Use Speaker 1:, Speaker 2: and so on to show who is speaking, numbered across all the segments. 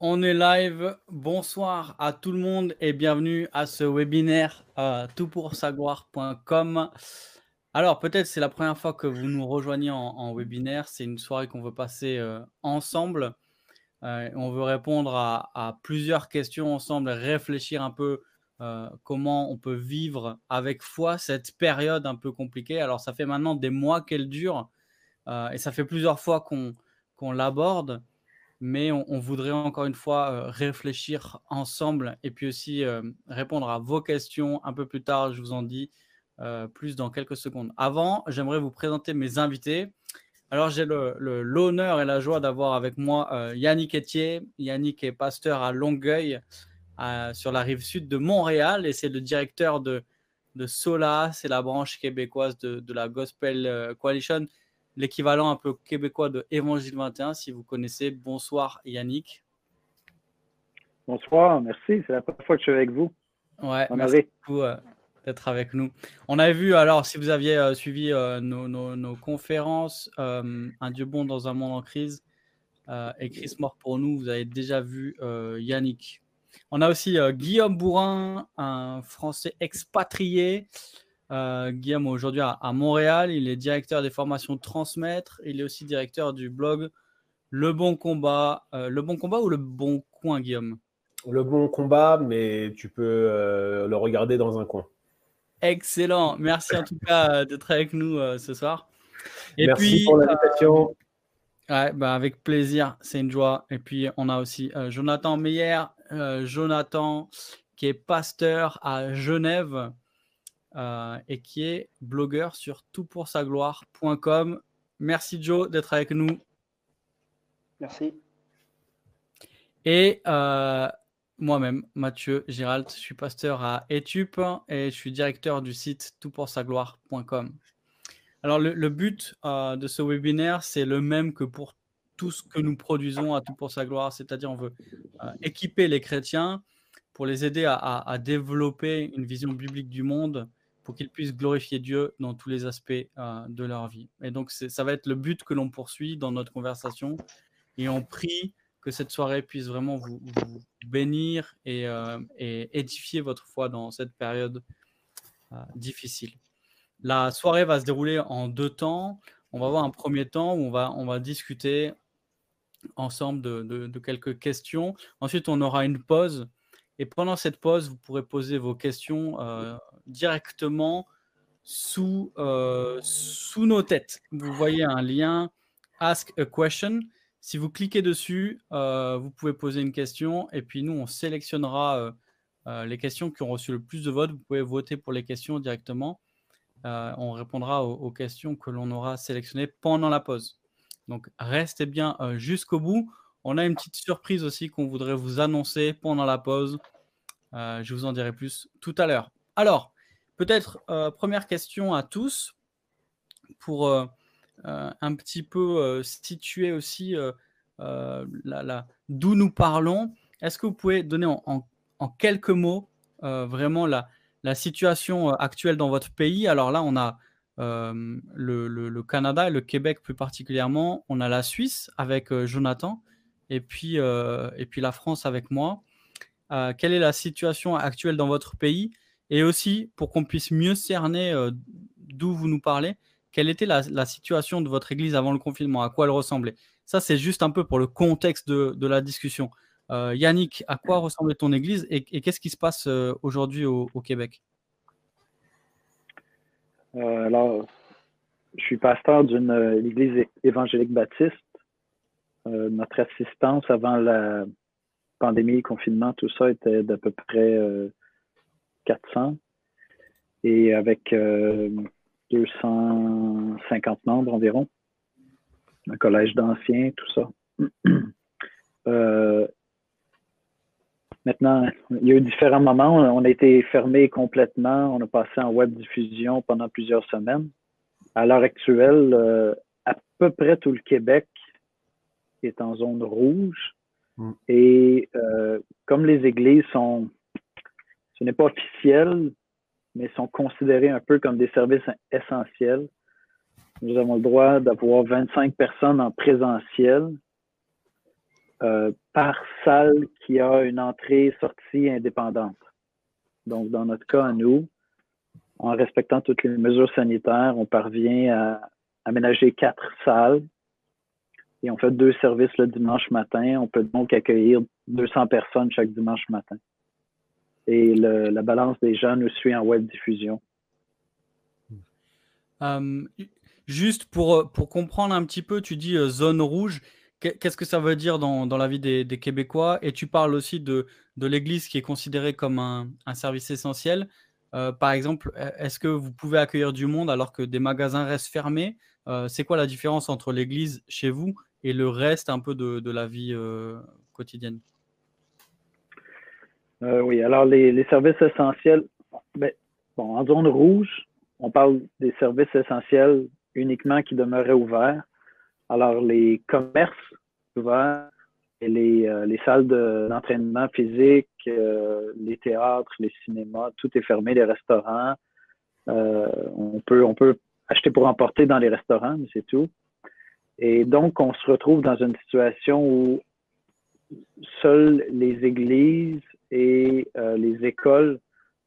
Speaker 1: On est live. Bonsoir à tout le monde et bienvenue à ce webinaire euh, toutpoursagloire.com. Alors, peut-être c'est la première fois que vous nous rejoignez en, webinaire. C'est une soirée qu'on veut passer euh, ensemble. Euh, on veut répondre à, plusieurs questions ensemble, réfléchir un peu comment on peut vivre avec foi cette période un peu compliquée. Alors, ça fait maintenant des mois qu'elle dure et ça fait plusieurs fois qu'on l'aborde mais on, voudrait encore une fois euh, réfléchir ensemble et puis aussi euh, répondre à vos questions un peu plus tard, je vous en dis euh, plus dans quelques secondes. Avant, j'aimerais vous présenter mes invités. Alors j'ai l'honneur et la joie d'avoir avec moi Yannick Etier. Yannick est pasteur à Longueuil, sur la rive sud de Montréal, et c'est le directeur de, SOLA, c'est la branche québécoise de la Gospel Coalition l'équivalent un peu québécois de Évangile 21, si vous connaissez. Bonsoir Yannick.
Speaker 2: Bonsoir, merci. C'est la première fois que je suis avec vous.
Speaker 1: Ouais, merci beaucoup euh, d'être avec nous. On a vu, alors, si vous aviez euh, suivi euh, nos, conférences, Un Dieu bon dans un monde en crise et Chris mort pour nous, vous avez déjà vu Yannick. On a aussi Guillaume Bourrin, un Français expatrié. Euh, Guillaume aujourd'hui à, Montréal. Il est directeur des formations Transmettre. Il est aussi directeur du blog Le Bon Combat. Euh, le Bon Combat ou Le Bon Coin, Guillaume?
Speaker 3: Le Bon Combat, mais tu peux euh, le regarder dans un coin.
Speaker 1: Excellent. Merci en tout cas d'être avec nous ce soir.
Speaker 3: Et Merci puis, pour l'invitation.
Speaker 1: bah avec plaisir, c'est une joie. Et puis on a aussi Jonathan Meyer, Jonathan qui est pasteur à Genève. Euh, et qui est blogueur sur toutpoursagloire.com. Merci Joe d'être avec nous.
Speaker 2: Merci.
Speaker 1: Et euh, moi-même, Mathieu Gérald, je suis pasteur à Etup et je suis directeur du site toutpoursagloire.com. Alors le, but euh, de ce webinaire, c'est le même que pour tout ce que nous produisons à Tout pour sa gloire, c'est-à-dire on veut équiper les chrétiens pour les aider à, développer une vision biblique du monde pour qu'ils puissent glorifier Dieu dans tous les aspects euh, de leur vie. Et donc, ça va être le but que l'on poursuit dans notre conversation. Et on prie que cette soirée puisse vraiment vous, bénir euh, et, édifier votre foi dans cette période euh, difficile. La soirée va se dérouler en deux temps. On va avoir un premier temps où on va, discuter ensemble de quelques questions. Ensuite, on aura une pause. Et pendant cette pause, vous pourrez poser vos questions directement sous, euh, sous nos têtes. Vous voyez un lien Ask a question. Si vous cliquez dessus, euh, vous pouvez poser une question et puis nous, on sélectionnera euh, les questions qui ont reçu le plus de votes. Vous pouvez voter pour les questions directement. on répondra aux, questions que l'on aura sélectionnées pendant la pause. Donc, restez bien jusqu'au bout. On a une petite surprise aussi qu'on voudrait vous annoncer pendant la pause. je vous en dirai plus tout à l'heure. Alors, Peut-être euh, première question à tous pour euh, euh, un petit peu situer aussi d'où nous parlons. Est-ce que vous pouvez donner en, quelques mots vraiment la, situation actuelle dans votre pays? Alors là, on a le, Canada et le Québec plus particulièrement. On a la Suisse avec Jonathan et puis, et puis la France avec moi. quelle est la situation actuelle dans votre pays? Et aussi, pour qu'on puisse mieux cerner euh, d'où vous nous parlez, quelle était la, situation de votre église avant le confinement, à quoi elle ressemblait? Ça, c'est juste un peu pour le contexte de, la discussion. Euh, Yannick, à quoi ressemblait ton église et, qu'est-ce qui se passe euh, aujourd'hui au, Québec?
Speaker 2: Alors, je suis pasteur d'une église évangélique baptiste. notre assistance avant la pandémie, confinement, tout ça était d'à peu près 400 et avec 250 euh, membres environ. Un collège d'anciens, tout ça. Euh, Maintenant, il y a eu différents moments. On a été fermé complètement. On a passé en web diffusion pendant plusieurs semaines. À l'heure actuelle, euh, à peu près tout le Québec est en zone rouge.
Speaker 3: Mm.
Speaker 2: Et euh, comme les églises sont, ce n'est pas officiel, mais sont considérées un peu comme des services essentiels, nous avons le droit d'avoir 25 personnes en présentiel euh, par salle qui a une entrée-sortie indépendante. Donc, dans notre cas, nous, en respectant toutes les mesures sanitaires, on parvient à aménager quatre salles et on fait deux services le dimanche matin. On peut donc accueillir 200 personnes chaque dimanche matin. Et la balance des gens suit en web diffusion.
Speaker 1: Euh, juste pour, pour comprendre un petit peu, tu dis euh, zone rouge. Qu'est-ce que ça veut dire dans, dans la vie des, Québécois? Et tu parles aussi de, de l'Église qui est considérée comme un, un service essentiel. Euh, par exemple, est-ce que vous pouvez accueillir du monde alors que des magasins restent fermés? Euh, C'est quoi la différence entre l'Église chez vous et le reste un peu de, de la vie euh, quotidienne?
Speaker 2: Euh, oui, alors les, services essentiels, ben, bon, en zone rouge, on parle des services essentiels uniquement qui demeuraient ouverts. Alors les commerces ouverts, et les, euh, les salles d'entraînement physique, euh, les théâtres, les cinémas, tout est fermé, les restaurants. On, peut, on peut acheter pour emporter dans les restaurants, mais c'est tout. Et donc, on se retrouve dans une situation où seules les églises et euh, les écoles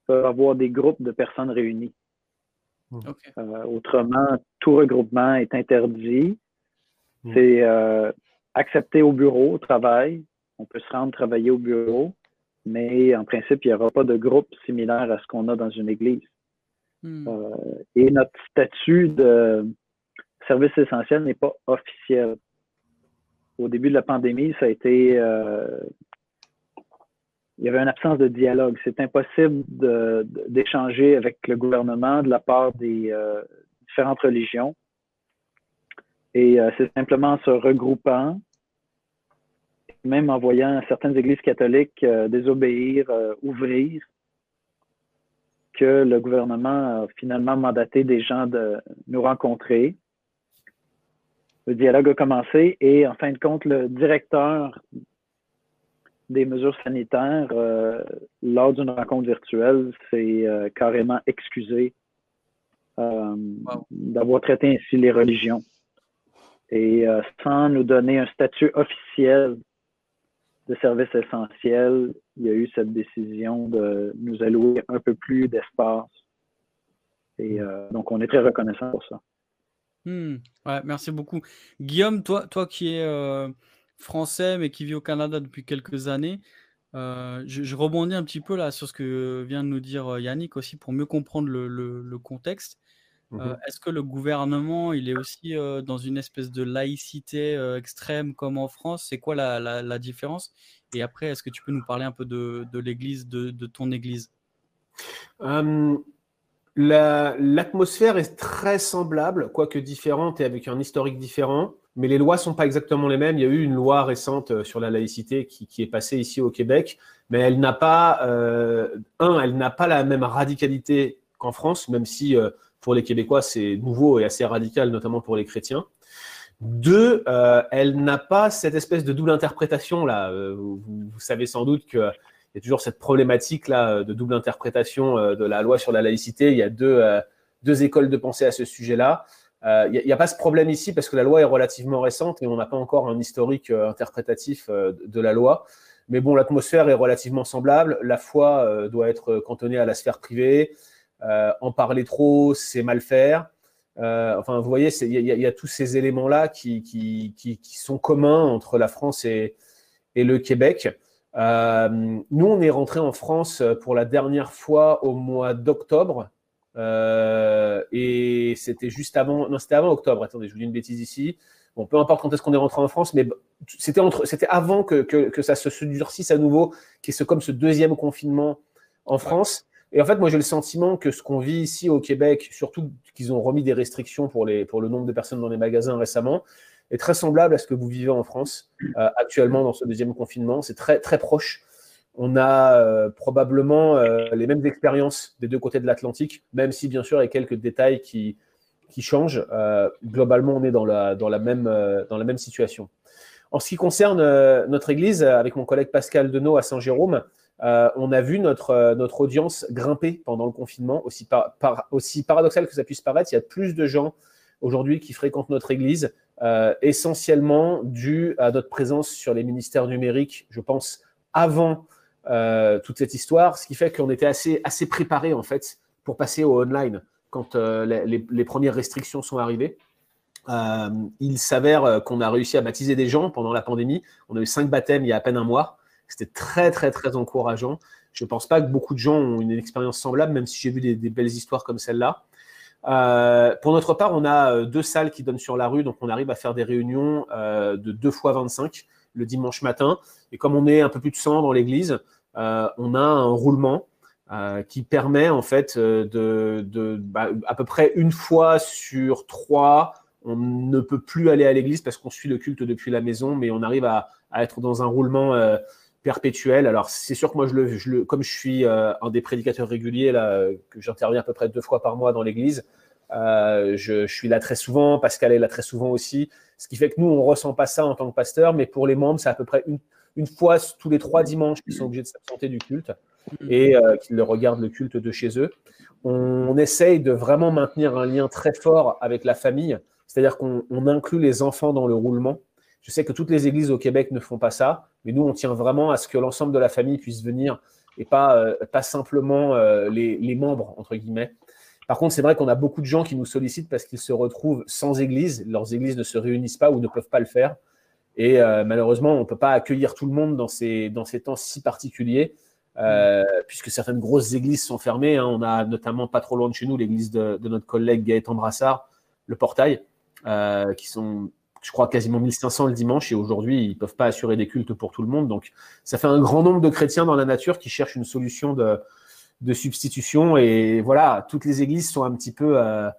Speaker 2: peuvent avoir des groupes de personnes réunies.
Speaker 1: Ok.
Speaker 2: Euh, autrement, tout regroupement est interdit.
Speaker 3: Mm.
Speaker 2: C'est euh, accepté au bureau, au travail. On peut se rendre travailler au bureau, mais en principe, il n'y aura pas de groupe similaire à ce qu'on a dans une église.
Speaker 1: Hmm.
Speaker 2: Euh, et notre statut de service essentiel n'est pas officiel. Au début de la pandémie, ça a été. Il y avait une absence de dialogue. C'est impossible d'échanger avec le gouvernement de la part des euh, différentes religions. Et euh, c'est simplement en se regroupant, même en voyant certaines églises catholiques euh, désobéir, ouvrir, que le gouvernement a finalement mandaté des gens de nous rencontrer. Le dialogue a commencé et en fin de compte, le directeur des mesures sanitaires, euh, lors d'une rencontre virtuelle, s'est euh, carrément excusé euh,
Speaker 1: Wow.
Speaker 2: d'avoir traité ainsi les religions. Et sans nous donner un statut officiel de service essentiel, il y a eu cette décision de nous allouer un peu plus d'espace. Et donc, on est très reconnaissant pour ça.
Speaker 1: Hmm. Ouais, merci beaucoup. Guillaume, toi, toi qui es français mais qui vit au Canada depuis quelques années, euh, je, je rebondis un petit peu là sur ce que vient de nous dire euh, Yannick aussi pour mieux comprendre le, le- le contexte. Euh,
Speaker 3: Mhm.
Speaker 1: Est-ce que le gouvernement, il est aussi euh, dans une espèce de laïcité extrême comme en France? C'est quoi la, la- la différence? Et après, est-ce que tu peux nous parler un peu de, de l'église, de, de ton église?
Speaker 3: La- L'atmosphère est très semblable, quoique différente et avec un historique différent, mais les lois sont pas exactement les mêmes. Il y a eu une loi récente euh, sur la laïcité qui, est passée ici au Québec, mais elle n'a pas, euh, un, elle n'a pas la même radicalité qu'en France, même si euh, pour les Québécois c'est nouveau et assez radical, notamment pour les chrétiens. Deux, euh, elle n'a pas cette espèce de double interprétation là. Vous, savez sans doute que il y a toujours cette problématique là de double interprétation de la loi sur la laïcité. Il y a deux écoles de pensée à ce sujet-là. Euh, il n'y a, pas ce problème ici parce que la loi est relativement récente et on n'a pas encore un historique euh, interprétatif euh, de la loi. Mais bon, l'atmosphère est relativement semblable. La foi euh, doit être cantonnée à la sphère privée. Euh, en parler trop, c'est mal faire. Euh, enfin, vous voyez, il y, a tous ces éléments-là qui, sont communs entre la France et, le Québec. Euh, nous, on est rentré en France pour la dernière fois au mois d'octobre. Euh, et c'était juste avant, non, c'était avant octobre. Attendez, je vous dis une bêtise ici. Bon, peu importe quand est-ce qu'on est rentré en France, mais c'était entre, c'était avant que, que, que, ça se, se durcisse à nouveau, qui est comme ce deuxième confinement en France. Et en fait, moi, j'ai le sentiment que ce qu'on vit ici au Québec, surtout qu'ils ont remis des restrictions pour, les, pour le nombre de personnes dans les magasins récemment, est très semblable à ce que vous vivez en France euh, actuellement dans ce deuxième confinement. C'est très, très proche. On a probablement les mêmes expériences des deux côtés de l'Atlantique, même si bien sûr il y a quelques détails qui, changent. globalement, on est dans la, même, dans la même situation. En ce qui concerne notre église, avec mon collègue Pascal Denot à Saint-Jérôme, on a vu notre, notre audience grimper pendant le confinement, aussi, aussi paradoxal que ça puisse paraître. Il y a plus de gens aujourd'hui qui fréquentent notre Église, euh, essentiellement dû à notre présence sur les ministères numériques, je pense, avant euh, toute cette histoire, ce qui fait qu'on était assez, assez préparé en fait pour passer au online quand euh, les, premières restrictions sont arrivées. il s'avère qu'on a réussi à baptiser des gens pendant la pandémie. On a eu cinq baptêmes il y a à peine un mois. C'était très, très, encourageant. Je ne pense pas que beaucoup de gens ont une expérience semblable, même si j'ai vu des belles histoires comme celle-là. Euh, pour notre part, on a euh, deux salles qui donnent sur la rue, donc on arrive à faire des réunions euh, de deux fois 25 le dimanche matin. Et comme on est un peu plus de 100 dans l'église, on a un roulement qui permet en fait de, bah, à peu près une fois sur trois, on ne peut plus aller à l'église parce qu'on suit le culte depuis la maison, mais on arrive à, être dans un roulement perpétuel. Alors c'est sûr que moi, je le, comme je suis euh, un des prédicateurs réguliers, là, que j'interviens à peu près deux fois par mois dans l'église, euh, je, suis là très souvent, Pascal est là très souvent aussi, ce qui fait que nous, on ne ressent pas ça en tant que pasteur, mais pour les membres, c'est à peu près une, une fois tous les trois dimanches qu'ils sont obligés de s'absenter du culte et euh, qu'ils regardent le culte de chez eux. On, essaye de vraiment maintenir un lien très fort avec la famille, c'est-à-dire qu'on inclut les enfants dans le roulement. Je sais que toutes les églises au Québec ne font pas ça, mais nous, on tient vraiment à ce que l'ensemble de la famille puisse venir et pas, euh, pas simplement les, membres, entre guillemets. Par contre, c'est vrai qu'on a beaucoup de gens qui nous sollicitent parce qu'ils se retrouvent sans église. Leurs églises ne se réunissent pas ou ne peuvent pas le faire. Et euh, malheureusement, on ne peut pas accueillir tout le monde dans ces, temps si particuliers, puisque certaines grosses églises sont fermées. Hein. On a notamment pas trop loin de chez nous l'église de, de, notre collègue Gaëtan Brassard, le Portail, qui sont je crois, quasiment 1500 le dimanche, et aujourd'hui, ils ne peuvent pas assurer des cultes pour tout le monde. Donc, ça fait un grand nombre de chrétiens dans la nature qui cherchent une solution de, substitution. Et voilà, toutes les églises sont un petit peu euh,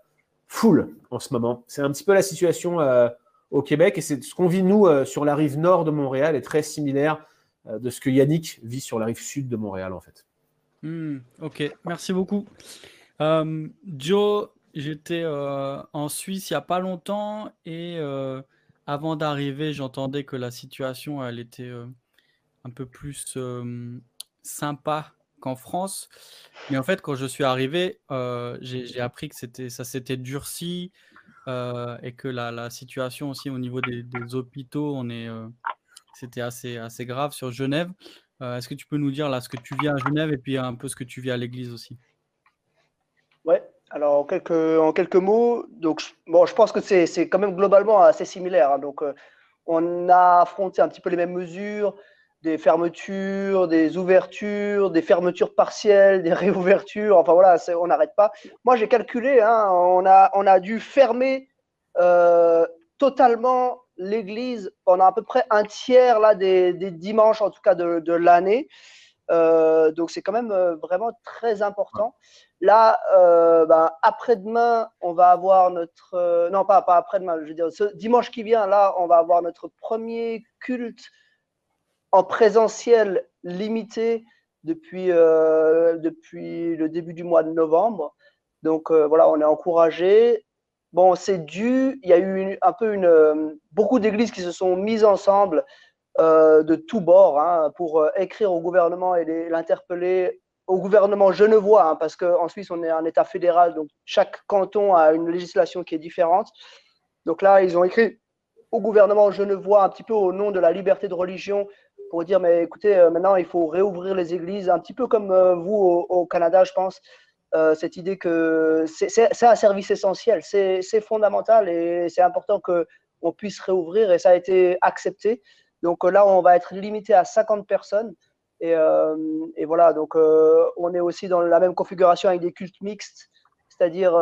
Speaker 3: full en ce moment. C'est un petit peu la situation euh, au Québec, et c'est ce qu'on vit, nous, euh, sur la rive nord de Montréal, est très similaire de ce que Yannick vit sur la rive sud de Montréal, en fait.
Speaker 1: Hmm, ok, merci beaucoup. Joe, j'étais en Suisse il n'y a pas longtemps et avant d'arriver, j'entendais que la situation, elle était euh, un peu plus sympa qu'en France. Mais en fait, quand je suis arrivé, euh, j'ai appris que ça s'était durci euh, et que la, situation aussi au niveau des, hôpitaux, on est, c'était assez, assez grave sur Genève. Est-ce que tu peux nous dire là ce que tu vis à Genève et puis un peu ce que tu vis à l'église aussi?
Speaker 4: Ouais, alors, en quelques, mots, donc, bon, je pense que c'est quand même globalement assez similaire. Hein. donc, euh, on a affronté un petit peu les mêmes mesures, des fermetures, des ouvertures, des fermetures partielles, des réouvertures. Enfin, voilà, on n'arrête pas. Moi, j'ai calculé, hein, on, a, on a dû fermer euh, totalement l'église pendant à peu près un tiers là, des, des dimanches, en tout cas de, de l'année. Euh, donc, c'est quand même vraiment très important. Là, euh, ben, après-demain, on va avoir notre. Euh, non, pas, pas après-demain, je veux dire, ce dimanche qui vient, là, on va avoir notre premier culte en présentiel limité depuis, euh, depuis le début du mois de novembre. Donc voilà, on est encouragé. Bon, c'est dû, il y a eu un peu une, beaucoup d'églises qui se sont mises ensemble de tous bords hein, pour écrire au gouvernement et l'interpeller au gouvernement genevois, hein, parce qu'en Suisse, on est un État fédéral, donc chaque canton a une législation qui est différente. Donc là, ils ont écrit au gouvernement genevois un petit peu au nom de la liberté de religion pour dire, mais écoutez, euh, maintenant, il faut réouvrir les églises, un petit peu comme euh, vous au, Canada, je pense. Euh, cette idée que c'est un service essentiel, c'est fondamental et c'est important qu'on puisse réouvrir et ça a été accepté. Donc là, on va être limité à 50 personnes. Euh, et, voilà, donc on est aussi dans la même configuration avec des cultes mixtes, c'est-à-dire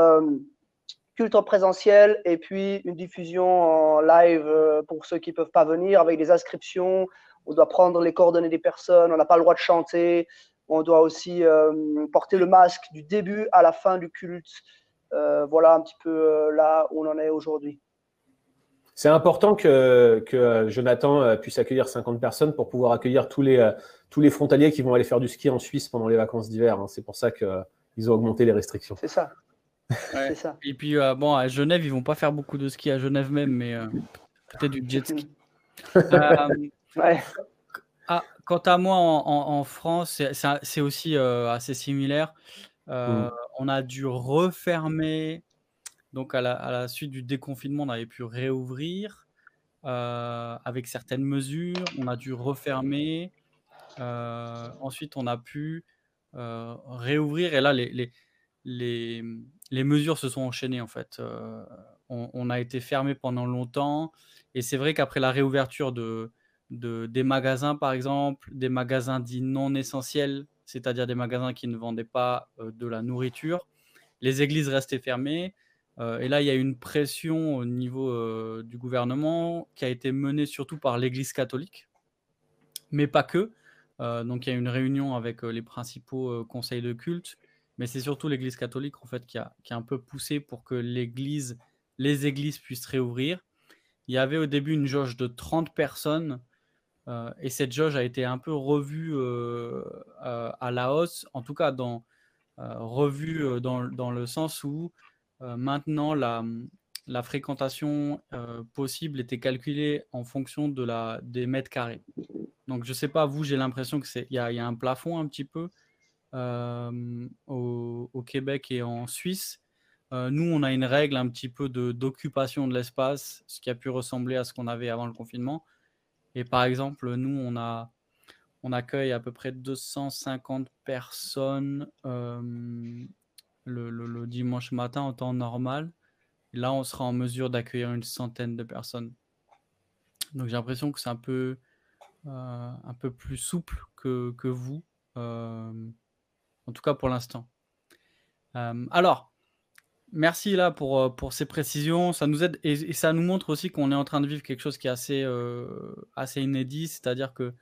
Speaker 4: culte en présentiel et puis une diffusion en live pour ceux qui ne peuvent pas venir avec des inscriptions. On doit prendre les coordonnées des personnes, on n'a pas le droit de chanter, on doit aussi porter le masque du début à la fin du culte. voilà un petit peu là où on en est aujourd'hui.
Speaker 3: C'est important que, que, Jonathan puisse accueillir 50 personnes pour pouvoir accueillir tous les, tous les frontaliers qui vont aller faire du ski en Suisse pendant les vacances d'hiver. Hein. C'est pour ça qu'ils ont augmenté les restrictions.
Speaker 4: C'est ça.
Speaker 1: ça. Et puis, bon, à Genève, ils vont pas faire beaucoup de ski à Genève même, mais peut-être du jet ski. ouais. Ah, quant à moi, en, France, c'est aussi euh, assez similaire. Euh, mmh. On a dû refermer. Donc, à la, suite du déconfinement, on avait pu réouvrir euh, avec certaines mesures. On a dû refermer. ensuite, on a pu réouvrir. Et là, les, les, les, mesures se sont enchaînées, en fait. On, on, a été fermé pendant longtemps. Et c'est vrai qu'après la réouverture de, des magasins, par exemple, des magasins dits non essentiels, c'est-à-dire des magasins qui ne vendaient pas euh, de la nourriture. Les églises restaient fermées. Euh, et là, il y a une pression au niveau euh, du gouvernement qui a été menée surtout par l'Église catholique, mais pas que. donc, il y a une réunion avec les principaux conseils de culte, mais c'est surtout l'Église catholique en fait qui a, qui a un peu poussé pour que l'Église, les églises puissent réouvrir. Il y avait au début une jauge de 30 personnes euh, et cette jauge a été un peu revue euh, à la hausse, en tout cas euh, revue dans, dans, le sens où maintenant la, la fréquentation possible était calculée en fonction de la, des mètres carrés. Donc je ne sais pas, vous, j'ai l'impression qu'il y, y, a un plafond un petit peu au, au, Québec et en Suisse. nous, on a une règle un petit peu d'occupation de l'espace, ce qui a pu ressembler à ce qu'on avait avant le confinement. Et par exemple, nous, on, accueille à peu près 250 personnes euh, le, dimanche matin en temps normal. Là, on sera en mesure d'accueillir une centaine de personnes. Donc j'ai l'impression que c'est un peu, euh, un peu plus souple que, que vous, euh, en tout cas pour l'instant. alors, Merci là pour, euh, pour ces précisions. Ça nous aide et, ça nous montre aussi qu'on est en train de vivre quelque chose qui est assez, euh, assez inédit, c'est-à-dire que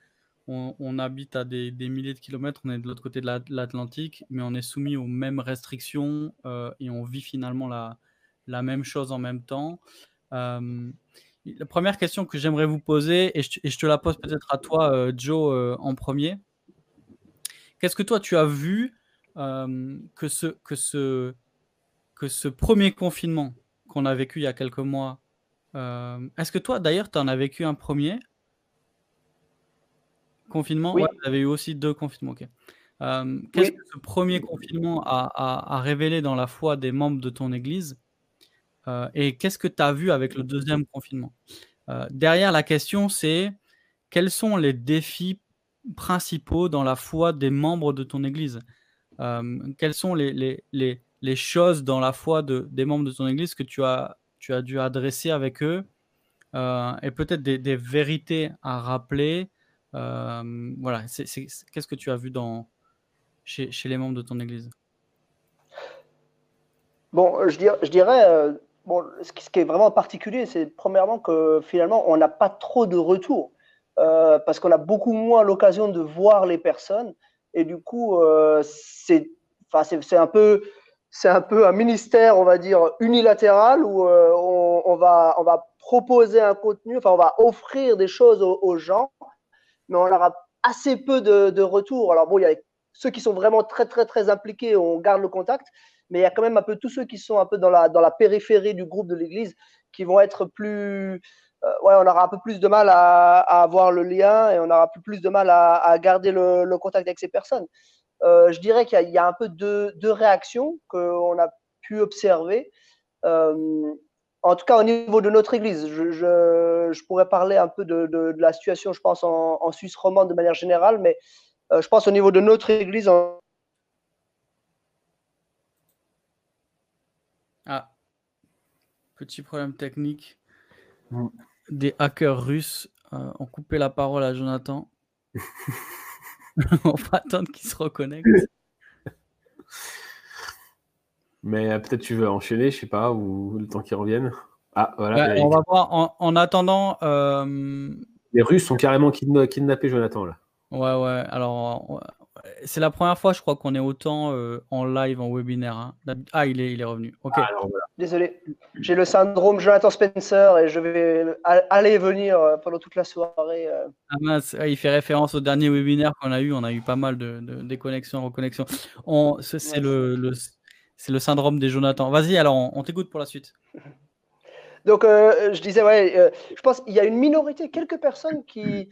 Speaker 1: on, habite à des, milliers de kilomètres, on est de l'autre côté de l'Atlantique, mais on est soumis aux mêmes restrictions euh, et on vit finalement la, la même chose en même temps. la première question que j'aimerais vous poser, et je, te la pose peut-être à toi, Joe, en premier. Qu'est-ce que toi tu as vu que ce, que ce que ce premier confinement qu'on a vécu il y a quelques mois, euh, est-ce que toi, d'ailleurs, tu en as vécu un premier confinement?
Speaker 4: Oui.
Speaker 1: tu avais eu aussi deux confinements. Euh, qu'est-ce que ce premier confinement a, révélé dans la foi des membres de ton Église euh, Et qu'est-ce que tu as vu avec le deuxième confinement? Derrière la question, c'est quels sont les défis principaux dans la foi des membres de ton Église? Quels sont les, les les choses dans la foi de, des membres de ton Église que tu as, tu as dû adresser avec eux euh, et peut-être des, vérités à rappeler. Euh, voilà, qu'est-ce que tu as vu dans, chez, les membres de ton Église?
Speaker 4: Bon, je dirais, euh, bon, ce qui est vraiment particulier, c'est premièrement que finalement, on n'a pas trop de retour parce qu'on a beaucoup moins l'occasion de voir les personnes et du coup, c'est un peu c'est un peu un ministère, on va dire, unilatéral où euh, on, va, on va proposer un contenu, enfin, on va offrir des choses aux, gens, mais on aura assez peu de, de retours. Alors, bon, il y a ceux qui sont vraiment très, très, très impliqués, on garde le contact, mais il y a quand même un peu tous ceux qui sont un peu dans la, dans la périphérie du groupe de l'Église qui vont être plus. Euh, ouais, on aura un peu plus de mal à, avoir le lien et on aura plus de mal à, garder le, contact avec ces personnes. Euh, je dirais qu'il y, a un peu deux, réactions qu'on a pu observer. Euh, en tout cas, au niveau de notre Église, je, pourrais parler un peu de, la situation, je pense, en, Suisse romande de manière générale, mais euh, je pense au niveau de notre Église.
Speaker 1: Ah, petit problème technique. Mm. Des hackers russes ont coupé la parole à Jonathan. on va attendre qu'il se reconnecte.
Speaker 3: Mais euh, peut-être tu veux enchaîner, je sais pas, ou le temps qu'il revienne. Ah, voilà.
Speaker 1: on va voir. En, attendant. Euh,
Speaker 3: Les Russes sont carrément kidnappés Jonathan, là.
Speaker 1: Ouais, ouais. Alors, c'est la première fois, je crois, qu'on est autant euh, en live, en webinaire. Hein. Ah, il est, il est revenu. Ok.
Speaker 4: Ah, Désolé, j'ai le syndrome Jonathan Spencer et je vais aller et venir euh, pendant toute la soirée. Euh.
Speaker 1: Ah mince, il fait référence au dernier webinaire qu'on a eu. On a eu pas mal de, déconnexions, reconnexions. C'est le, le syndrome des Jonathan. Vas-y, alors on, t'écoute pour la suite.
Speaker 4: Donc, je disais, ouais, je pense qu'il y a une minorité, quelques personnes qui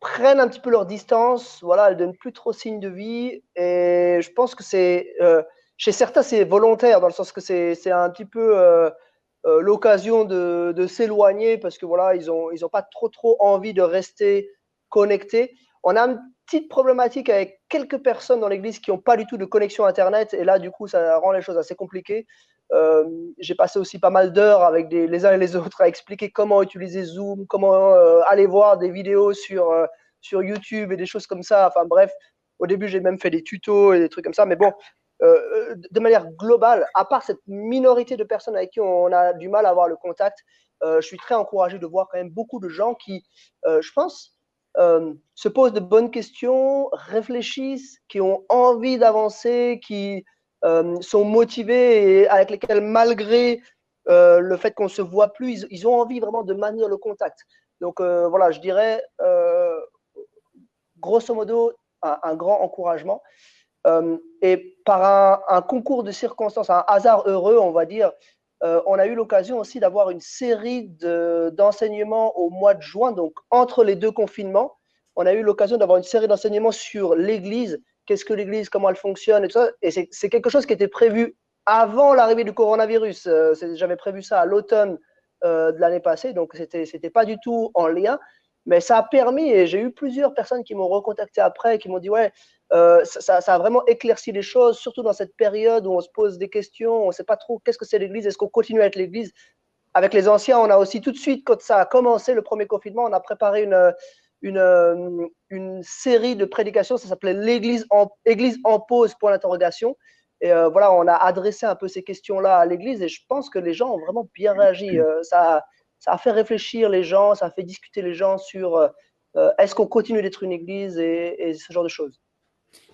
Speaker 4: prennent un petit peu leur distance. Voilà, elles donnent plus trop signe de vie. Et je pense que c'est euh, chez certains c'est volontaire dans le sens que c'est un petit peu euh, euh, l'occasion de, s'éloigner parce que voilà ils ont ils ont pas trop trop envie de rester connectés. On a une petite problématique avec quelques personnes dans l'église qui n'ont pas du tout de connexion internet et là du coup ça rend les choses assez compliquées. Euh, j'ai passé aussi pas mal d'heures avec les uns et les autres à expliquer comment utiliser Zoom, comment euh, aller voir des vidéos sur, euh, sur YouTube et des choses comme ça. Enfin bref, au début j'ai même fait des tutos et des trucs comme ça. Mais bon, de manière globale, à part cette minorité de personnes avec qui on a du mal à avoir le contact, je suis très encouragé de voir quand même beaucoup de gens qui, je pense, se posent de bonnes questions, réfléchissent, qui ont envie d'avancer, qui sont motivés et avec lesquels, malgré euh, le fait qu'on ne se voit plus, ils, ont envie vraiment de maintenir le contact. Donc euh, voilà, je dirais, grosso modo, un, grand encouragement. et par un, concours de circonstances, un hasard heureux, on va dire, on a eu l'occasion aussi d'avoir une série d'enseignements au mois de juin, donc entre les deux confinements. On a eu l'occasion d'avoir une série d'enseignements sur l'Église qu'est-ce que l'Église, comment elle fonctionne et tout ça. Et c'est quelque chose qui était prévu avant l'arrivée du coronavirus. Euh, j'avais prévu ça à l'automne euh, de l'année passée, donc c'était n'était pas du tout en lien. Mais ça a permis, et j'ai eu plusieurs personnes qui m'ont recontacté après, qui m'ont dit ouais, euh, ça, ça, a vraiment éclairci les choses, surtout dans cette période où on se pose des questions, on ne sait pas trop qu'est-ce que c'est l'Église, est-ce qu'on continue à être l'Église. Avec les anciens, on a aussi tout de suite, quand ça a commencé le premier confinement, on a préparé une, une, euh, une série de prédications, ça s'appelait l'Église en, Église en pause, pour l'interrogation. Et euh, voilà, on a adressé un peu ces questions-là à l'Église et je pense que les gens ont vraiment bien réagi. Euh, ça, ça a fait réfléchir les gens, ça a fait discuter les gens sur est-ce qu'on continue d'être une Église et, ce genre de choses.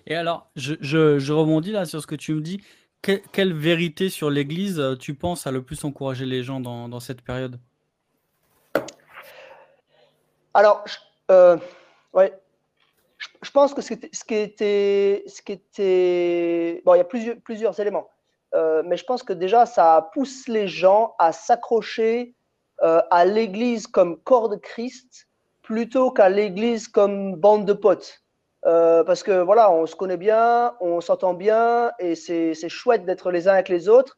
Speaker 1: Et alors, je, je, rebondis là sur ce que tu me dis. quelle vérité sur l'Église tu penses a le plus encouragé les gens dans, dans cette période?
Speaker 4: Alors, euh, ouais. Je, pense que ce qui était, ce qui était, bon, il y a plusieurs, éléments, euh, mais je pense que déjà ça pousse les gens à s'accrocher euh, à l'Église comme corps de Christ plutôt qu'à l'Église comme bande de potes. parce que voilà, on se connaît bien, on s'entend bien et c'est chouette d'être les uns avec les autres.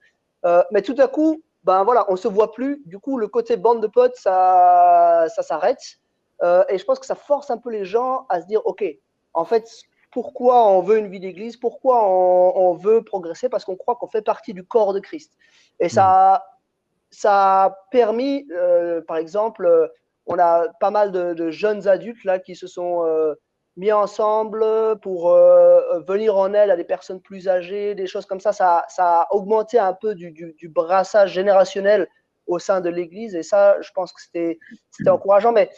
Speaker 4: mais tout à coup, ben voilà, on se voit plus. Du coup, le côté bande de potes, ça, ça s'arrête. Euh, et je pense que ça force un peu les gens à se dire, OK, en fait, pourquoi on veut une vie d'église? Pourquoi on, veut progresser? Parce qu'on croit qu'on fait partie du corps de Christ. Et ça, ça a permis, euh, par exemple, euh, on a pas mal de, jeunes adultes là qui se sont mis ensemble pour venir en aide à des personnes plus âgées, des choses comme ça. Ça, ça a augmenté un peu du, du, du brassage générationnel au sein de l'Église. Et ça, je pense que c'était encourageant. Mais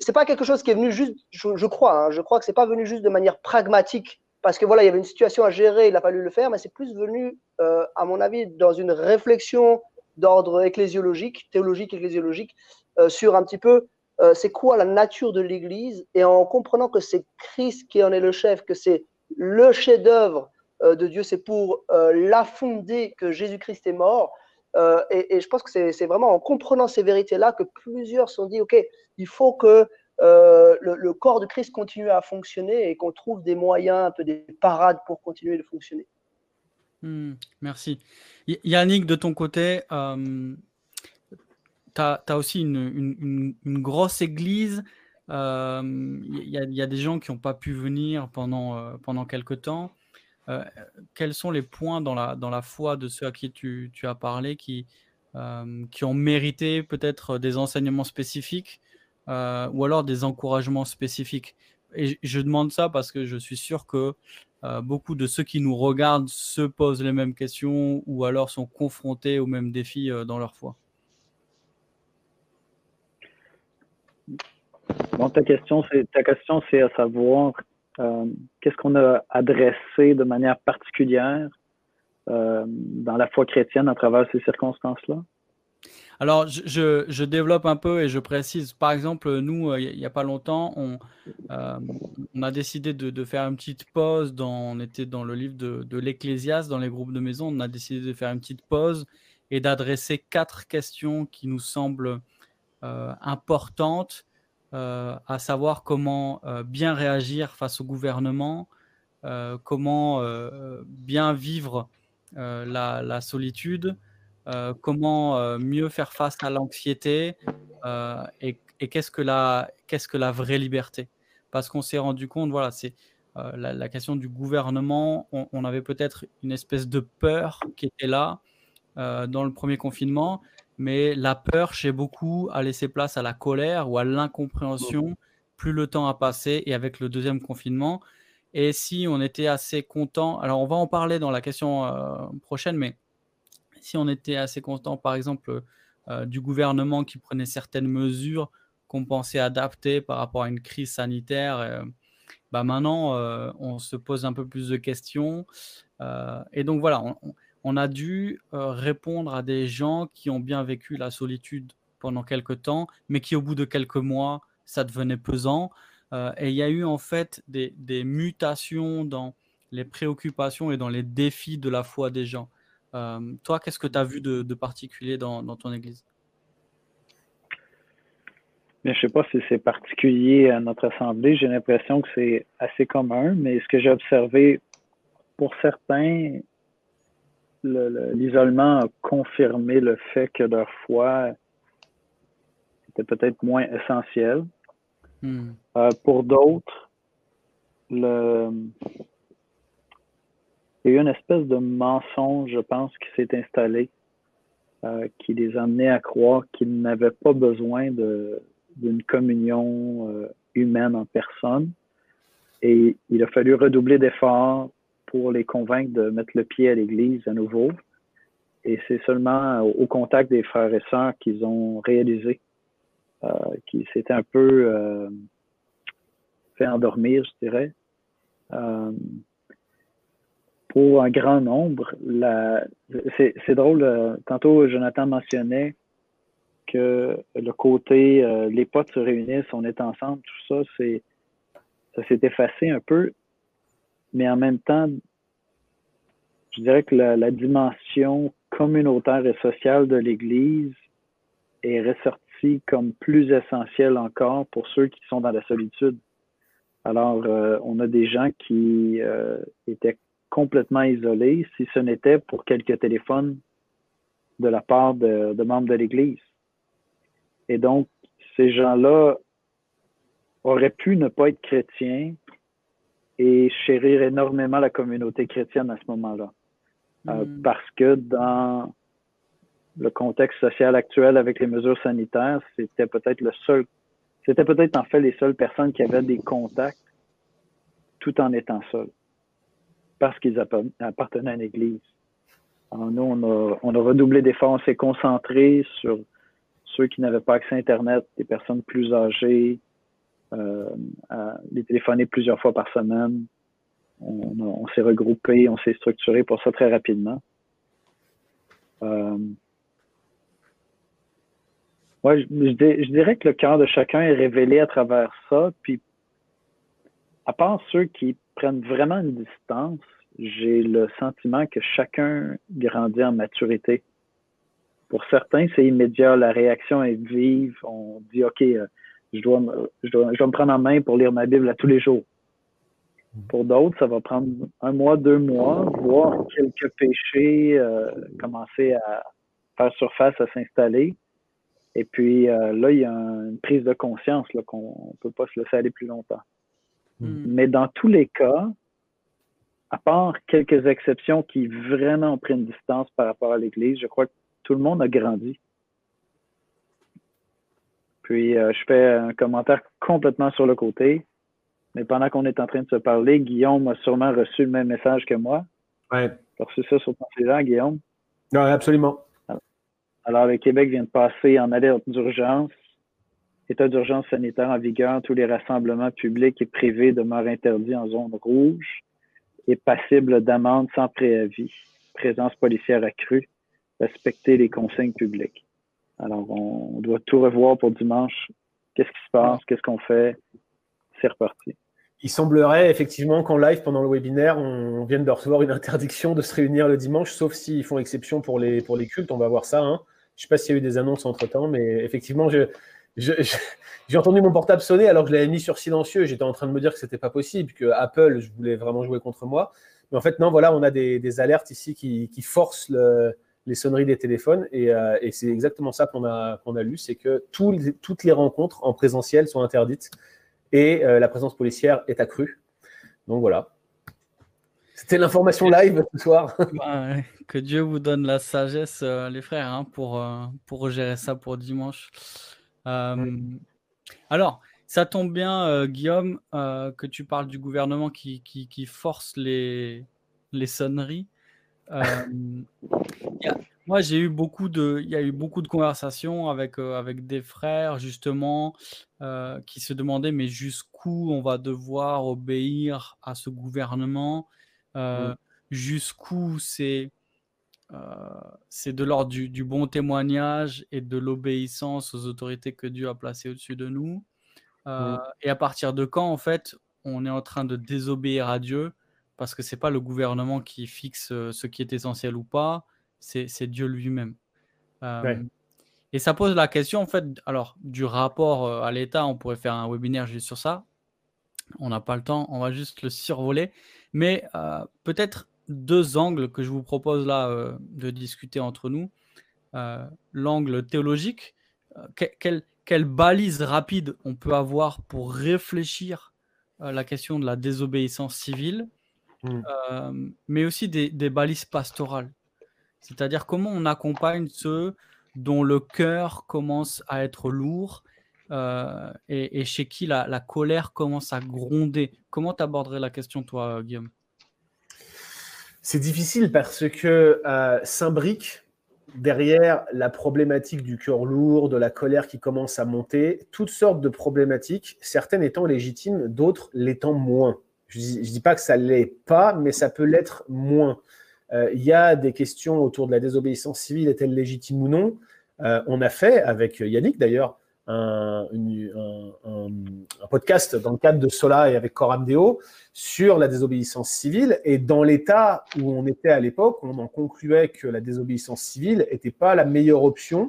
Speaker 4: c'est pas quelque chose qui est venu juste, je, crois, hein, je crois que c'est pas venu juste de manière pragmatique parce que voilà, il y avait une situation à gérer, il a fallu le faire, mais c'est plus venu, euh, à mon avis, dans une réflexion d'ordre ecclésiologique, théologique, ecclésiologique, euh, sur un petit peu euh, c'est quoi la nature de l'Église, et en comprenant que c'est Christ qui en est le chef, que c'est le chef-d'œuvre de Dieu, c'est pour la fonder que Jésus-Christ est mort. Et, et, je pense que c'est vraiment en comprenant ces vérités-là que plusieurs se sont dit, OK, il faut que euh, le, corps de Christ continue à fonctionner et qu'on trouve des moyens, un peu des parades pour continuer de fonctionner.
Speaker 1: Hmm, merci. Yannick, de ton côté, euh, tu as, aussi une, grosse église. Il euh, y, a des gens qui n'ont pas pu venir pendant, pendant quelques temps. Quels sont les points dans la, dans la foi de ceux à qui tu, tu as parlé qui, qui ont mérité peut-être des enseignements spécifiques euh, ou alors des encouragements spécifiques? Et je demande ça parce que je suis sûr que euh, beaucoup de ceux qui nous regardent se posent les mêmes questions ou alors sont confrontés aux mêmes défis euh, dans leur foi.
Speaker 2: ta question, c'est à savoir qu'est-ce qu'on a adressé de manière particulière dans la foi chrétienne à travers ces circonstances-là?
Speaker 1: Alors, je, développe un peu et je précise. Par exemple, nous, il n'y a pas longtemps, on, a décidé de, faire une petite pause. On était dans le livre de, de l'Ecclésiaste, dans les groupes de maison. On a décidé de faire une petite pause et d'adresser quatre questions qui nous semblent euh, importantes, euh, à savoir comment euh, bien réagir face au gouvernement, comment bien vivre la, solitude, comment mieux faire face à l'anxiété et, qu'est-ce que la vraie liberté Parce qu'on s'est rendu compte, voilà, c'est la, question du gouvernement. on avait peut-être une espèce de peur qui était là euh, dans le premier confinement, mais la peur chez beaucoup a laissé place à la colère ou à l'incompréhension plus le temps a passé et avec le deuxième confinement. Et si on était assez content, alors on va en parler dans la question euh, prochaine, mais si on était assez content, par exemple, euh, du gouvernement qui prenait certaines mesures qu'on pensait adapter par rapport à une crise sanitaire, bah maintenant on se pose un peu plus de questions. et donc voilà, on, on a dû euh, répondre à des gens qui ont bien vécu la solitude pendant quelques temps, mais qui au bout de quelques mois, ça devenait pesant. Euh, et il y a eu en fait des, mutations dans les préoccupations et dans les défis de la foi des gens. Euh, toi, qu'est-ce que tu as vu de, particulier dans, ton église?
Speaker 2: Je ne sais pas si c'est particulier à notre assemblée. J'ai l'impression que c'est assez commun, mais ce que j'ai observé pour certains, l'isolement a confirmé le fait que leur foi était peut-être moins essentielle. Hmm. Euh, pour d'autres, le... il y a eu une espèce de mensonge, je pense, qui s'est installé, euh, qui les a amenés à croire qu'ils n'avaient pas besoin d'une communion euh, humaine en personne. Et il a fallu redoubler d'efforts pour les convaincre de mettre le pied à l'église à nouveau. Et c'est seulement au contact des frères et sœurs qu'ils ont réalisé euh, qu'ils s'étaient un peu euh, fait endormir, je dirais. Euh, pour un grand nombre, c'est drôle, euh, tantôt Jonathan mentionnait que le côté les potes se réunissent, on est ensemble, tout ça, c'est ça s'est effacé un peu mais en même temps, je dirais que la, dimension communautaire et sociale de l'Église est ressortie comme plus essentielle encore pour ceux qui sont dans la solitude. Alors, euh, on a des gens qui euh, étaient complètement isolés, si ce n'était pour quelques téléphones de la part de, de membres de l'Église. Et donc, ces gens-là auraient pu ne pas être chrétiens, et chérir énormément la communauté chrétienne à ce moment-là. Euh, hmm. Parce que dans le contexte social actuel avec les mesures sanitaires, c'était peut-être le seul, c'était peut-être en fait les seules personnes qui avaient des contacts tout en étant seuls. Parce qu'ils appartenaient à l'église. Alors nous, on a, on a redoublé d'efforts, on s'est concentré sur ceux qui n'avaient pas accès à Internet, des personnes plus âgées, euh, les téléphoner plusieurs fois par semaine. On, s'est regroupé, on s'est structuré pour ça très rapidement. Euh, ouais, je, dirais que le cœur de chacun est révélé à travers ça. Puis, à part ceux qui prennent vraiment une distance, j'ai le sentiment que chacun grandit en maturité. Pour certains, c'est immédiat, la réaction est vive. On dit, OK, euh, je dois, me, je, dois, je me prendre en main pour lire ma Bible à tous les jours. Pour d'autres, ça va prendre un mois, deux mois, voir quelques péchés euh, commencer à faire surface, à s'installer. Et puis euh, là, il y a une prise de conscience qu'on ne peut pas se laisser aller plus longtemps. Hmm. Mais dans tous les cas, à part quelques exceptions qui vraiment ont pris une distance par rapport à l'Église, je crois que tout le monde a grandi. Puis euh, je fais un commentaire complètement sur le côté. Mais pendant qu'on est en train de se parler, Guillaume a sûrement reçu le même message que moi.
Speaker 3: Oui.
Speaker 2: Tu reçu ça sur ton cellulaire, Guillaume?
Speaker 3: Oui, absolument.
Speaker 2: Alors, le Québec vient de passer en alerte d'urgence État d'urgence sanitaire en vigueur, tous les rassemblements publics et privés demeurent interdits en zone rouge et passibles d'amende sans préavis. Présence policière accrue, respecter les consignes publiques. Alors, on doit tout revoir pour dimanche. Qu'est-ce qui se passe? Qu'est-ce qu'on fait? C'est reparti.
Speaker 3: Il semblerait effectivement qu'en live, pendant le webinaire, on vienne de recevoir une interdiction de se réunir le dimanche, sauf s'ils font exception pour les, pour les cultes. On va voir ça. Hein. Je ne sais pas s'il y a eu des annonces entre-temps, mais effectivement, j'ai entendu mon portable sonner alors que je l'avais mis sur silencieux. J'étais en train de me dire que ce n'était pas possible, que Apple, je voulais vraiment jouer contre moi. Mais en fait, non, voilà, on a des, alertes ici qui, forcent les sonneries des téléphones. Euh, et, c'est exactement ça qu'on a, qu'on a lu, c'est que toutes les rencontres en présentiel sont interdites et euh, la présence policière est accrue. Donc voilà. C'était l'information live ce soir.
Speaker 1: Bah, que Dieu vous donne la sagesse, euh, les frères, hein, pour, pour gérer ça pour dimanche. Alors, ça tombe bien, Guillaume, que tu parles du gouvernement qui, qui, force les, les sonneries. Moi, j'ai eu beaucoup de, il y a eu beaucoup de conversations avec, euh, avec des frères, justement, euh, qui se demandaient, mais jusqu'où on va devoir obéir à ce gouvernement? Euh, Jusqu'où c'est c'est de l'ordre du, bon témoignage et de l'obéissance aux autorités que Dieu a placées au-dessus de nous? Et à partir de quand, en fait, on est en train de désobéir à Dieu? Parce que c'est pas le gouvernement qui fixe ce qui est essentiel ou pas, c'est Dieu lui-même. Euh, et ça pose la question, en fait, alors, du rapport euh, à l'État, on pourrait faire un webinaire juste sur ça. On n'a pas le temps, on va juste le survoler. Mais euh, peut-être deux angles que je vous propose là de discuter entre nous. L'angle théologique, quelle, quelle, balise rapide on peut avoir pour réfléchir à la question de la désobéissance civile, mmh. mais aussi des, des balises pastorales. C'est-à-dire comment on accompagne ceux dont le cœur commence à être lourd euh, et, chez qui la, colère commence à gronder. Comment tu aborderais la question, toi, Guillaume?
Speaker 3: C'est difficile parce que euh, s'imbrique derrière la problématique du cœur lourd, de la colère qui commence à monter, toutes sortes de problématiques, certaines étant légitimes, d'autres l'étant moins. Je ne dis, pas que ça ne l'est pas, mais ça peut l'être moins. Euh, il y a des questions autour de la désobéissance civile, est-elle légitime ou non? Euh, On a fait, avec Yannick d'ailleurs, un, podcast dans le cadre de Sola et avec Coram Deo sur la désobéissance civile. Et dans l'état où on était à l'époque, on en concluait que la désobéissance civile n'était pas la meilleure option.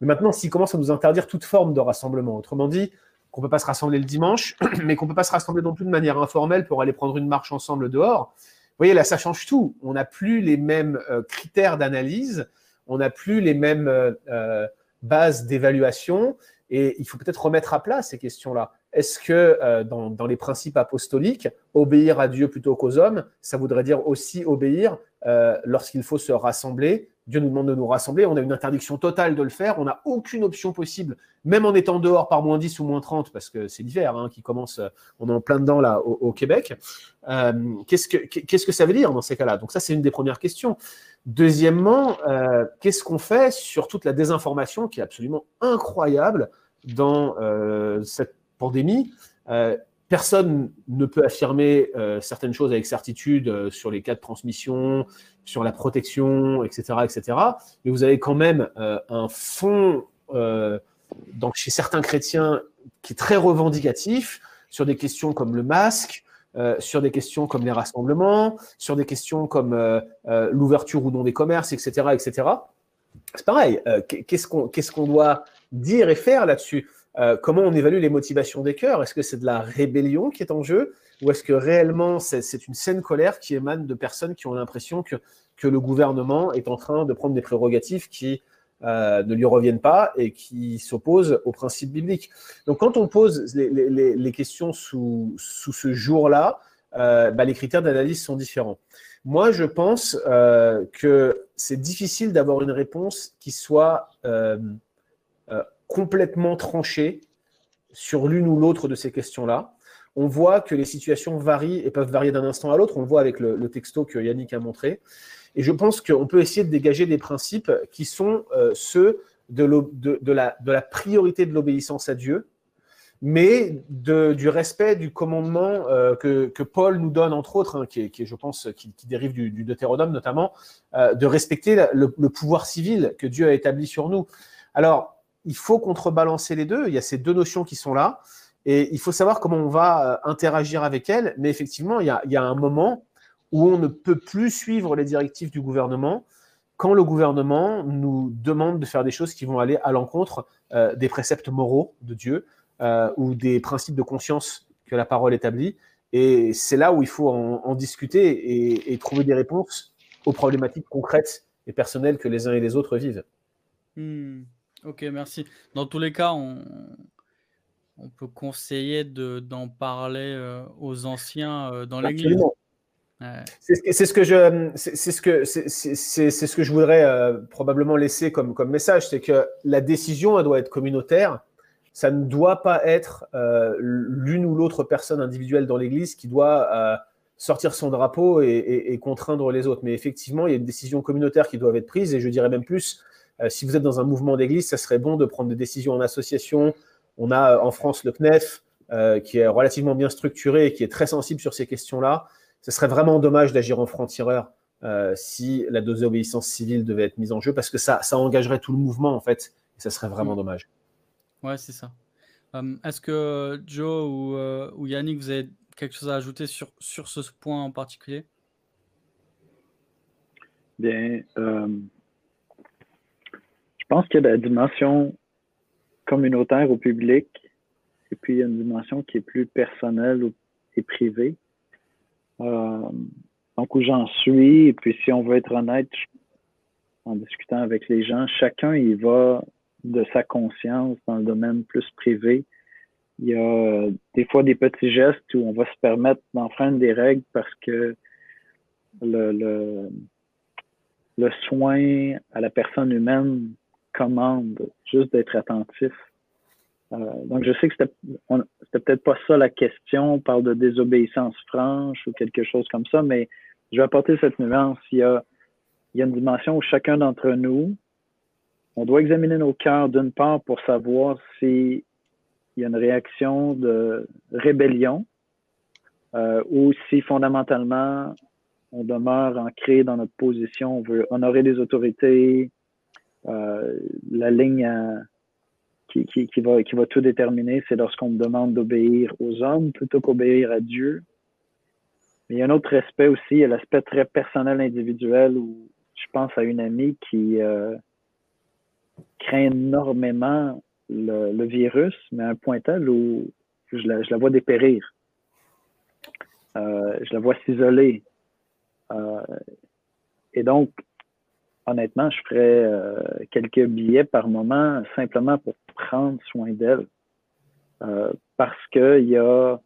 Speaker 3: Mais maintenant, s'il commence à nous interdire toute forme de rassemblement, autrement dit, qu'on peut pas se rassembler le dimanche, mais qu'on peut pas se rassembler non plus de manière informelle pour aller prendre une marche ensemble dehors, voyez, là, ça change tout. On n'a plus les mêmes euh, critères d'analyse, on n'a plus les mêmes euh, euh, bases d'évaluation, et il faut peut-être remettre à plat ces questions-là. Est-ce que dans, les principes apostoliques, obéir à Dieu plutôt qu'aux hommes, ça voudrait dire aussi obéir lorsqu'il faut se rassembler Dieu nous demande de nous rassembler, on a une interdiction totale de le faire, on n'a aucune option possible, même en étant dehors par moins 10 ou moins 30, parce que c'est l'hiver hein, qui commence, on est en plein dedans là au, Québec. Euh, qu'est-ce, que, ça veut dire dans ces cas-là? Donc ça, c'est une des premières questions. Deuxièmement, euh, qu'est-ce qu'on fait sur toute la désinformation qui est absolument incroyable dans euh, cette pandémie? Personne ne peut affirmer certaines choses avec certitude sur les cas de transmission, sur la protection, etc., etc. Mais vous avez quand même euh, un fond euh, chez certains chrétiens qui est très revendicatif sur des questions comme le masque, euh, sur des questions comme les rassemblements, sur des questions comme l'ouverture ou non des commerces, etc., etc. C'est pareil. qu'est-ce qu'on doit dire et faire là-dessus? Comment on évalue les motivations des cœurs? Est-ce que c'est de la rébellion qui est en jeu? Ou est-ce que réellement c'est une saine colère qui émane de personnes qui ont l'impression que, que le gouvernement est en train de prendre des prérogatives qui euh, ne lui reviennent pas et qui s'opposent aux principes bibliques? Donc quand on pose les, questions sous, sous ce jour-là, euh, bah, les critères d'analyse sont différents. Moi, je pense euh, que c'est difficile d'avoir une réponse qui soit complètement tranchée sur l'une ou l'autre de ces questions-là on voit que les situations varient et peuvent varier d'un instant à l'autre. On le voit avec le, texto que Yannick a montré. Et je pense qu'on peut essayer de dégager des principes qui sont euh, ceux de, la, priorité de l'obéissance à Dieu mais du respect du commandement euh, que, Paul nous donne, entre autres, hein, qui, est, je pense, qui, dérive du, du, Deutéronome notamment, euh, de respecter le, pouvoir civil que Dieu a établi sur nous. Alors, il faut contrebalancer les deux. Il y a ces deux notions qui sont là, et il faut savoir comment on va euh, interagir avec elles. Mais effectivement, il y, a, un moment où on ne peut plus suivre les directives du gouvernement quand le gouvernement nous demande de faire des choses qui vont aller à l'encontre des préceptes moraux de Dieu. Euh, ou des principes de conscience que la parole établit. Et c'est là où il faut en, discuter et, trouver des réponses aux problématiques concrètes et personnelles que les uns et les autres vivent.
Speaker 1: Hmm. Ok, merci. Dans tous les cas, on, on peut conseiller d'en parler euh, aux anciens euh, dans l'Église.
Speaker 3: C'est ce que je, c'est ce que c'est ce que je voudrais probablement laisser comme comme message, c'est que la décision elle doit être communautaire ça ne doit pas être euh, l'une ou l'autre personne individuelle dans l'Église qui doit euh, sortir son drapeau et, contraindre les autres. Mais effectivement, il y a une décision communautaire qui doit être prise, et je dirais même plus, euh, si vous êtes dans un mouvement d'Église, ça serait bon de prendre des décisions en association. On a en France le CNEF, qui est relativement bien structuré et qui est très sensible sur ces questions-là. Ce serait vraiment dommage d'agir en franc-tireur si la désobéissance civile devait être mise en jeu, parce que ça, ça engagerait tout le mouvement, en fait, et ça serait vraiment mm. dommage.
Speaker 1: Ouais, c'est ça. Est-ce que Joe ou, euh, ou Yannick, vous avez quelque chose à ajouter sur, sur ce point en particulier?
Speaker 2: Bien, pense qu'il y a la dimension communautaire au public, et puis il y a une dimension qui est plus personnelle et privée. donc, où j'en suis, et puis si on veut être honnête, en discutant avec les gens, chacun il va de sa conscience dans le domaine plus privé. Il y a euh, des fois des petits gestes où on va se permettre d'enfreindre des règles parce que le, le soin à la personne humaine commande juste d'être attentif. Euh, donc, je sais que c'était, peut-être pas ça la question. On parle de désobéissance franche ou quelque chose comme ça, mais je vais apporter cette nuance. Il y a, il une dimension où chacun d'entre nous, on doit examiner nos cœurs d'une part pour savoir s'il y a une réaction de rébellion euh, ou si fondamentalement on demeure ancré dans notre position, on veut honorer les autorités, la ligne qui, qui, va, tout déterminer, c'est lorsqu'on me demande d'obéir aux hommes plutôt qu'obéir à Dieu. Mais il y a un autre aspect aussi, il y a l'aspect très personnel, individuel, où je pense à une amie qui, euh, craint énormément le, virus, mais à un point tel où je la, vois dépérir. Euh, je la vois s'isoler. Euh, et donc, honnêtement, je ferais euh, quelques billets par moment simplement pour prendre soin d'elle. parce qu'il y a,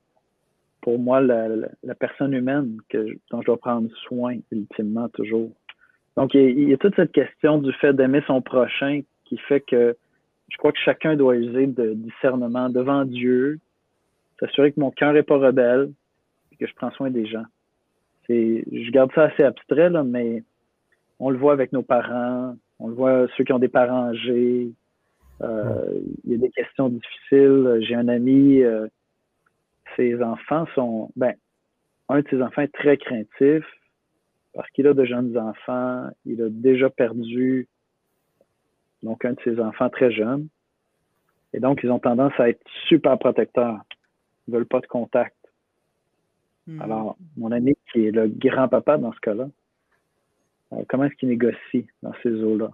Speaker 2: pour moi, la, personne humaine que, dont je dois prendre soin ultimement toujours. Donc, il y a toute cette question du fait d'aimer son prochain qui fait que je crois que chacun doit user de discernement devant Dieu, s'assurer que mon cœur n'est pas rebelle et que je prends soin des gens. Je garde ça assez abstrait, là, mais on le voit avec nos parents, on le voit ceux qui ont des parents âgés. Euh, il y a des questions difficiles. J'ai un ami, euh, ses enfants sont, ben, un de ses enfants est très craintif parce qu'il a de jeunes enfants. Il a déjà perdu donc un de ses enfants très jeune. Et donc, ils ont tendance à être super protecteurs. Ils ne veulent pas de contact. Hmm. Alors, mon ami qui est le grand-papa dans ce cas-là, comment est-ce qu'il négocie dans ces eaux-là?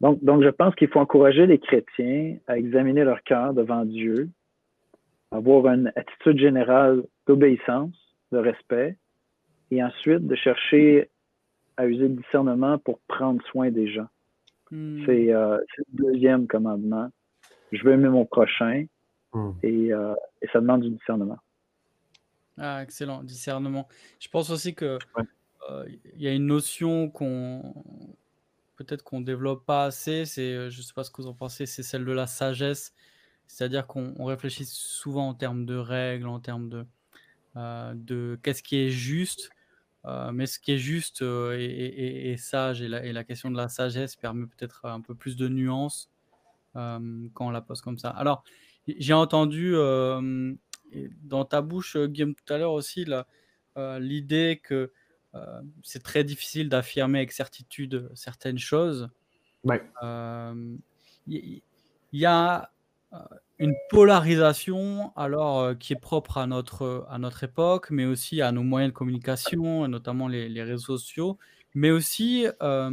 Speaker 2: Donc, donc, je pense qu'il faut encourager les chrétiens à examiner leur cœur devant Dieu, avoir une attitude générale d'obéissance, de respect, et ensuite de chercher à user le discernement pour prendre soin des gens. Hmm. Euh, c'est le deuxième commandement. Je veux aimer mon prochain hmm. euh, et, ça demande du discernement.
Speaker 1: Ah, excellent, discernement. Je pense aussi que euh, il y a une notion qu'on peut-être qu'on développe pas assez. C'est, je sais pas ce que vous en pensez, c'est celle de la sagesse. C'est-à-dire qu'on réfléchit souvent en termes de règles, en termes de, de qu'est-ce qui est juste. Euh, mais ce qui est juste euh, et, sage, et la, question de la sagesse permet peut-être un peu plus de nuance euh, quand on la pose comme ça. Alors, J'ai entendu dans ta bouche, Guillaume, tout à l'heure aussi, l'idée que c'est très difficile d'affirmer avec certitude certaines choses. Il y, a une polarisation alors qui est propre à notre, à notre époque, mais aussi à nos moyens de communication, notamment les, les réseaux sociaux, mais aussi à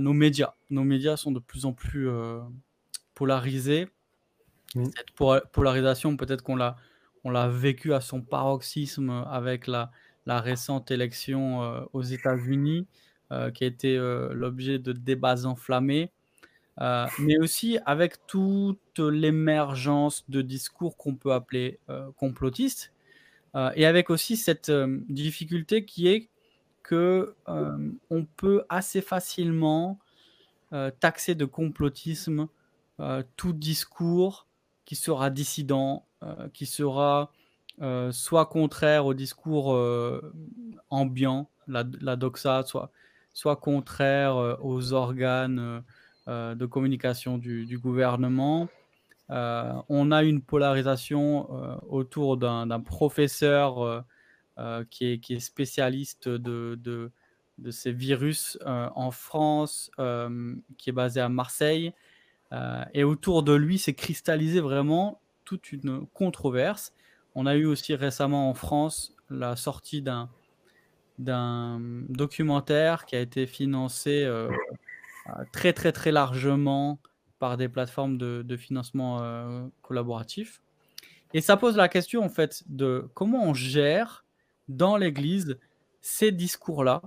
Speaker 1: nos médias. Nos médias sont de plus en plus polarisés. Mmh. Cette polarisation, peut-être qu'on l'a, on l'a vécu à son paroxysme avec la, la récente élection aux États-Unis, qui a été l'objet de débats enflammés. Euh, mais aussi avec toute l'émergence de discours qu'on peut appeler euh, complotistes, euh, et avec aussi cette difficulté qui est que on peut assez facilement taxer de complotisme tout discours qui sera dissident, qui sera soit contraire au discours ambiant, la, doxa, soit, contraire aux organes euh, de communication du, gouvernement. Euh, on a une polarisation euh, autour d'un professeur qui est, spécialiste de, ces virus en France, qui est basé à Marseille. et autour de lui s'est cristallisé vraiment toute une controverse. On a eu aussi récemment en France la sortie d'un documentaire qui a été financé euh, très très très largement par des plateformes de, financement euh, collaboratif. Et ça pose la question en fait de comment on gère dans l'Église ces discours-là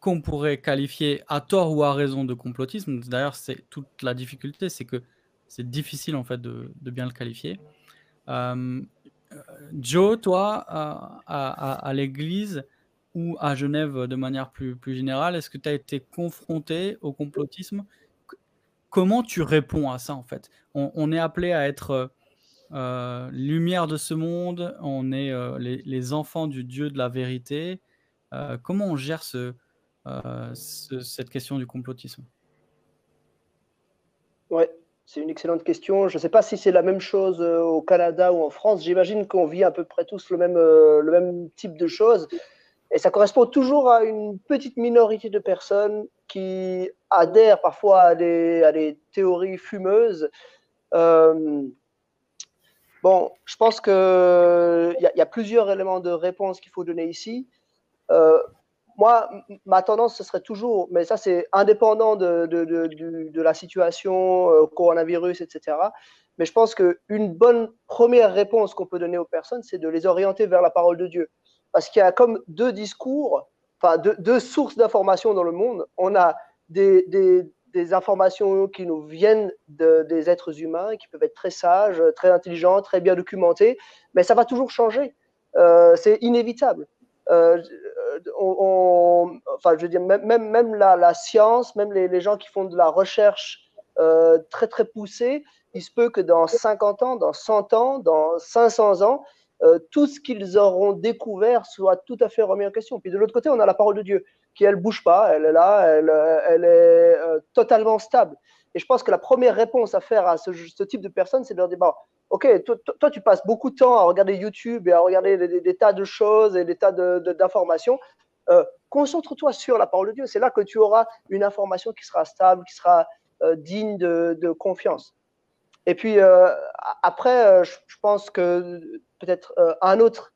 Speaker 1: qu'on pourrait qualifier à tort ou à raison de complotisme. D'ailleurs, c'est toute la difficulté, c'est que c'est difficile en fait de, bien le qualifier. Euh, Joe, toi, à l'Église, ou à Genève de manière plus, générale Est-ce que tu as été confronté au complotisme? Comment tu réponds à ça en fait? On, est appelé à être euh, lumière de ce monde, on est euh, les, enfants du Dieu de la vérité. Euh, comment on gère ce, cette question du complotisme?
Speaker 4: Ouais, c'est une excellente question. Je ne sais pas si c'est la même chose au Canada ou en France. J'imagine qu'on vit à peu près tous le même, le même type de choses. Et ça correspond toujours à une petite minorité de personnes qui adhèrent parfois à des, à des théories fumeuses. Euh, bon, je pense qu'il y, y, a plusieurs éléments de réponse qu'il faut donner ici. Euh, moi, ma tendance, ce serait toujours, mais ça c'est indépendant de, de, la situation, euh, coronavirus, etc. Mais je pense qu'une bonne première réponse qu'on peut donner aux personnes, c'est de les orienter vers la parole de Dieu parce qu'il y a comme deux discours, enfin deux, sources d'informations dans le monde. On a des, des, informations qui nous viennent de, des êtres humains, qui peuvent être très sages, très intelligents, très bien documentés, mais ça va toujours changer. Euh, c'est inévitable. Euh, enfin, je veux dire, même, même la, science, même les, gens qui font de la recherche euh, très très poussée, il se peut que dans 50 ans, dans 100 ans, dans 500 ans, euh, tout ce qu'ils auront découvert soit tout à fait remis en question. Puis de l'autre côté, on a la parole de Dieu, qui elle bouge pas, elle est là, elle, est euh, totalement stable. Et je pense que la première réponse à faire à ce, type de personnes, c'est de leur dire, bon, ok, toi, tu passes beaucoup de temps à regarder YouTube et à regarder des, tas de choses et des tas d'informations. De, euh, Concentre-toi sur la parole de Dieu. C'est là que tu auras une information qui sera stable, qui sera digne de, de, confiance. Et puis après, je, pense que peut-être euh, un autre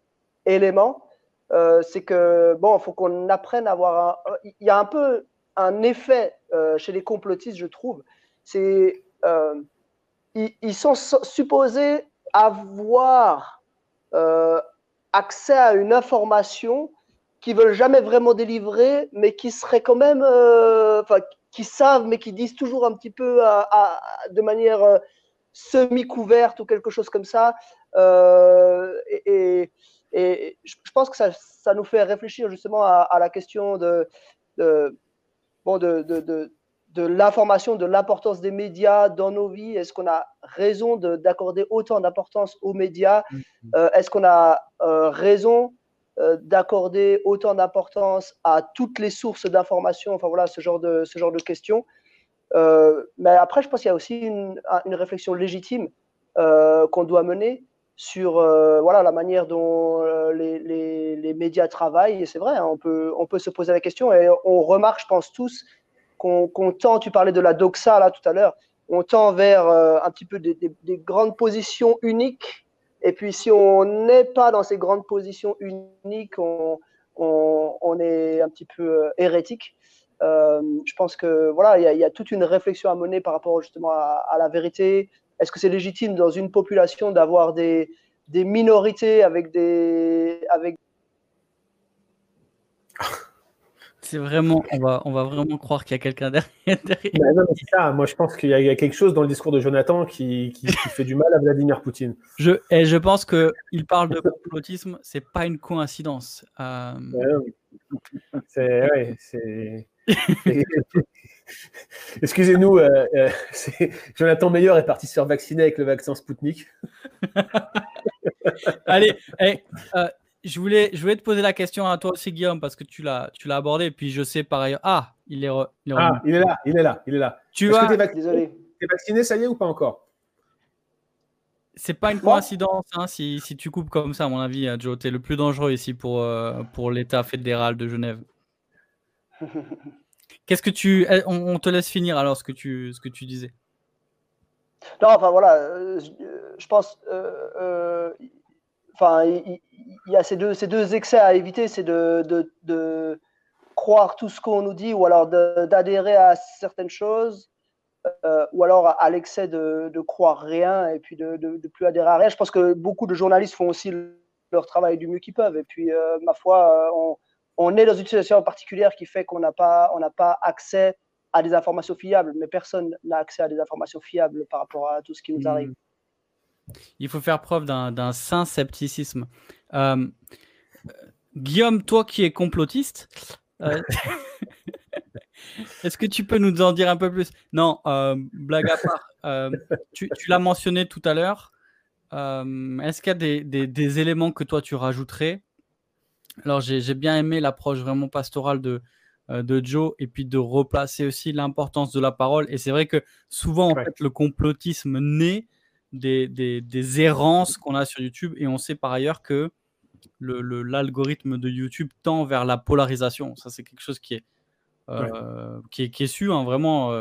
Speaker 4: élément, euh, c'est que bon, il faut qu'on apprenne à avoir. Il y a un peu un effet euh, chez les complotistes, je trouve. C'est ils, sont supposés avoir accès à une information qu'ils veulent jamais vraiment délivrer, mais qui serait quand même, enfin, qui savent, mais qui disent toujours un petit peu de manière semi-couverte ou quelque chose comme ça. Euh, et, je pense que ça, nous fait réfléchir justement à, la question de, bon, de, de l'information, de l'importance des médias dans nos vies? Est-ce qu'on a raison d'accorder autant d'importance aux médias? Mm-hmm. euh, Est-ce qu'on a euh, raison d'accorder autant d'importance à toutes les sources d'information? Enfin voilà, ce genre de, ce genre de questions. mais après, je pense qu'il y a aussi une, une réflexion légitime qu'on doit mener sur voilà, la manière dont les, les, les, médias travaillent. Et c'est vrai, hein, on, peut, on peut se poser la question et on remarque, je pense tous, qu'on tend, tu parlais de la doxa là tout à l'heure, on tend vers un petit peu des, des, grandes positions uniques. Et puis si on n'est pas dans ces grandes positions uniques, on, on, est un petit peu hérétique. Euh, je pense que voilà, il y, a toute une réflexion à mener par rapport justement à, la vérité. Est-ce que c'est légitime dans une population d'avoir des, des, minorités avec des avec
Speaker 1: C'est vraiment, on va, on va vraiment croire qu'il y a quelqu'un derrière.
Speaker 3: Bah ça. Moi, je pense qu'il y, a quelque chose dans le discours de Jonathan qui, qui, fait du mal à Vladimir Poutine.
Speaker 1: Je, et je pense qu'il parle de complotisme, c'est pas une coïncidence. Euh...
Speaker 3: Ouais, c'est. Excusez-nous, euh, euh, Jonathan Meilleur est parti se faire vacciner avec le vaccin Sputnik.
Speaker 1: Allez, eh, euh, je, voulais, je voulais te poser la question à toi aussi, Guillaume, parce que tu l'as, tu l'as abordé. Et puis je sais par ailleurs. Ah, il est,
Speaker 3: il est, ah, il est là, il est là, il est là.
Speaker 1: Tu es
Speaker 3: vacciné, vacciné, ça y est ou pas encore?
Speaker 1: C'est pas une coïncidence hein, si, si, tu coupes comme ça, à mon avis, hein, Joe. Tu es le plus dangereux ici pour, pour l'État fédéral de Genève. Qu'est-ce que tu. Eh, on, te laisse finir alors ce que tu, ce que tu disais?
Speaker 4: Non, enfin voilà, euh, je, pense. Euh, euh, enfin, il, y, a ces deux, ces deux excès à éviter c'est de, de, croire tout ce qu'on nous dit ou alors d'adhérer à certaines choses. ou alors à, l'excès de, de, croire rien et puis de, de, plus adhérer à rien. Je pense que beaucoup de journalistes font aussi leur travail du mieux qu'ils peuvent. Et puis, ma foi, on, on est dans une situation particulière qui fait qu'on n'a pas, on pas accès à des informations fiables, mais personne n'a accès à des informations fiables par rapport à tout ce qui nous arrive.
Speaker 1: Il faut faire preuve d'un saint scepticisme. Euh, Guillaume, toi qui es complotiste, euh, est-ce que tu peux nous en dire un peu plus? Non, euh, blague à part, tu, l'as mentionné tout à l'heure. Est-ce qu'il y a des, des, éléments que toi tu rajouterais? Alors, j'ai bien aimé l'approche vraiment pastorale de, de Joe et puis de replacer aussi l'importance de la parole. Et c'est vrai que souvent, en fait, le complotisme naît des, des, errances qu'on a sur YouTube et on sait par ailleurs que l'algorithme de YouTube tend vers la polarisation. Ça, c'est quelque chose qui est, euh, qui, est qui est su, hein, vraiment.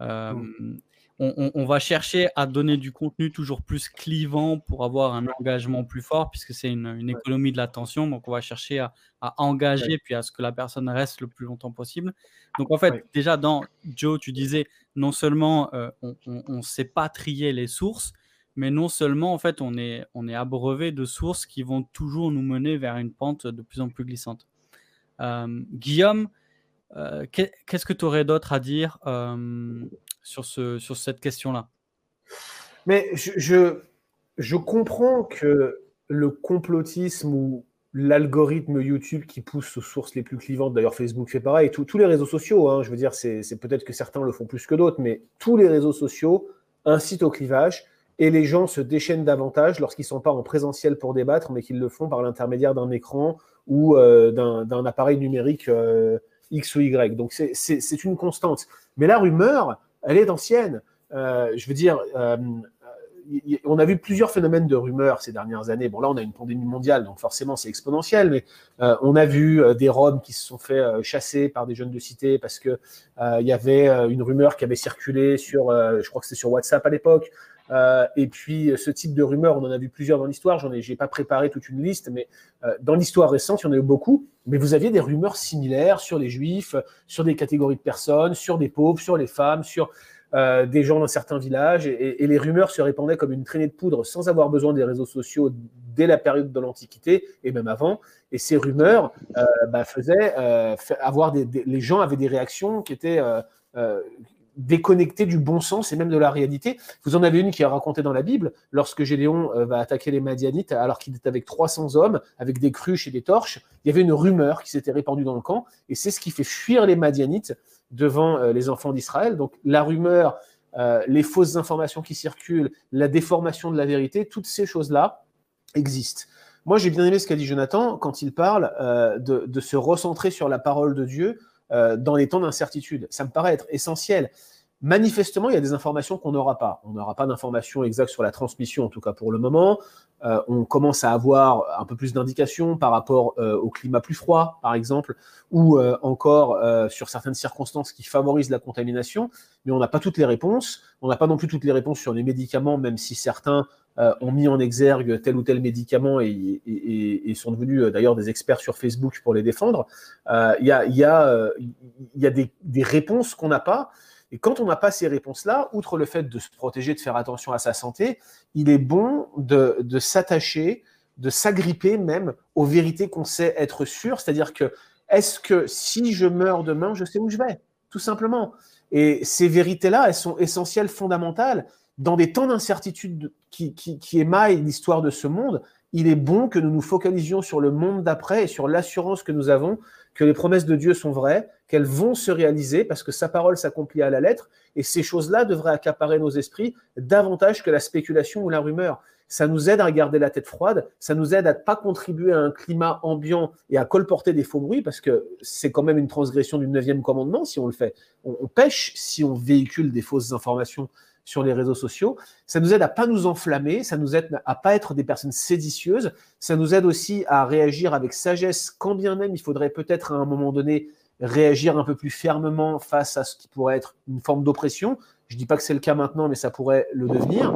Speaker 1: Euh, mmh on, va chercher à donner du contenu toujours plus clivant pour avoir un engagement plus fort, puisque c'est une, économie de l'attention. Donc, on va chercher à, engager, puis à ce que la personne reste le plus longtemps possible. Donc, en fait, déjà, dans Joe, tu disais, non seulement euh, on ne sait pas trier les sources, mais non seulement, en fait, on est, on est abreuvé de sources qui vont toujours nous mener vers une pente de plus en plus glissante. Euh, Guillaume, euh, qu'est-ce que tu aurais d'autre à dire sur, ce, sur cette question-là?
Speaker 3: Mais je, je, comprends que le complotisme ou l'algorithme YouTube qui pousse aux sources les plus clivantes, d'ailleurs Facebook fait pareil, tous les réseaux sociaux, hein, je veux dire, c'est peut-être que certains le font plus que d'autres, mais tous les réseaux sociaux incitent au clivage et les gens se déchaînent davantage lorsqu'ils ne sont pas en présentiel pour débattre, mais qu'ils le font par l'intermédiaire d'un écran ou euh, d'un appareil numérique euh, X ou Y. Donc c'est une constante. Mais la rumeur, elle est ancienne. Euh, je veux dire, on a vu plusieurs phénomènes de rumeurs ces dernières années. Bon, là, on a une pandémie mondiale, donc forcément, c'est exponentiel, mais on a vu des Roms qui se sont fait chasser par des jeunes de cité parce qu'il il y avait une rumeur qui avait circulé sur, je crois que c'était sur WhatsApp à l'époque, euh, et puis, ce type de rumeurs, on en a vu plusieurs dans l'histoire. J'en ai, j'ai pas préparé toute une liste, mais euh, dans l'histoire récente, il y en a eu beaucoup. Mais vous aviez des rumeurs similaires sur les juifs, sur des catégories de personnes, sur des pauvres, sur les femmes, sur euh, des gens dans certains villages. Et, les rumeurs se répandaient comme une traînée de poudre sans avoir besoin des réseaux sociaux dès la période de l'Antiquité et même avant. Et ces rumeurs bah, faisaient avoir des, les gens avaient des réactions qui étaient déconnecté du bon sens et même de la réalité. Vous en avez une qui est racontée dans la Bible, lorsque Gédéon euh, va attaquer les Madianites alors qu'il est avec 300 hommes, avec des cruches et des torches, il y avait une rumeur qui s'était répandue dans le camp, et c'est ce qui fait fuir les Madianites devant euh, les enfants d'Israël. Donc la rumeur, euh, les fausses informations qui circulent, la déformation de la vérité, toutes ces choses-là existent. Moi, j'ai bien aimé ce qu'a dit Jonathan quand il parle de, de se recentrer sur la parole de Dieu, euh, dans les temps d'incertitude. Ça me paraît être essentiel. Manifestement, il y a des informations qu'on n'aura pas. On n'aura pas d'informations exactes sur la transmission, en tout cas pour le moment. Euh, on commence à avoir un peu plus d'indications par rapport euh, au climat plus froid, par exemple, ou encore sur certaines circonstances qui favorisent la contamination, mais on n'a pas toutes les réponses. On n'a pas non plus toutes les réponses sur les médicaments, même si certains ont mis en exergue tel ou tel médicament et, sont devenus d'ailleurs des experts sur Facebook pour les défendre. Il y a, des, réponses qu'on n'a pas. Et quand on n'a pas ces réponses-là, outre le fait de se protéger, de faire attention à sa santé, il est bon de, s'attacher, de s'agripper même aux vérités qu'on sait être sûr. C'est-à-dire que, est-ce que si je meurs demain, je sais où je vais? Tout simplement. Et ces vérités-là, elles sont essentielles, fondamentales. Dans des temps d'incertitude qui, émaillent l'histoire de ce monde, il est bon que nous nous focalisions sur le monde d'après et sur l'assurance que nous avons que les promesses de Dieu sont vraies, qu'elles vont se réaliser parce que sa parole s'accomplit à la lettre, et ces choses-là devraient accaparer nos esprits davantage que la spéculation ou la rumeur. Ça nous aide à garder la tête froide, ça nous aide à ne pas contribuer à un climat ambiant et à colporter des faux bruits, parce que c'est quand même une transgression du neuvième commandement si on le fait. On, on pêche si on véhicule des fausses informations sur les réseaux sociaux. Ça nous aide à pas nous enflammer, ça nous aide à pas être des personnes séditieuses, ça nous aide aussi à réagir avec sagesse, quand bien même il faudrait peut-être à un moment donné réagir un peu plus fermement face à ce qui pourrait être une forme d'oppression. Je dis pas que c'est le cas maintenant, mais ça pourrait le devenir.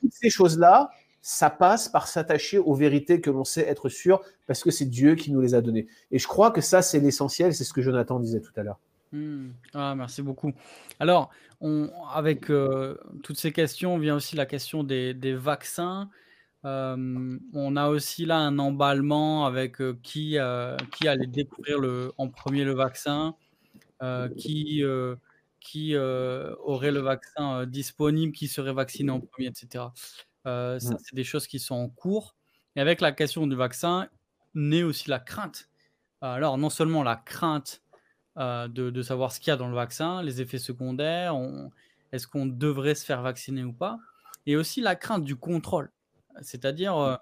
Speaker 3: Toutes ces choses-là, ça passe par s'attacher aux vérités que l'on sait être sûr, parce que c'est Dieu qui nous les a données. Et je crois que ça, c'est l'essentiel, c'est ce que Jonathan disait tout à l'heure.
Speaker 1: Hmm. Ah, merci beaucoup. Alors, on, avec euh, toutes ces questions, vient aussi la question des, vaccins. Euh, on a aussi là un emballement avec euh, qui, qui allait découvrir le, en premier le vaccin, qui, qui aurait le vaccin disponible, qui serait vacciné en premier, etc. ça, c'est des choses qui sont en cours. Et avec la question du vaccin, naît aussi la crainte. Alors, non seulement la crainte euh, de, savoir ce qu'il y a dans le vaccin, les effets secondaires, est-ce qu'on devrait se faire vacciner ou pas, et aussi la crainte du contrôle, c'est-à-dire euh,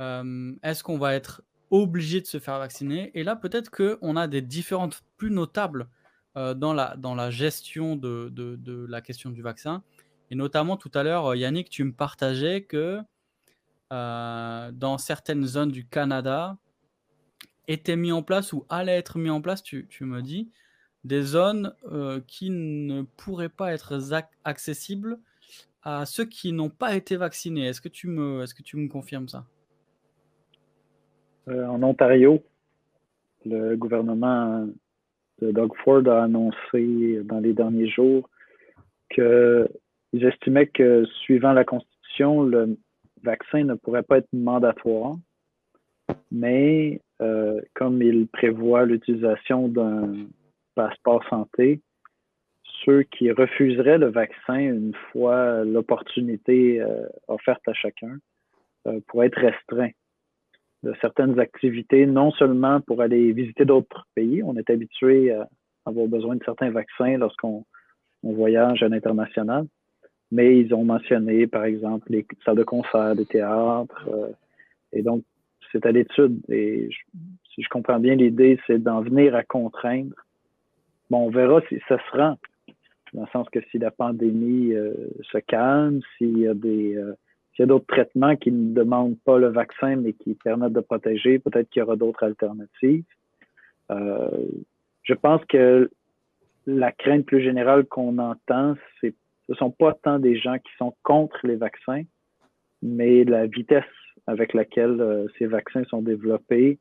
Speaker 1: euh, est-ce qu'on va être obligé de se faire vacciner, et là peut-être qu'on a des différentes plus notables dans, la, dans la gestion de, de, la question du vaccin, et notamment tout à l'heure, Yannick, tu me partageais que dans certaines zones du Canada, était mis en place ou allait être mis en place, tu, me dis, des zones euh, qui ne pourraient pas être accessibles à ceux qui n'ont pas été vaccinés. Est-ce que tu me, est-ce que tu me confirmes ça?
Speaker 2: Euh, En Ontario, le gouvernement de Doug Ford a annoncé dans les derniers jours qu'ils estimaient que suivant la Constitution, le vaccin ne pourrait pas être mandatoire, mais euh, comme il prévoit l'utilisation d'un passeport santé, ceux qui refuseraient le vaccin une fois l'opportunité euh, offerte à chacun euh, pourraient être restreints de certaines activités, non seulement pour aller visiter d'autres pays. On est habitué à avoir besoin de certains vaccins lorsqu'on voyage à l'international, mais ils ont mentionné, par exemple, les salles de concert, les théâtres, et donc c'est à l'étude. Et si je comprends bien, l'idée, c'est d'en venir à contraindre. Bon, on verra si ça se rend. Dans le sens que si la pandémie euh, se calme, s'il y a des euh, s'il y a d'autres traitements qui ne demandent pas le vaccin, mais qui permettent de protéger, peut-être qu'il y aura d'autres alternatives. Euh, je pense que la crainte plus générale qu'on entend, ce sont pas tant des gens qui sont contre les vaccins, mais la vitesse avec laquelle euh, ces vaccins sont développés,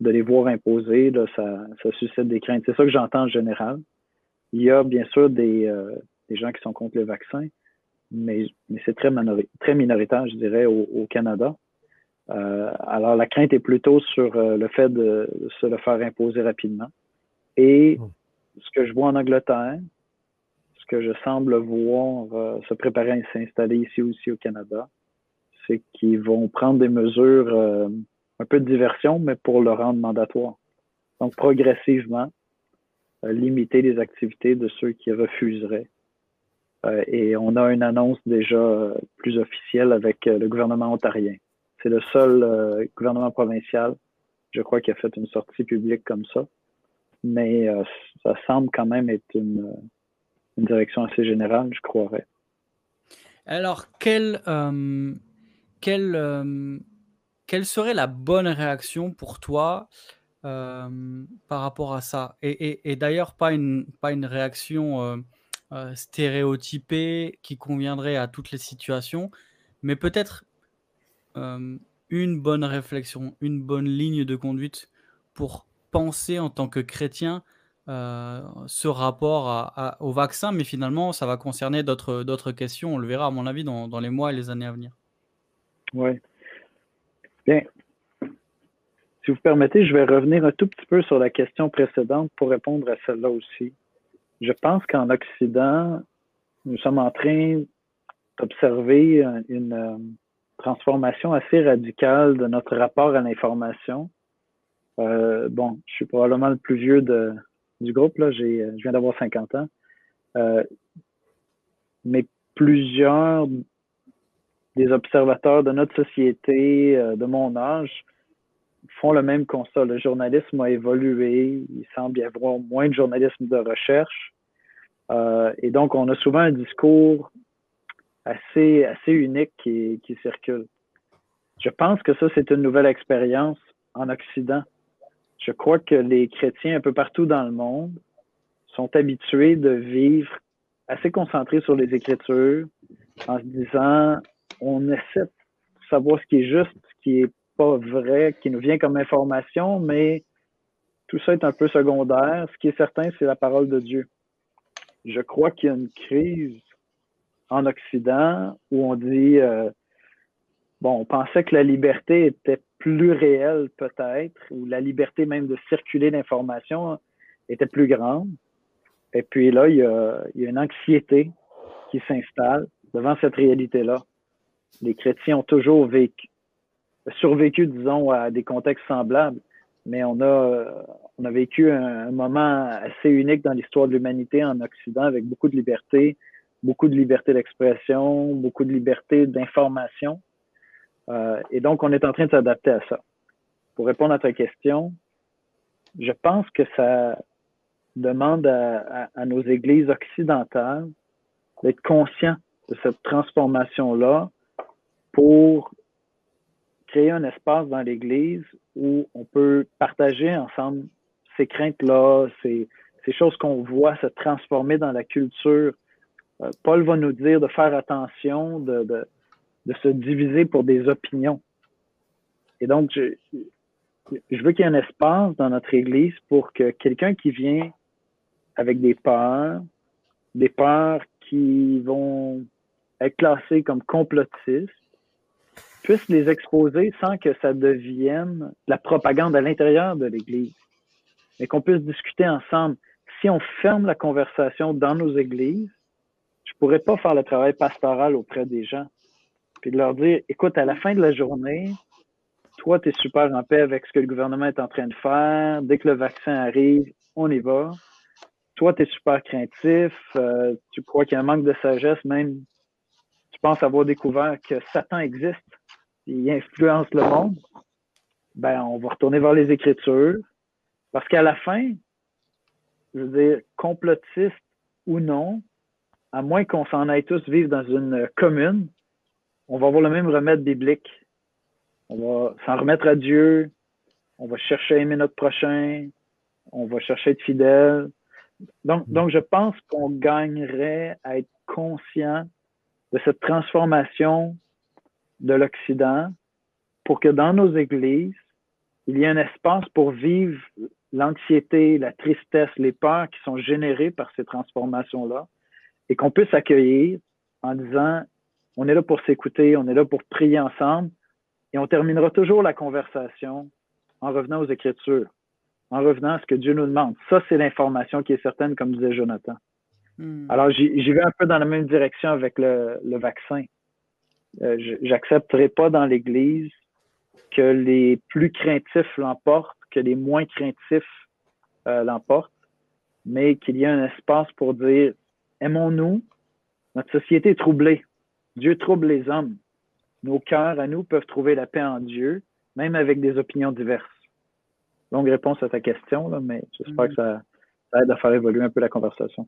Speaker 2: de les voir imposer, ça, suscite des craintes. C'est ça que j'entends en général. Il y a bien sûr des, euh, gens qui sont contre les vaccins, mais, c'est très, très minoritaire, je dirais, au, Canada. Euh, alors, la crainte est plutôt sur le fait de, se le faire imposer rapidement. Et hmm. ce que je vois en Angleterre, ce que je semble voir se préparer à s'installer ici aussi au Canada, c'est qu'ils vont prendre des mesures euh, un peu de diversion, mais pour le rendre mandatoire. Donc, progressivement, euh, limiter les activités de ceux qui refuseraient. Euh, et on a une annonce déjà plus officielle avec le gouvernement ontarien. C'est le seul gouvernement provincial, je crois, qui a fait une sortie publique comme ça. Mais ça semble quand même être une, une direction assez générale, je croirais.
Speaker 1: Alors, euh, quelle, euh, quelle serait la bonne réaction pour toi euh, par rapport à ça? Et, d'ailleurs, pas une, réaction stéréotypée qui conviendrait à toutes les situations, mais peut-être une bonne réflexion, une bonne ligne de conduite pour penser en tant que chrétien euh, ce rapport au vaccin, mais finalement, ça va concerner d'autres questions. On le verra, à mon avis, dans, les mois et les années à venir.
Speaker 2: Oui. Bien. Si vous permettez, je vais revenir un tout petit peu sur la question précédente pour répondre à celle-là aussi. Je pense qu'en Occident, nous sommes en train d'observer une euh, transformation assez radicale de notre rapport à l'information. Euh, bon, je suis probablement le plus vieux de, du groupe. Là. Euh, je viens d'avoir 50 ans. Mais plusieurs des observateurs de notre société, euh, de mon âge, font le même constat. Le journalisme a évolué. Il semble y avoir moins de journalisme de recherche. et donc, on a souvent un discours assez, assez unique qui circule. Je pense que ça, c'est une nouvelle expérience en Occident je crois que les chrétiens un peu partout dans le monde sont habitués de vivre assez concentrés sur les Écritures en se disant on essaie de savoir ce qui est juste, ce qui est pas vrai, qui nous vient comme information, mais tout ça est un peu secondaire. Ce qui est certain, c'est la parole de Dieu. Je crois qu'il y a une crise en Occident où on dit euh, bon, on pensait que la liberté était plus réelle peut-être, ou la liberté même de circuler l'information était plus grande. Et puis là, il y a, une anxiété qui s'installe devant cette réalité-là. Les chrétiens ont toujours vécu, survécu, disons, à des contextes semblables, mais on a, a vécu un, moment assez unique dans l'histoire de l'humanité en Occident avec beaucoup de liberté, beaucoup de liberté d'expression, beaucoup de liberté d'information. Euh, et donc, on est en train de s'adapter à ça. Pour répondre à ta question, je pense que ça demande à, nos églises occidentales d'être conscients de cette transformation-là pour créer un espace dans l'Église où on peut partager ensemble ces craintes-là, ces, choses qu'on voit se transformer dans la culture. Euh, Paul va nous dire de faire attention, de, se diviser pour des opinions. Et donc, je veux qu'il y ait un espace dans notre Église pour que quelqu'un qui vient avec des peurs, des peurs qui vont être classées comme complotistes, puisse les exposer sans que ça devienne la propagande à l'intérieur de l'Église, mais qu'on puisse discuter ensemble. Si on ferme la conversation dans nos églises, je pourrais pas faire le travail pastoral auprès des gens puis de leur dire, écoute, à la fin de la journée, toi, tu es super en paix avec ce que le gouvernement est en train de faire. Dès que le vaccin arrive, on y va. Toi, tu es super craintif. Euh, tu crois qu'il y a un manque de sagesse, même tu penses avoir découvert que Satan existe. Il influence le monde. Ben, on va retourner voir les Écritures. Parce qu'à la fin, je veux dire, complotiste ou non, à moins qu'on s'en aille tous vivre dans une commune, on va avoir le même remède biblique. On va s'en remettre à Dieu. On va chercher à aimer notre prochain. On va chercher à être fidèle. Donc, donc je pense qu'on gagnerait à être conscient de cette transformation de l'Occident pour que dans nos églises, il y ait un espace pour vivre l'anxiété, la tristesse, les peurs qui sont générées par ces transformations-là et qu'on puisse accueillir en disant on est là pour s'écouter, on est là pour prier ensemble et on terminera toujours la conversation en revenant aux Écritures, en revenant à ce que Dieu nous demande. Ça, c'est l'information qui est certaine, comme disait Jonathan. Hmm. Alors, j'y vais un peu dans la même direction avec le, vaccin. Euh, J'accepterai pas dans l'Église que les plus craintifs l'emportent, que les moins craintifs euh, l'emportent, mais qu'il y ait un espace pour dire aimons-nous, notre société est troublée. Dieu trouble les hommes. Nos cœurs à nous peuvent trouver la paix en Dieu, même avec des opinions diverses. Longue réponse à ta question, là, mais j'espère que ça, aide à faire évoluer un peu la conversation.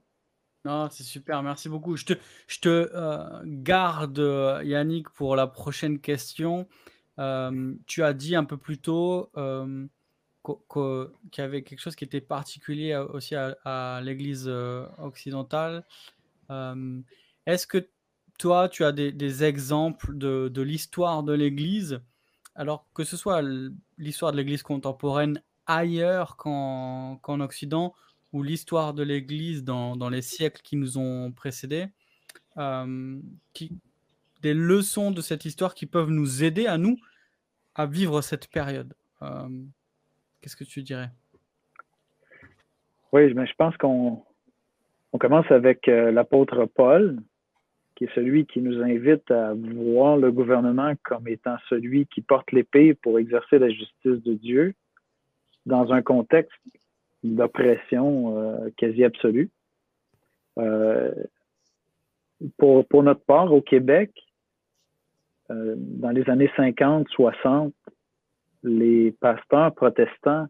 Speaker 1: Non, c'est super, merci beaucoup. Je te, je te euh, garde, euh, Yannick, pour la prochaine question. Euh, tu as dit un peu plus tôt qu'il y avait quelque chose qui était particulier aussi à, l'Église occidentale. Est-ce que toi, tu as des, exemples de, de l'histoire de l'Église, alors que ce soit l'histoire de l'Église contemporaine ailleurs qu'en Occident, ou l'histoire de l'Église dans, les siècles qui nous ont précédés, euh, des leçons de cette histoire qui peuvent nous aider à nous à vivre cette période. Euh, qu'est-ce que tu dirais?
Speaker 2: Oui, mais je pense qu'on on commence avec euh, l'apôtre Paul, qui est celui qui nous invite à voir le gouvernement comme étant celui qui porte l'épée pour exercer la justice de Dieu dans un contexte d'oppression euh, quasi absolue. Euh, pour, notre part, au Québec, euh, dans les années 50, 60, les pasteurs protestants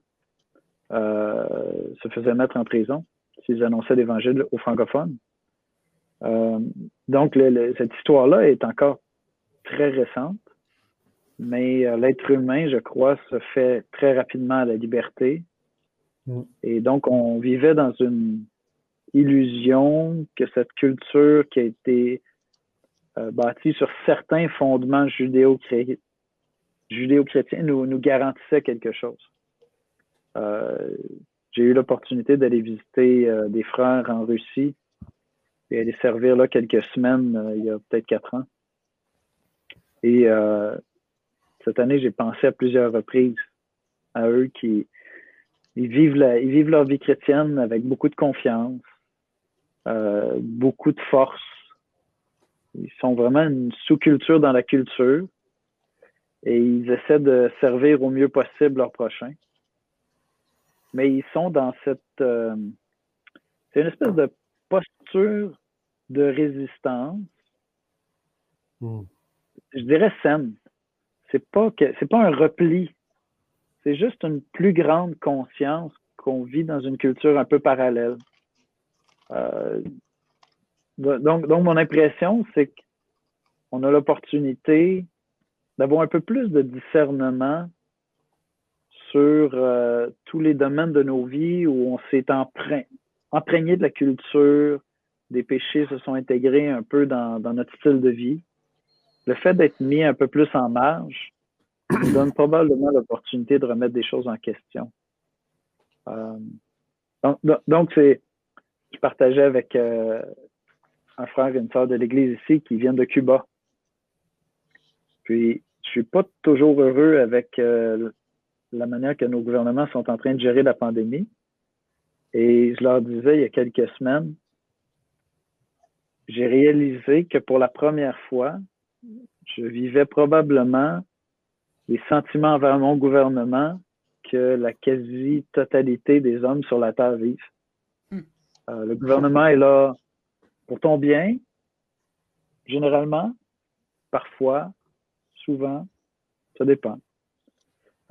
Speaker 2: se faisaient mettre en prison s'ils annonçaient l'évangile aux francophones. donc, cette histoire-là est encore très récente, mais l'être humain, je crois, se fait très rapidement à la liberté Mm. Et donc, on vivait dans une illusion que cette culture qui a été euh, bâtie sur certains fondements judéo-chrétiens nous, garantissait quelque chose. Euh, j'ai eu l'opportunité d'aller visiter euh, des frères en Russie et aller servir là quelques semaines il y a peut-être quatre ans. Et cette année, j'ai pensé à plusieurs reprises à eux qui, ils vivent, ils vivent leur vie chrétienne avec beaucoup de confiance, euh, beaucoup de force. Ils sont vraiment une sous-culture dans la culture et ils essaient de servir au mieux possible leur prochain. Mais ils sont dans cette... Euh, c'est une espèce de posture de résistance. Hmm. Je dirais saine. C'est pas que c'est pas un repli c'est juste une plus grande conscience qu'on vit dans une culture un peu parallèle. Euh, donc, mon impression, c'est qu'on a l'opportunité d'avoir un peu plus de discernement sur euh, tous les domaines de nos vies où on s'est imprégné de la culture, des péchés se sont intégrés un peu dans, notre style de vie. Le fait d'être mis un peu plus en marge, donne probablement l'opportunité de remettre des choses en question. Euh, donc, c'est, je partageais avec euh, un frère et une soeur de l'Église ici qui viennent de Cuba. Puis, je suis pas toujours heureux avec euh, la manière que nos gouvernements sont en train de gérer la pandémie. Et je leur disais il y a quelques semaines, j'ai réalisé que pour la première fois, je vivais probablement les sentiments envers mon gouvernement que la quasi-totalité des hommes sur la Terre vivent. Hmm. Euh, le gouvernement est là pour ton bien, généralement, parfois, souvent, ça dépend.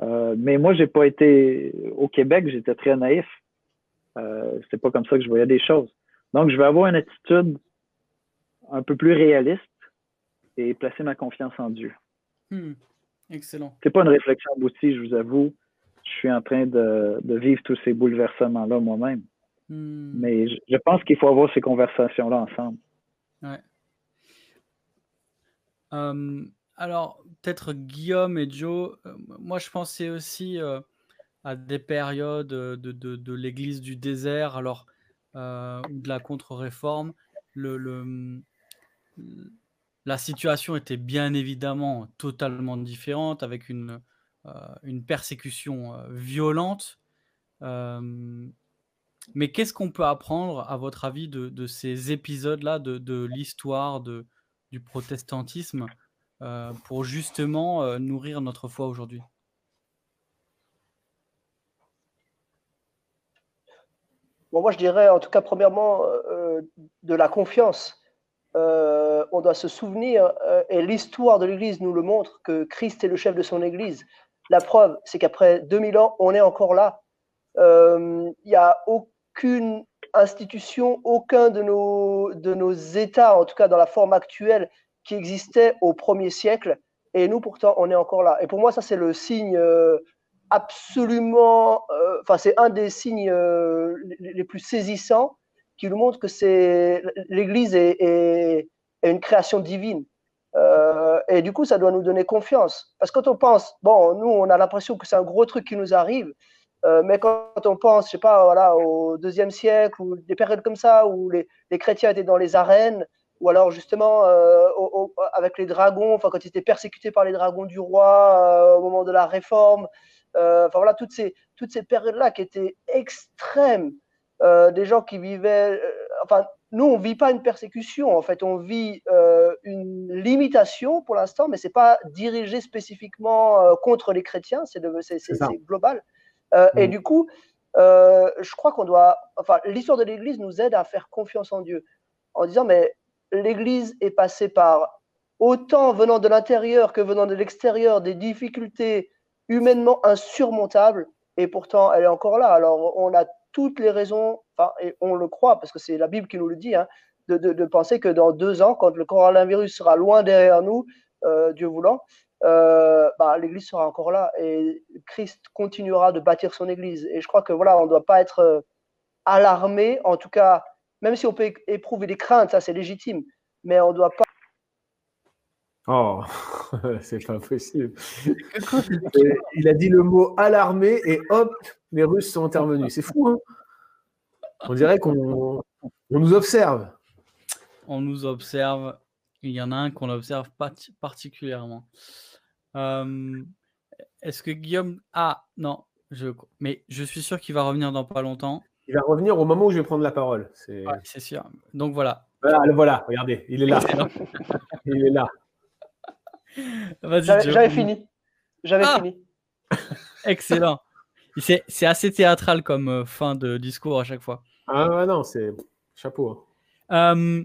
Speaker 2: Euh, mais moi, j'ai pas été au Québec, j'étais très naïf. Euh, c'est pas comme ça que je voyais des choses. Donc, je vais avoir une attitude un peu plus réaliste et placer ma confiance en Dieu.
Speaker 1: Hmm. Excellent.
Speaker 2: C'est pas une réflexion aboutie, je vous avoue. Je suis en train de, vivre tous ces bouleversements-là moi-même. Hmm. Mais je, pense qu'il faut avoir ces conversations-là ensemble.
Speaker 1: Ouais. Euh, alors, peut-être Guillaume et Joe, euh, moi je pensais aussi euh, à des périodes de, de, l'église du désert, alors, de la contre-réforme. le, la situation était bien évidemment totalement différente, avec une, euh, une persécution euh, violente. Euh, mais qu'est-ce qu'on peut apprendre, à votre avis, de, ces épisodes-là de, l'histoire du protestantisme pour justement nourrir notre foi aujourd'hui?
Speaker 4: Bon, Moi, je dirais, en tout cas, premièrement, de la confiance euh, on doit se souvenir, euh, et l'histoire de l'Église nous le montre, que Christ est le chef de son Église. La preuve, c'est qu'après 2000 ans, on est encore là. Il euh, n'y a aucune institution, aucun de nos, de nos États, en tout cas dans la forme actuelle, qui existait au premier siècle. Et nous, pourtant, on est encore là. Et pour moi, ça, c'est le signe absolument. Enfin, c'est un des signes les plus saisissants qui nous montre que c'est l'Église est, une création divine. Euh, et du coup, ça doit nous donner confiance. Parce que quand on pense, bon, nous, on a l'impression que c'est un gros truc qui nous arrive, euh, mais quand on pense, je sais pas, voilà, au deuxième siècle ou des périodes comme ça où les, les chrétiens étaient dans les arènes, ou alors justement euh, avec les dragons, enfin quand ils étaient persécutés par les dragons du roi au moment de la réforme, enfin voilà, toutes ces, toutes ces périodes-là qui étaient extrêmes, euh, des gens qui vivaient, euh, enfin nous on vit pas une persécution, en fait on vit euh, une limitation pour l'instant, mais c'est pas dirigé spécifiquement contre les chrétiens, c'est global. Et
Speaker 3: Mm.
Speaker 4: du coup, euh, je crois qu'on doit, enfin l'histoire de l'Église nous aide à faire confiance en Dieu, en disant mais l'Église est passée par autant venant de l'intérieur que venant de l'extérieur des difficultés humainement insurmontables, et pourtant elle est encore là. Alors on a toutes les raisons, et on le croit parce que c'est la Bible qui nous le dit, hein, de, penser que dans deux ans, quand le coronavirus sera loin derrière nous, euh, Dieu voulant, euh, bah, l'Église sera encore là et Christ continuera de bâtir son Église. Et je crois que voilà, on ne doit pas être euh, alarmé, en tout cas, même si on peut éprouver des craintes, ça c'est légitime, mais on ne doit pas
Speaker 3: Oh, c'est pas possible. Il a dit le mot alarmé et hop, les Russes sont intervenus. C'est fou, hein? On dirait qu'on on nous observe.
Speaker 1: On nous observe. Il y en a un qu'on observe parti- particulièrement. Euh, Est-ce que Guillaume. Ah, non. Je... Mais je suis sûr qu'il va revenir dans pas longtemps.
Speaker 3: Il va revenir au moment où je vais prendre la parole. C'est
Speaker 1: Ouais, sûr. Donc voilà.
Speaker 3: voilà, le voilà, regardez, il est là. Il est là.
Speaker 4: J'avais fini. J'avais
Speaker 1: Ah
Speaker 4: fini.
Speaker 1: Excellent. C'est assez théâtral comme euh, fin de discours à chaque fois.
Speaker 3: Ah non, c'est chapeau. hein.
Speaker 1: Euh,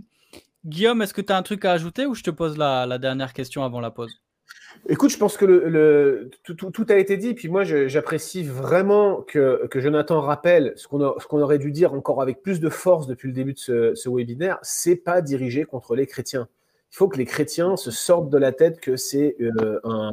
Speaker 1: Guillaume, est-ce que tu as un truc à ajouter ou je te pose la, la dernière question avant la pause?
Speaker 3: Écoute, je pense que le, le- tout, tout- tout a été dit. Puis moi, j'apprécie vraiment que, que Jonathan rappelle ce qu'on a- ce qu'on aurait dû dire encore avec plus de force depuis le début de ce, ce webinaire. C'est pas dirigé contre les chrétiens. Il faut que les chrétiens se sortent de la tête que c'est euh, un-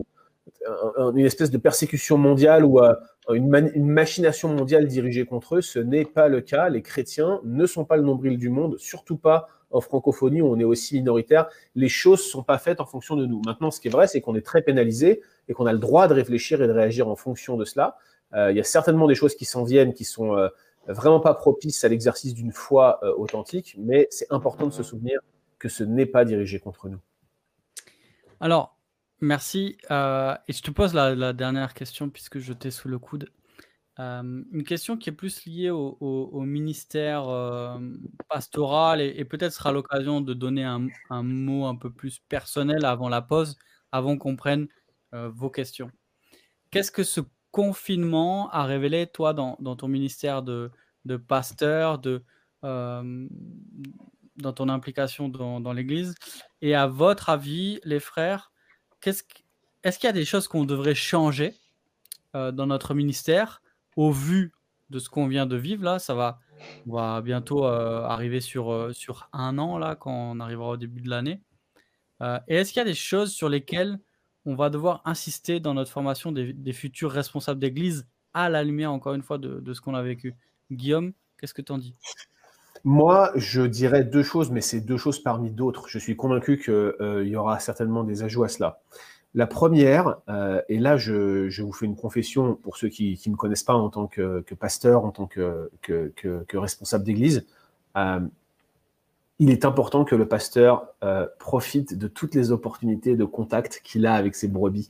Speaker 3: un- une espèce de persécution mondiale ou euh, une, machination mondiale dirigée contre eux. Ce n'est pas le cas. Les chrétiens ne sont pas le nombril du monde, surtout pas en francophonie où on est aussi minoritaire les choses sont pas faites en fonction de nous. Maintenant, ce qui est vrai, c'est qu'on est très pénalisé et qu'on a le droit de réfléchir et de réagir en fonction de cela. Euh, il y a certainement des choses qui s'en viennent qui sont vraiment pas propices à l'exercice d'une foi authentique, mais c'est important de se souvenir que ce n'est pas dirigé contre nous.
Speaker 1: Alors, merci. euh, et je te pose la, dernière question puisque je t'ai sous le coude. Euh, une question qui est plus liée au, ministère euh, pastoral et, peut-être sera l'occasion de donner un, mot un peu plus personnel avant la pause, avant qu'on prenne vos questions. Qu'est-ce que ce confinement a révélé, toi, dans, ton ministère de, de pasteur, de, dans ton implication dans, l'Église. Et à votre avis, les frères, est-ce qu'il y a des choses qu'on devrait changer euh, dans notre ministère au vu de ce qu'on vient de vivre là? Ça va, on va bientôt euh, arriver sur, euh, sur un an là, quand on arrivera au début de l'année. Et est-ce qu'il y a des choses sur lesquelles on va devoir insister dans notre formation des, futurs responsables d'église à la lumière, encore une fois, de, de ce qu'on a vécu? Guillaume, qu'est-ce que tu en dis?
Speaker 3: Moi, je dirais deux choses, mais c'est deux choses parmi d'autres. Je suis convaincu qu'il y aura certainement des ajouts à cela. La première, euh, et là je, vous fais une confession pour ceux qui ne me connaissent pas en tant que, pasteur, en tant que, responsable d'église, euh, il est important que le pasteur euh, profite de toutes les opportunités de contact qu'il a avec ses brebis.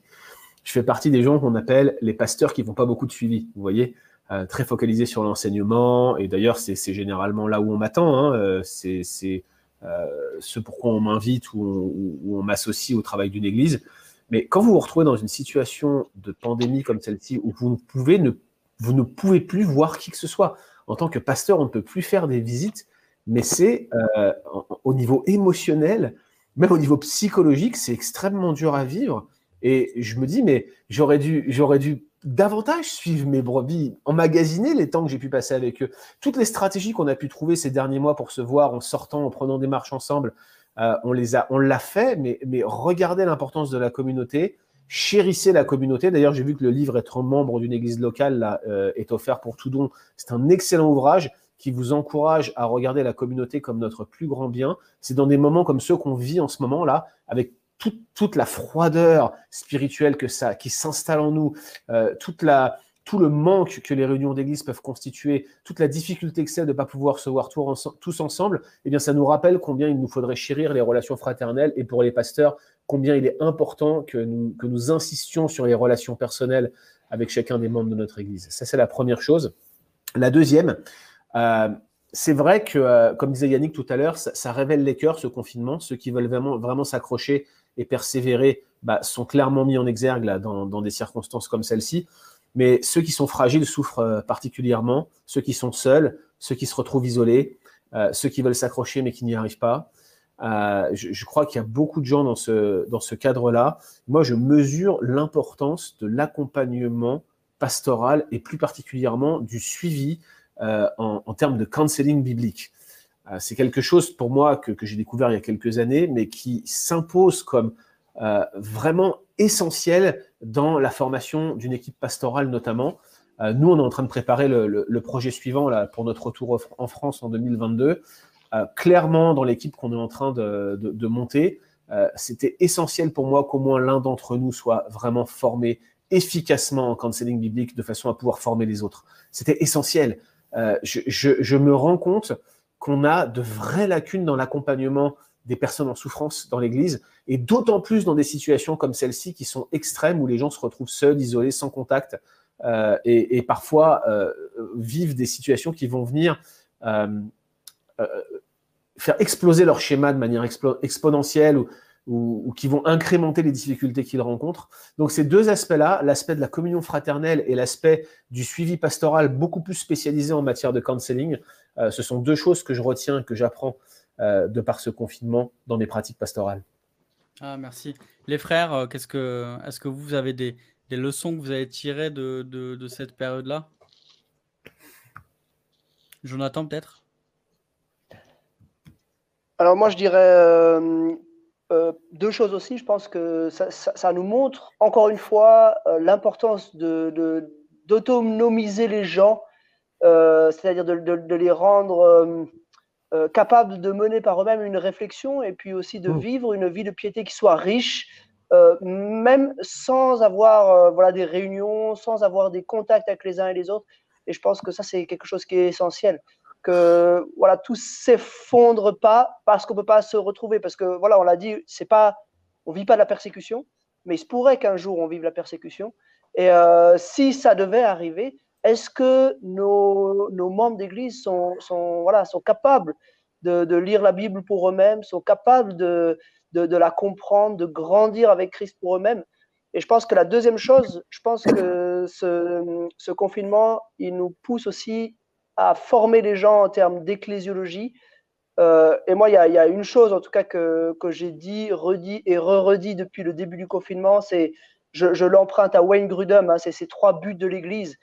Speaker 3: Je fais partie des gens qu'on appelle les pasteurs qui font pas beaucoup de suivi, vous voyez, euh, très focalisés sur l'enseignement, et d'ailleurs c'est généralement là où on m'attend, hein, euh, c'est euh, ce pourquoi on m'invite ou on, m'associe au travail d'une église. Mais quand vous vous retrouvez dans une situation de pandémie comme celle-ci, où vous ne pouvez ne, vous ne pouvez plus voir qui que ce soit, en tant que pasteur, on ne peut plus faire des visites, mais c'est au niveau émotionnel, même au niveau psychologique, c'est extrêmement dur à vivre. Et je me dis, mais j'aurais dû, j'aurais dû davantage suivre mes brebis, emmagasiner les temps que j'ai pu passer avec eux. Toutes les stratégies qu'on a pu trouver ces derniers mois pour se voir en sortant, en prenant des marches ensemble, euh, on les a, on l'a fait, mais, mais regardez l'importance de la communauté, chérissez la communauté. D'ailleurs, j'ai vu que le livre Être membre d'une église locale euh, est offert pour tout don. C'est un excellent ouvrage qui vous encourage à regarder la communauté comme notre plus grand bien. C'est dans des moments comme ceux qu'on vit en ce moment là, avec toute, la froideur spirituelle que ça, qui s'installe en nous, euh, tout le manque que les réunions d'église peuvent constituer, toute la difficulté que c'est de ne pas pouvoir se voir tous ensemble, eh bien, ça nous rappelle combien il nous faudrait chérir les relations fraternelles et pour les pasteurs, combien il est important que nous, que nous insistions sur les relations personnelles avec chacun des membres de notre église. Ça, c'est la première chose. La deuxième, euh, c'est vrai que, euh, comme disait Yannick tout à l'heure, ça, révèle les cœurs, ce confinement. Ceux qui veulent vraiment, vraiment s'accrocher et persévérer bah, sont clairement mis en exergue dans, des circonstances comme celle-ci. Mais ceux qui sont fragiles souffrent euh, particulièrement, ceux qui sont seuls, ceux qui se retrouvent isolés, euh, ceux qui veulent s'accrocher mais qui n'y arrivent pas. Euh, je, crois qu'il y a beaucoup de gens dans ce, dans ce cadre-là. Moi, je mesure l'importance de l'accompagnement pastoral et plus particulièrement du suivi en, en, termes de counseling biblique. Euh, c'est quelque chose pour moi que, j'ai découvert il y a quelques années, mais qui s'impose comme euh, vraiment essentiel dans la formation d'une équipe pastorale notamment. Euh, nous, on est en train de préparer le, projet suivant là, pour notre retour en France en 2022. clairement, dans l'équipe qu'on est en train de, monter, c'était essentiel pour moi qu'au moins l'un d'entre nous soit vraiment formé efficacement en counseling biblique de façon à pouvoir former les autres. C'était essentiel. je, me rends compte qu'on a de vraies lacunes dans l'accompagnement des personnes en souffrance dans l'Église, et d'autant plus dans des situations comme celle-ci qui sont extrêmes, où les gens se retrouvent seuls, isolés, sans contact, euh, et, parfois euh, vivent des situations qui vont venir euh, faire exploser leur schéma de manière exponentielle ou, ou, qui vont incrémenter les difficultés qu'ils rencontrent. Donc ces deux aspects-là, l'aspect de la communion fraternelle et l'aspect du suivi pastoral beaucoup plus spécialisé en matière de counseling, euh, ce sont deux choses que je retiens, que j'apprends euh, de par ce confinement dans mes pratiques pastorales.
Speaker 1: Ah, merci. Les frères, euh, qu'est-ce que, est-ce que vous avez des, des, leçons que vous avez tirées de, de, de cette période-là? Jonathan, peut-être?
Speaker 4: Alors moi, je dirais euh, deux choses aussi, je pense que ça, nous montre encore une fois euh, l'importance d'autonomiser les gens, euh, c'est-à-dire de, les rendre capables de mener par eux-mêmes une réflexion et puis aussi de mmh. vivre une vie de piété qui soit riche, même sans avoir voilà, des réunions, sans avoir des contacts avec les uns et les autres. Et je pense que ça, c'est quelque chose qui est essentiel que voilà tout s'effondre pas parce qu'on peut pas se retrouver. Parce que voilà on l'a dit c'est pas on vit pas de la persécution mais il se pourrait qu'un jour on vive la persécution. Et euh, si ça devait arriver est-ce que nos, nos membres d'église sont, sont, voilà sont capables de, de lire la Bible pour eux-mêmes sont capables de, de, la comprendre de grandir avec Christ pour eux-mêmes? Et je pense que la deuxième chose je pense que ce confinement il nous pousse aussi à former les gens en termes d'ecclésiologie. Euh, et moi, il y, a une chose, en tout cas, que, j'ai dit, redit et re-redit depuis le début du confinement, c'est, je, l'emprunte à Wayne Grudem, hein, c'est ces trois buts de l'Église.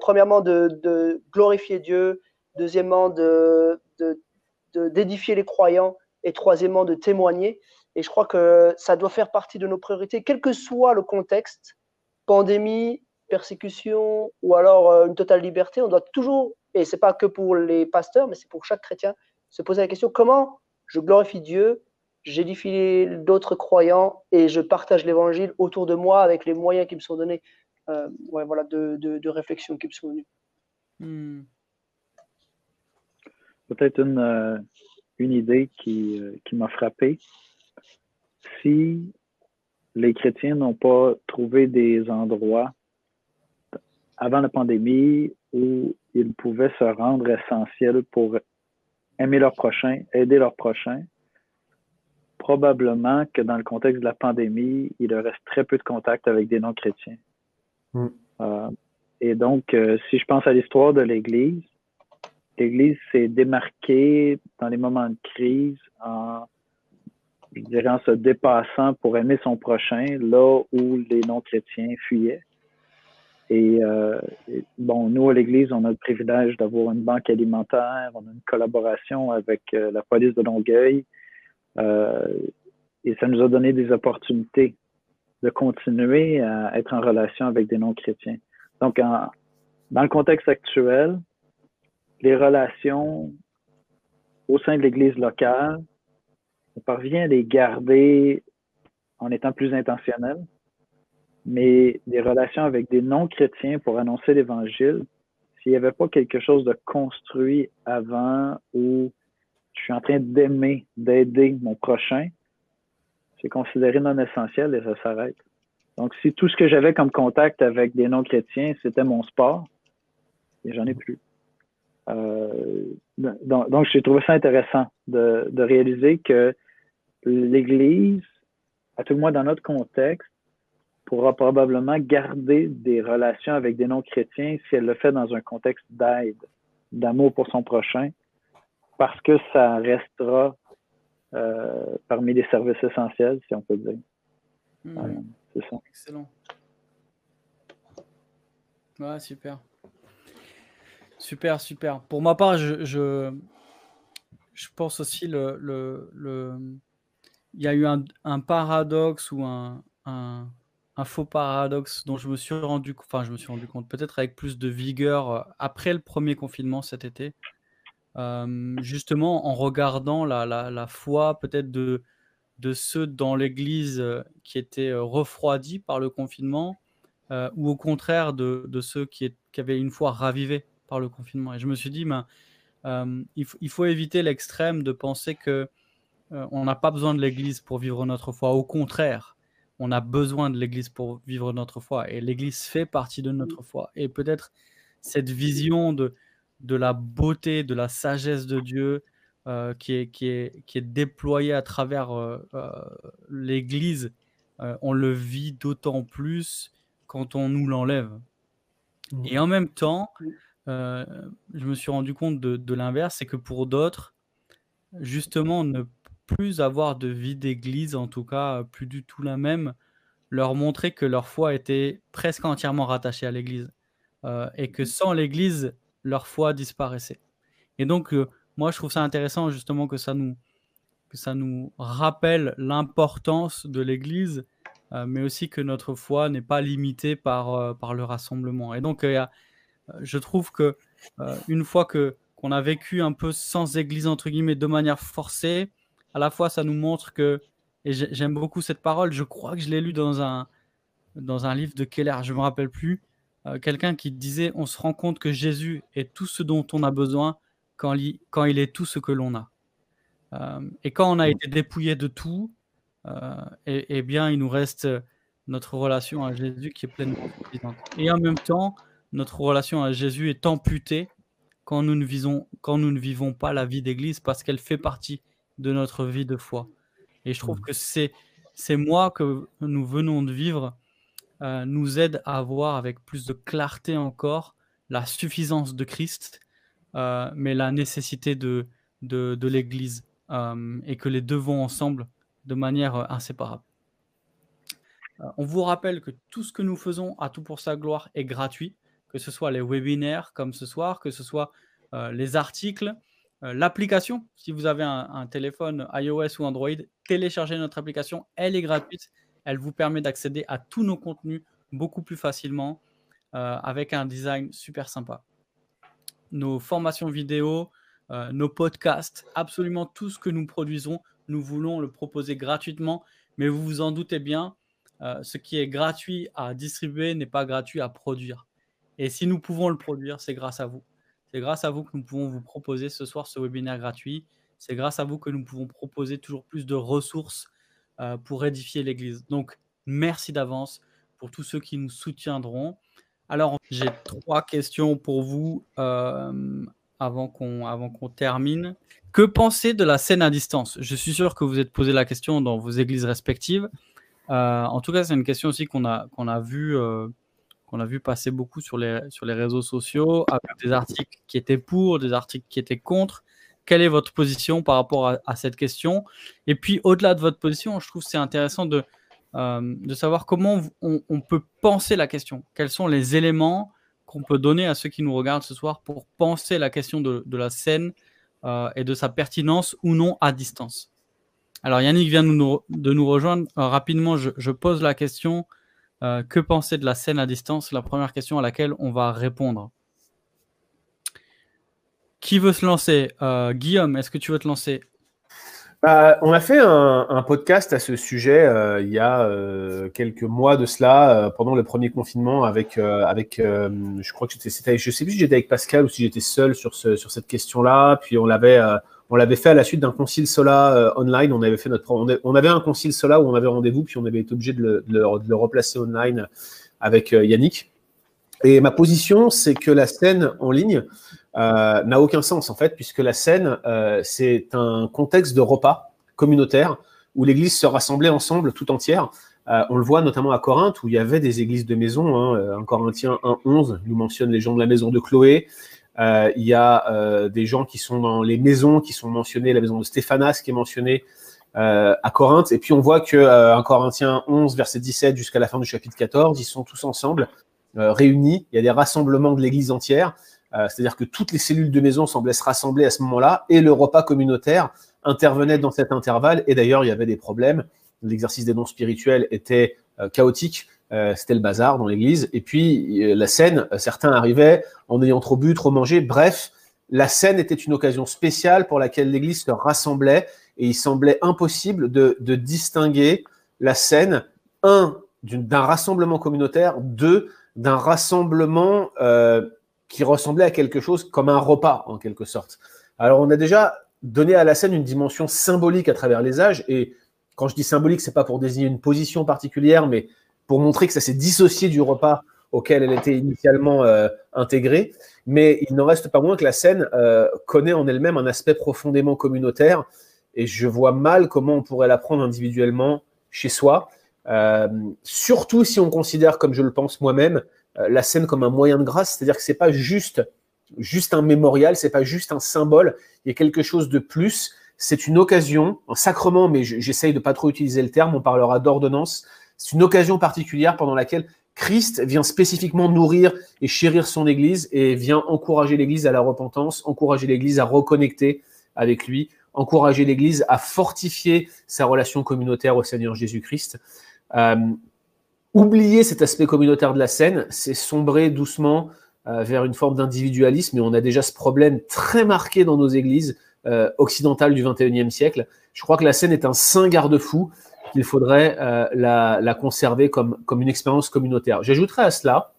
Speaker 4: premièrement, de, glorifier Dieu. Deuxièmement, de, d'édifier les croyants. Et troisièmement, de témoigner. Et je crois que ça doit faire partie de nos priorités, quel que soit le contexte, pandémie, persécution ou alors euh, une totale liberté. On doit toujours et c'est pas que pour les pasteurs, mais c'est pour chaque chrétien, se poser la question comment je glorifie Dieu, j'édifie d'autres croyants et je partage l'évangile autour de moi avec les moyens qui me sont donnés, euh, ouais, voilà, de, de, réflexion qui me sont venus. Hmm.
Speaker 2: Peut-être une, euh, une idée qui, euh, qui m'a frappé. Si les chrétiens n'ont pas trouvé des endroits avant la pandémie où ils pouvaient se rendre essentiels pour aimer leur prochain, aider leur prochain. Probablement que dans le contexte de la pandémie, il reste très peu de contact avec des non-chrétiens. Mm. Euh, et donc, euh, si je pense à l'histoire de l'Église, l'Église s'est démarquée dans les moments de crise en, je dirais, en se dépassant pour aimer son prochain, là où les non-chrétiens fuyaient. Et, bon, nous, à l'Église, on a le privilège d'avoir une banque alimentaire, on a une collaboration avec la police de Longueuil. et ça nous a donné des opportunités de continuer à être en relation avec des non-chrétiens. Donc, dans le contexte actuel, les relations au sein de l'Église locale, on parvient à les garder en étant plus intentionnel, mais des relations avec des non-chrétiens pour annoncer l'Évangile, s'il n'y avait pas quelque chose de construit avant où je suis en train d'aimer, d'aider mon prochain, c'est considéré non essentiel et ça s'arrête. Donc, si tout ce que j'avais comme contact avec des non-chrétiens, c'était mon sport, et j'en ai plus. Euh, donc, j'ai trouvé ça intéressant de, réaliser que l'Église, à tout le moins dans notre contexte, pourra probablement garder des relations avec des non-chrétiens si elle le fait dans un contexte d'aide, d'amour pour son prochain, parce que ça restera euh, parmi les services essentiels, si on peut dire.
Speaker 1: Hmm. C'est ça. Excellent. Ouais, super. Super, super. Pour ma part, je, je, pense aussi le, le, le, il y a eu un, un paradoxe ou un, un, un, faux paradoxe dont je me suis rendu, enfin, je me suis rendu compte peut-être avec plus de vigueur euh, après le premier confinement cet été. Euh, justement, en regardant la, foi peut-être de, ceux dans l'Église euh, qui étaient refroidis par le confinement, ou au contraire de, ceux qui, avaient une foi ravivée par le confinement. Et je me suis dit, ben, euh, il, faut éviter l'extrême de penser que euh, on n'a pas besoin de l'Église pour vivre notre foi. Au contraire, on a besoin de l'Église pour vivre notre foi. Et l'Église fait partie de notre foi. Et peut-être cette vision de, de la beauté, de la sagesse de Dieu euh, qui, est, qui, est, qui est déployée à travers l'Église, on le vit d'autant plus quand on nous l'enlève. Mmh. Et en même temps, euh, je me suis rendu compte de, l'inverse, c'est que pour d'autres, justement, ne plus avoir de vie d'église, en tout cas plus du tout la même, leur montrer que leur foi était presque entièrement rattachée à l'église euh, et que sans l'église, leur foi disparaissait. Et donc, euh, moi, je trouve ça intéressant justement que ça nous, que ça nous rappelle l'importance de l'église, mais aussi que notre foi n'est pas limitée par, par le rassemblement. Et donc, je trouve que euh, une fois que qu'on a vécu un peu sans église entre guillemets de manière forcée, à la fois ça nous montre que et j'aime beaucoup cette parole. Je crois que je l'ai lu dans un dans un livre de Keller, je me rappelle plus. Euh, quelqu'un qui disait on se rend compte que Jésus est tout ce dont on a besoin quand, il, quand il est tout ce que l'on a. Euh, et quand on a été dépouillé de tout, et, eh bien il nous reste notre relation à Jésus qui est pleinement Et en même temps, notre relation à Jésus est amputée quand nous ne, visons, quand nous ne vivons pas la vie d'église parce qu'elle fait partie de notre vie de foi. Et je trouve mmh. que c'est ces mois que nous venons de vivre euh, nous aident à voir avec plus de clarté encore la suffisance de Christ, euh, mais la nécessité de, de, l'Église euh, et que les deux vont ensemble de manière inséparable. on vous rappelle que tout ce que nous faisons à tout pour sa gloire est gratuit que ce soit les webinaires comme ce soir, que ce soit les articles, l'application. Si vous avez un, téléphone iOS ou Android, téléchargez notre application. Elle est gratuite. Elle vous permet d'accéder à tous nos contenus beaucoup plus facilement euh, avec un design super sympa. Nos formations vidéo, nos podcasts, absolument tout ce que nous produisons, nous voulons le proposer gratuitement. Mais vous vous en doutez bien, ce qui est gratuit à distribuer n'est pas gratuit à produire. Et si nous pouvons le produire, c'est grâce à vous. C'est grâce à vous que nous pouvons vous proposer ce soir ce webinaire gratuit. C'est grâce à vous que nous pouvons proposer toujours plus de ressources euh, pour édifier l'Église. Donc, merci d'avance pour tous ceux qui nous soutiendront. Alors, j'ai trois questions pour vous euh, avant qu'on termine. Que pensez de la scène à distance? Je suis sûr que vous êtes posé la question dans vos églises respectives. Euh, en tout cas, c'est une question aussi qu'on a, qu'on a vue qu'on a vu passer beaucoup sur les, sur les réseaux sociaux, avec des articles qui étaient pour, des articles qui étaient contre. Quelle est votre position par rapport à, cette question? Et puis, au-delà de votre position, je trouve c'est intéressant de, de savoir comment on, peut penser la question. Quels sont les éléments qu'on peut donner à ceux qui nous regardent ce soir pour penser la question de, la scène et de sa pertinence ou non à distance? Alors Yannick vient de nous, rejoindre. rapidement, je, pose la question que penser de la scène à distance? La première question à laquelle on va répondre. Qui veut se lancer? Euh, Guillaume, est-ce que tu veux te lancer?
Speaker 3: Bah, on a fait un, podcast à ce sujet euh, il y a euh, quelques mois de cela, pendant le premier confinement, avec, avec je crois que c'était, je sais plus si j'étais avec Pascal ou si j'étais seul sur, ce, sur cette question-là. Puis on l'avait, on l'avait fait à la suite d'un concile Sola online. On avait fait notre, on, avait un concile Sola où on avait rendez-vous, puis on avait été obligé de le, de le replacer online avec Yannick. Et ma position, c'est que la scène en ligne, euh, n'a aucun sens en fait, puisque la scène, euh, c'est un contexte de repas communautaire où l'Église se rassemblait ensemble tout entière. Euh, on le voit notamment à Corinthe, où il y avait des églises de maison. Hein, un Corinthien 1.11 nous mentionne les gens de la maison de Chloé. Il y a des gens qui sont dans les maisons, qui sont mentionnés, la maison de Stéphanas qui est mentionnée à Corinthe. Et puis on voit que un Corinthien 11, verset 17 jusqu'à la fin du chapitre 14, ils sont tous ensemble, réunis. Il y a des rassemblements de l'Église entière. Euh, c'est-à-dire que toutes les cellules de maison semblaient se rassembler à ce moment-là et le repas communautaire intervenait dans cet intervalle. Et d'ailleurs, il y avait des problèmes. L'exercice des dons spirituels était euh, chaotique. Euh, c'était le bazar dans l'église. Et puis, la scène, certains arrivaient en ayant trop bu, trop mangé. Bref, la scène était une occasion spéciale pour laquelle l'église se rassemblait et il semblait impossible de, distinguer la scène, un, d'un rassemblement communautaire, deux, d'un rassemblement qui ressemblait à quelque chose comme un repas, en quelque sorte. Alors, on a déjà donné à la scène une dimension symbolique à travers les âges, et quand je dis symbolique, c'est pas pour désigner une position particulière, mais pour montrer que ça s'est dissocié du repas auquel elle était initialement euh, intégrée. Mais il n'en reste pas moins que la scène euh, connaît en elle-même un aspect profondément communautaire, et je vois mal comment on pourrait la prendre individuellement chez soi, euh, surtout si on considère, comme je le pense moi-même, la scène comme un moyen de grâce, c'est-à-dire que c'est pas juste juste un mémorial, c'est pas juste un symbole, il y a quelque chose de plus. C'est une occasion, un sacrement, mais j'essaye de pas trop utiliser le terme, on parlera d'ordonnance. C'est une occasion particulière pendant laquelle Christ vient spécifiquement nourrir et chérir son Église et vient encourager l'Église à la repentance, encourager l'Église à reconnecter avec lui, encourager l'Église à fortifier sa relation communautaire au Seigneur Jésus-Christ. Euh, oublier cet aspect communautaire de la scène, c'est sombrer doucement euh, vers une forme d'individualisme, et on a déjà ce problème très marqué dans nos églises euh, occidentales du XXIe siècle. Je crois que la scène est un saint garde-fou qu'il faudrait euh, la, conserver comme, comme une expérience communautaire. J'ajouterais à cela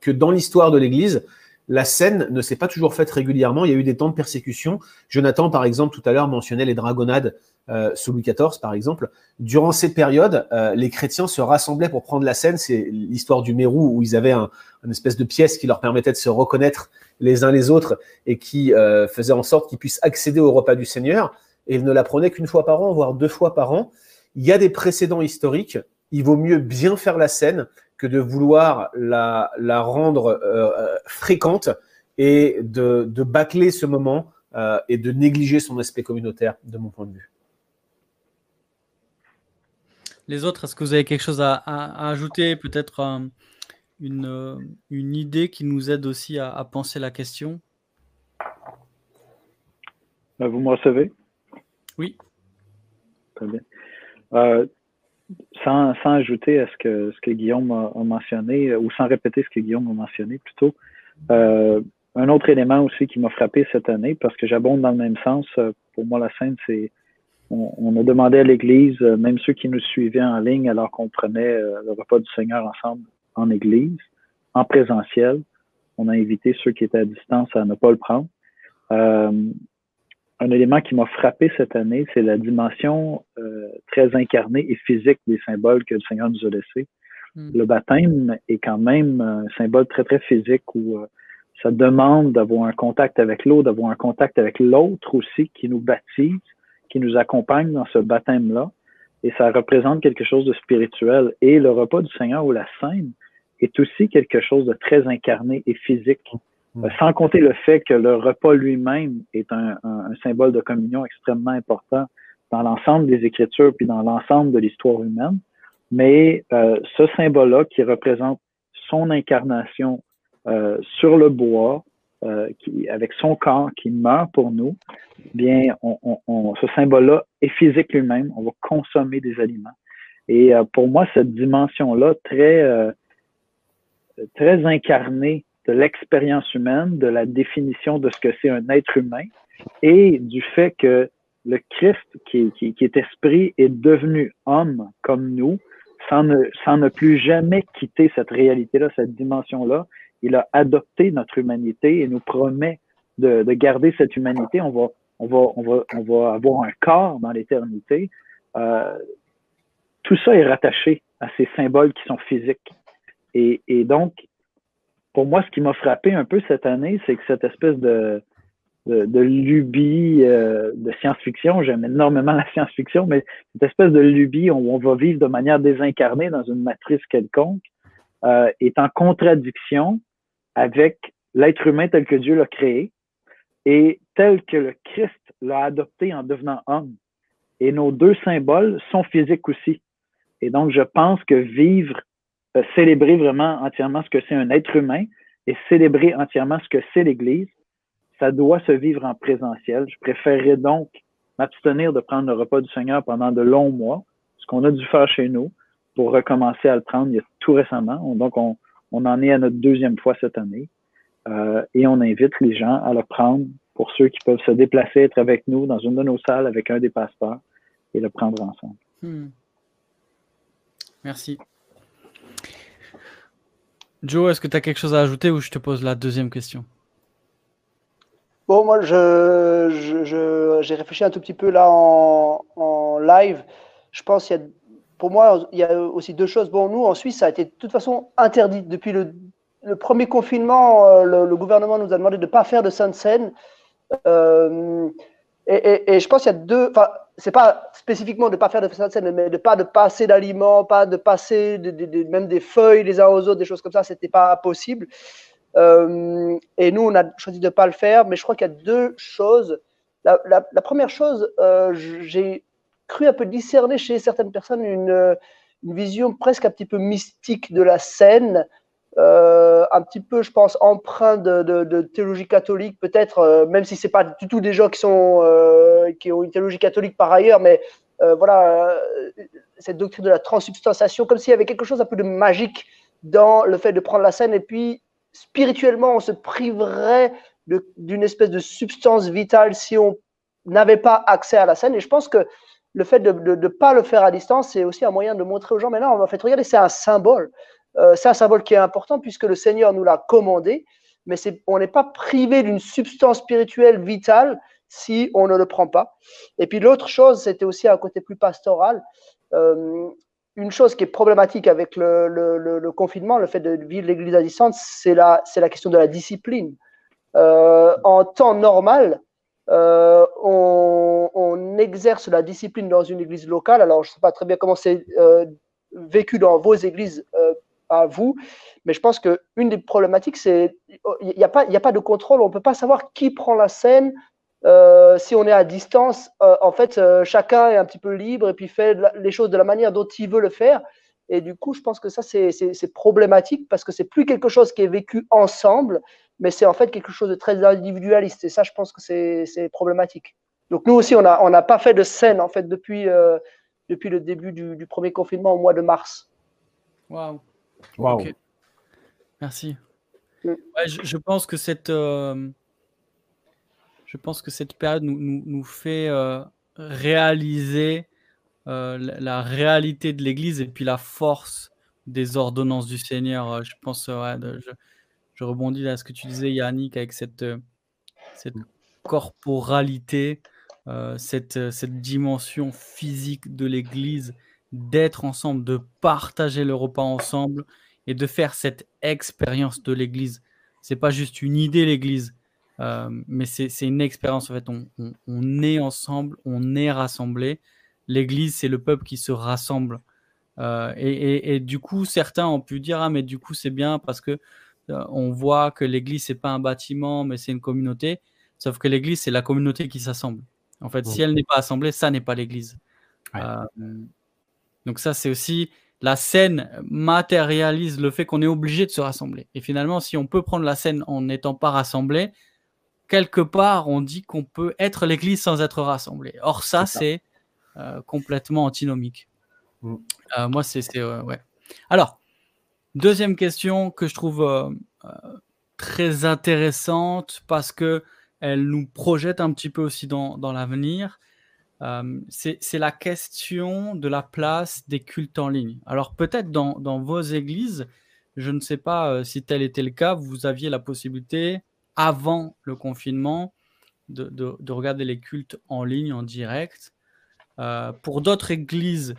Speaker 3: que dans l'histoire de l'Église, la scène ne s'est pas toujours faite régulièrement. Il y a eu des temps de persécution. Jonathan, par exemple, tout à l'heure mentionnait les dragonnades euh, sous Louis XIV, par exemple. Durant ces périodes, euh, les chrétiens se rassemblaient pour prendre la scène. C'est l'histoire du Mérou où ils avaient un, une espèce de pièce qui leur permettait de se reconnaître les uns les autres et qui euh, faisait en sorte qu'ils puissent accéder au repas du Seigneur. Et ils ne la prenaient qu'une fois par an, voire deux fois par an. Il y a des précédents historiques. Il vaut mieux bien faire la scène que de vouloir la, la rendre fréquente et de, de bâcler ce moment et de négliger son aspect communautaire, de mon point de vue.
Speaker 1: Les autres, est-ce que vous avez quelque chose à, ajouter Peut-être euh, une, euh, une, idée qui nous aide aussi à, penser la question?
Speaker 2: Euh, Vous me recevez?
Speaker 1: Oui.
Speaker 2: Très bien. Sans, ajouter à ce que, ce que Guillaume a, mentionné, ou sans répéter ce que Guillaume a mentionné plutôt, un autre élément aussi qui m'a frappé cette année, parce que j'abonde dans le même sens, pour moi la scène, c'est on, a demandé à l'Église, euh, même ceux qui nous suivaient en ligne alors qu'on prenait euh, le repas du Seigneur ensemble en Église, en présentiel, on a invité ceux qui étaient à distance à ne pas le prendre. Euh, un élément qui m'a frappé cette année, c'est la dimension très incarnée et physique des symboles que le Seigneur nous a laissés. Hmm. Le baptême est quand même un symbole très, très physique où ça demande d'avoir un contact avec l'eau, d'avoir un contact avec l'autre aussi qui nous baptise qui nous accompagne dans ce baptême-là. Et ça représente quelque chose de spirituel. Et le repas du Seigneur ou la scène est aussi quelque chose de très incarné et physique. Sans compter le fait que le repas lui-même est un, symbole de communion extrêmement important dans l'ensemble des Écritures puis dans l'ensemble de l'histoire humaine. mais euh, ce symbole-là qui représente son incarnation euh, sur le bois, euh, avec son corps qui meurt pour nous, bien, on, on, ce symbole-là est physique lui-même. On va consommer des aliments. Et pour moi, cette dimension-là, très, très incarnée de l'expérience humaine, de la définition de ce que c'est un être humain et du fait que le Christ, qui, est esprit, est devenu homme comme nous, sans ne, sans ne plus jamais quitter cette réalité-là, cette dimension-là. Il a adopté notre humanité et nous promet de, de garder cette humanité. On va, on, va, on, va, on va avoir un corps dans l'éternité. Euh, tout ça est rattaché à ces symboles qui sont physiques. Et donc, pour moi, ce qui m'a frappé un peu cette année, c'est que cette espèce de, lubie euh, de science-fiction. J'aime énormément la science-fiction, mais cette espèce de lubie où on va vivre de manière désincarnée dans une matrice quelconque euh, est en contradiction avec l'être humain tel que Dieu l'a créé et tel que le Christ l'a adopté en devenant homme. Et nos deux symboles sont physiques aussi. Et donc, je pense que vivre, euh, célébrer vraiment entièrement ce que c'est un être humain et célébrer entièrement ce que c'est l'Église, ça doit se vivre en présentiel. Je préférerais donc m'abstenir de prendre le repas du Seigneur pendant de longs mois, ce qu'on a dû faire chez nous, pour recommencer à le prendre il y a tout récemment. Donc, on, en est à notre deuxième fois cette année. Euh, et on invite les gens à le prendre pour ceux qui peuvent se déplacer, être avec nous dans une de nos salles avec un des pasteurs et le prendre ensemble. Hmm.
Speaker 1: Merci. Joe, est-ce que tu as quelque chose à ajouter ou je te pose la deuxième question?
Speaker 4: Bon, moi, j'ai réfléchi un tout petit peu là en, live. Je pense qu'il y a, pour moi, il y a aussi deux choses. Bon, nous, en Suisse, ça a été de toute façon interdit. Depuis le, premier confinement, euh, le, gouvernement nous a demandé de ne pas faire de sainte scène. Euh, et, je pense qu'il y a deux. C'est pas spécifiquement de ne pas faire de sainte scène, mais de pas de passer d'aliments, pas de passer de, de, même des feuilles les uns aux autres, des choses comme ça, c'était pas possible. Euh, et nous, on a choisi de ne pas le faire, mais je crois qu'il y a deux choses. La, première chose, euh, j'ai cru un peu discerner chez certaines personnes une, vision presque un petit peu mystique de la scène, euh, un petit peu, je pense, empreint de, théologie catholique, peut-être, euh, même si c'est pas du tout des gens qui sont euh, qui ont une théologie catholique par ailleurs, mais voilà, cette doctrine de la transsubstantiation, comme s'il y avait quelque chose un peu de magique dans le fait de prendre la scène et puis spirituellement, on se priverait d'une espèce de substance vitale si on n'avait pas accès à la scène. Et je pense que le fait de ne pas le faire à distance, c'est aussi un moyen de montrer aux gens, mais là, en fait, regardez, c'est un symbole. Euh, c'est un symbole qui est important puisque le Seigneur nous l'a commandé, mais on n'est pas privé d'une substance spirituelle vitale si on ne le prend pas. Et puis l'autre chose, c'était aussi un côté plus pastoral. Euh, une chose qui est problématique avec le, le, confinement, le fait de vivre l'Église à distance, c'est la, c'est la question de la discipline. Euh, en temps normal, on, on, exerce la discipline dans une église locale. Alors, je ne sais pas très bien comment c'est vécu dans vos églises vous, mais je pense qu'une des problématiques, c'est il n'y a, pas, a pas de contrôle. On ne peut pas savoir qui prend la scène, euh, si on est à distance, euh, en fait, euh, chacun est un petit peu libre et puis fait les choses de la manière dont il veut le faire. Et du coup, je pense que ça, c'est problématique parce que c'est plus quelque chose qui est vécu ensemble, mais c'est en fait quelque chose de très individualiste. Et ça, je pense que c'est problématique. Donc nous aussi, on n'a on a pas fait de scène en fait depuis, depuis le début du, du, premier confinement au mois de mars.
Speaker 1: Waouh.
Speaker 3: Wow.
Speaker 1: Merci. Mm. Ouais, je, je, pense que cette je pense que cette période nous, nous, nous fait euh, réaliser euh, la, la, réalité de l'Église et puis la force des ordonnances du Seigneur. Euh, je pense, ouais, de, je, je, rebondis à ce que tu disais, Yannick, avec cette, euh, cette corporalité, euh, cette, cette dimension physique de l'Église, d'être ensemble, de partager le repas ensemble et de faire cette expérience de l'Église. C'est pas juste une idée, l'Église euh, mais c'est une expérience, en fait. On, on, on, est ensemble, on est rassemblés. L'Église, c'est le peuple qui se rassemble. Euh, et, et, et, du coup, certains ont pu dire Ah, mais du coup, c'est bien parce que euh, on voit que l'Église, c'est pas un bâtiment, mais c'est une communauté. Sauf que l'Église, c'est la communauté qui s'assemble. En fait, mmh. si elle n'est pas assemblée, ça n'est pas l'Église. Ouais. Euh, donc, ça, c'est aussi la scène matérialise le fait qu'on est obligé de se rassembler. Et finalement, si on peut prendre la scène en n'étant pas rassemblé, quelque part, on dit qu'on peut être l'Église sans être rassemblé. Or, ça, c'est euh, complètement antinomique. Mm. Euh, moi, c'est. ouais. Alors, deuxième question que je trouve très intéressante parce que elle nous projette un petit peu aussi dans, dans l'avenir. Euh, c'est la question de la place des cultes en ligne. Alors peut-être dans, vos églises, je ne sais pas euh, si tel était le cas, vous aviez la possibilité, avant le confinement, de, de, regarder les cultes en ligne, en direct. Euh, pour d'autres églises,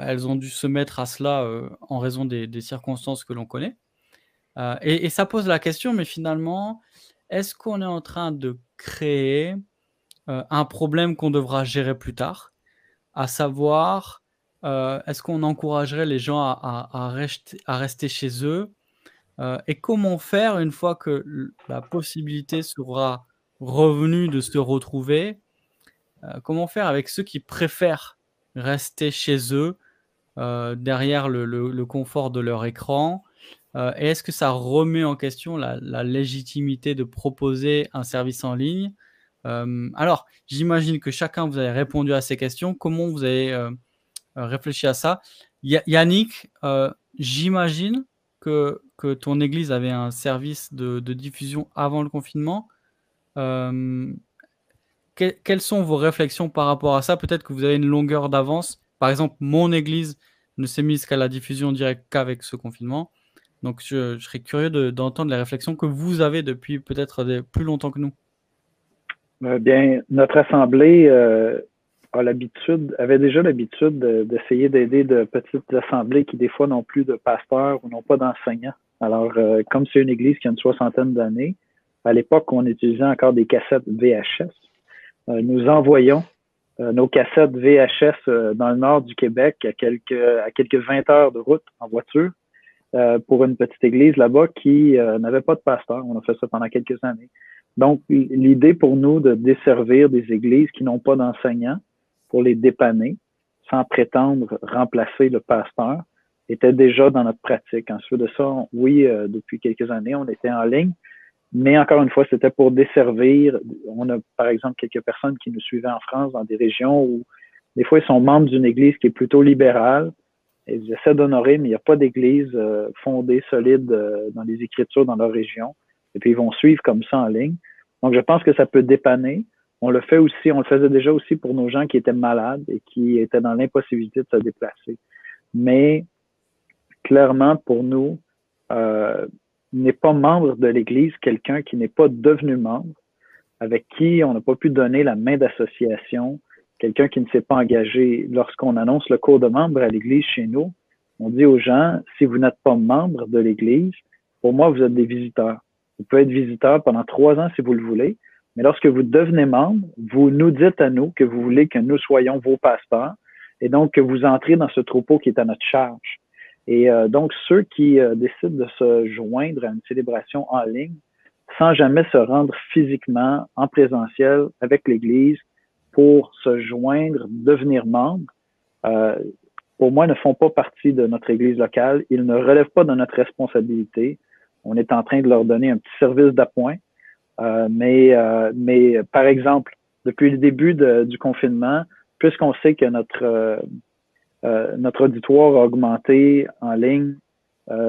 Speaker 1: elles ont dû se mettre à cela en raison des, circonstances que l'on connaît. Et, ça pose la question, mais finalement, est-ce qu'on est en train de créer euh, un problème qu'on devra gérer plus tard, à savoir euh, est-ce qu'on encouragerait les gens à, rester, chez eux euh, et comment faire une fois que la possibilité sera revenue de se retrouver Comment faire avec ceux qui préfèrent rester chez eux derrière le, confort de leur écran et est-ce que ça remet en question la, légitimité de proposer un service en ligne euh, alors, j'imagine que chacun vous avez répondu à ces questions. Comment vous avez euh, euh, réfléchi à ça? Yannick, j'imagine que, que, ton église avait un service de, diffusion avant le confinement. quelles sont vos réflexions par rapport à ça? Peut-être que vous avez une longueur d'avance. Par exemple, mon église ne s'est mise qu'à la diffusion directe qu'avec ce confinement. Donc, je, serais curieux d'entendre les réflexions que vous avez depuis peut-être plus longtemps que nous.
Speaker 2: Euh, bien, notre assemblée euh, a l'habitude, avait déjà l'habitude d'essayer d'aider de petites assemblées qui des fois n'ont plus de pasteurs ou n'ont pas d'enseignants. Alors, euh, comme c'est une église qui a une soixantaine d'années, à l'époque, on utilisait encore des cassettes VHS. nous envoyons nos cassettes VHS dans le nord du Québec à quelques, à quelques 20 heures de route en voiture pour une petite église là-bas qui n'avait pas de pasteur. On a fait ça pendant quelques années. Donc, l'idée pour nous de desservir des églises qui n'ont pas d'enseignants pour les dépanner, sans prétendre remplacer le pasteur, était déjà dans notre pratique. Ensuite de ça, oui, euh, depuis quelques années, on était en ligne, mais encore une fois, c'était pour desservir. On a, par exemple, quelques personnes qui nous suivaient en France dans des régions où des fois, ils sont membres d'une église qui est plutôt libérale. Ils essaient d'honorer, mais il n'y a pas d'église euh, fondée, solide euh, dans les Écritures dans leur région et puis ils vont suivre comme ça en ligne. Donc, je pense que ça peut dépanner. On le fait aussi, on le faisait déjà aussi pour nos gens qui étaient malades et qui étaient dans l'impossibilité de se déplacer. Mais clairement, pour nous, euh, n'est pas membre de l'Église quelqu'un qui n'est pas devenu membre, avec qui on n'a pas pu donner la main d'association, quelqu'un qui ne s'est pas engagé. Lorsqu'on annonce le cours de membre à l'Église chez nous, on dit aux gens, si vous n'êtes pas membre de l'Église, pour moi, vous êtes des visiteurs. Vous pouvez être visiteur pendant trois ans si vous le voulez, mais lorsque vous devenez membre, vous nous dites à nous que vous voulez que nous soyons vos pasteurs et donc que vous entrez dans ce troupeau qui est à notre charge. Et euh, donc, ceux qui euh, décident de se joindre à une célébration en ligne, sans jamais se rendre physiquement en présentiel avec l'Église pour se joindre, devenir membre, euh, pour moi, ne font pas partie de notre Église locale. Ils ne relèvent pas de notre responsabilité on est en train de leur donner un petit service d'appoint. Euh, mais, euh, mais par exemple, depuis le début du confinement, puisqu'on sait que notre, euh, notre auditoire a augmenté en ligne,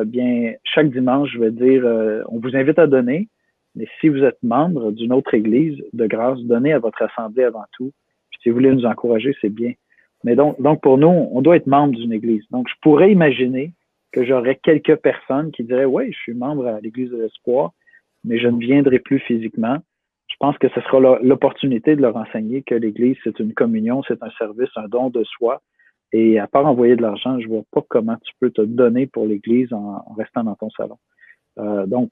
Speaker 2: bien, chaque dimanche, je vais dire, on vous invite à donner, mais si vous êtes membre d'une autre église, de grâce, donnez à votre assemblée avant tout. Puis si vous voulez nous encourager, c'est bien. Mais donc, donc pour nous, on doit être membre d'une église. Donc, je pourrais imaginer que j'aurais quelques personnes qui diraient Oui, je suis membre à l'Église de l'Espoir, mais je ne viendrai plus physiquement. Je pense que ce sera l'opportunité de leur enseigner que l'Église, c'est une communion, c'est un service, un don de soi. Et à part envoyer de l'argent, je vois pas comment tu peux te donner pour l'Église en, restant dans ton salon. Euh, donc,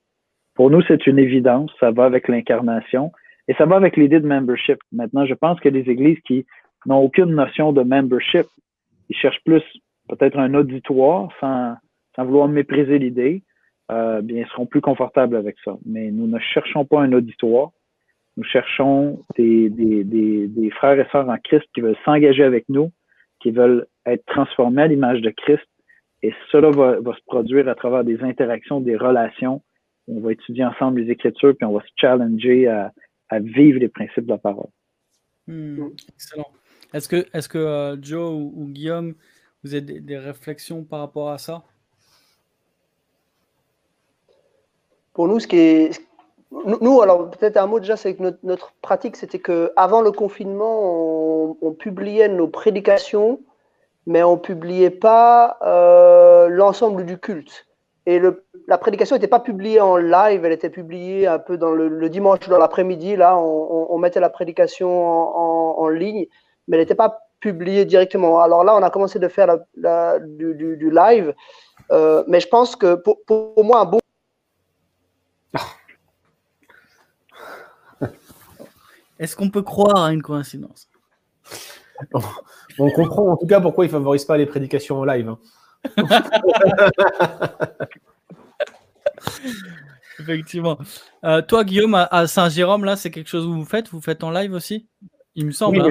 Speaker 2: pour nous, c'est une évidence. Ça va avec l'incarnation et ça va avec l'idée de membership. Maintenant, je pense que les églises qui n'ont aucune notion de membership, ils cherchent plus peut-être un auditoire sans, sans vouloir mépriser l'idée, euh, bien, seront plus confortables avec ça. Mais nous ne cherchons pas un auditoire. Nous cherchons des, des, des, des frères et sœurs en Christ qui veulent s'engager avec nous, qui veulent être transformés à l'image de Christ Et cela va, va se produire à travers des interactions, des relations. On va étudier ensemble les écritures, puis on va se challenger à, à vivre les principes de la parole.
Speaker 1: Hmm, excellent. Est-ce que, est que euh, Joe ou, Guillaume, vous avez des, des, réflexions par rapport à ça?
Speaker 4: Pour nous, ce qui est, nous, alors peut-être un mot déjà, c'est que notre, pratique, c'était que avant le confinement, on, publiait nos prédications, mais on publiait pas euh, l'ensemble du culte. Et le, la prédication n'était pas publiée en live, elle était publiée un peu dans le, dimanche dans l'après-midi. Là, on, mettait la prédication en, ligne, mais elle n'était pas publiée directement. Alors là, on a commencé de faire du, live, euh, mais je pense que pour, pour moi, un bon
Speaker 1: Est-ce qu'on peut croire à une coïncidence?
Speaker 3: On comprend en tout cas pourquoi ils ne favorisent pas les prédications en live. Hein.
Speaker 1: Effectivement. Euh, toi, Guillaume, à Saint-Jérôme, là, c'est quelque chose que vous faites? Vous faites en live aussi? Il me semble.
Speaker 3: Hein.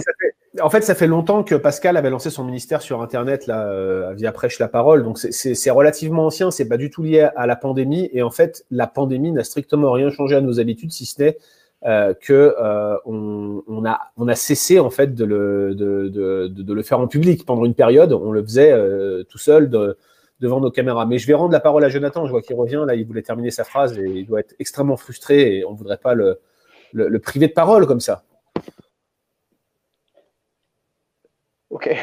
Speaker 3: en fait, ça fait longtemps que Pascal avait lancé son ministère sur Internet là, euh, via Prêche la Parole. Donc, c'est relativement ancien. C'est pas du tout lié à la pandémie. Et en fait, la pandémie n'a strictement rien changé à nos habitudes, si ce n'est euh, que euh, on, a, cessé en fait de le, faire en public pendant une période. On le faisait euh, tout seul de, devant nos caméras. Mais je vais rendre la parole à Jonathan. Je vois qu'il revient. Là, il voulait terminer sa phrase et il doit être extrêmement frustré et on voudrait pas le, le priver de parole comme ça.
Speaker 4: Ok.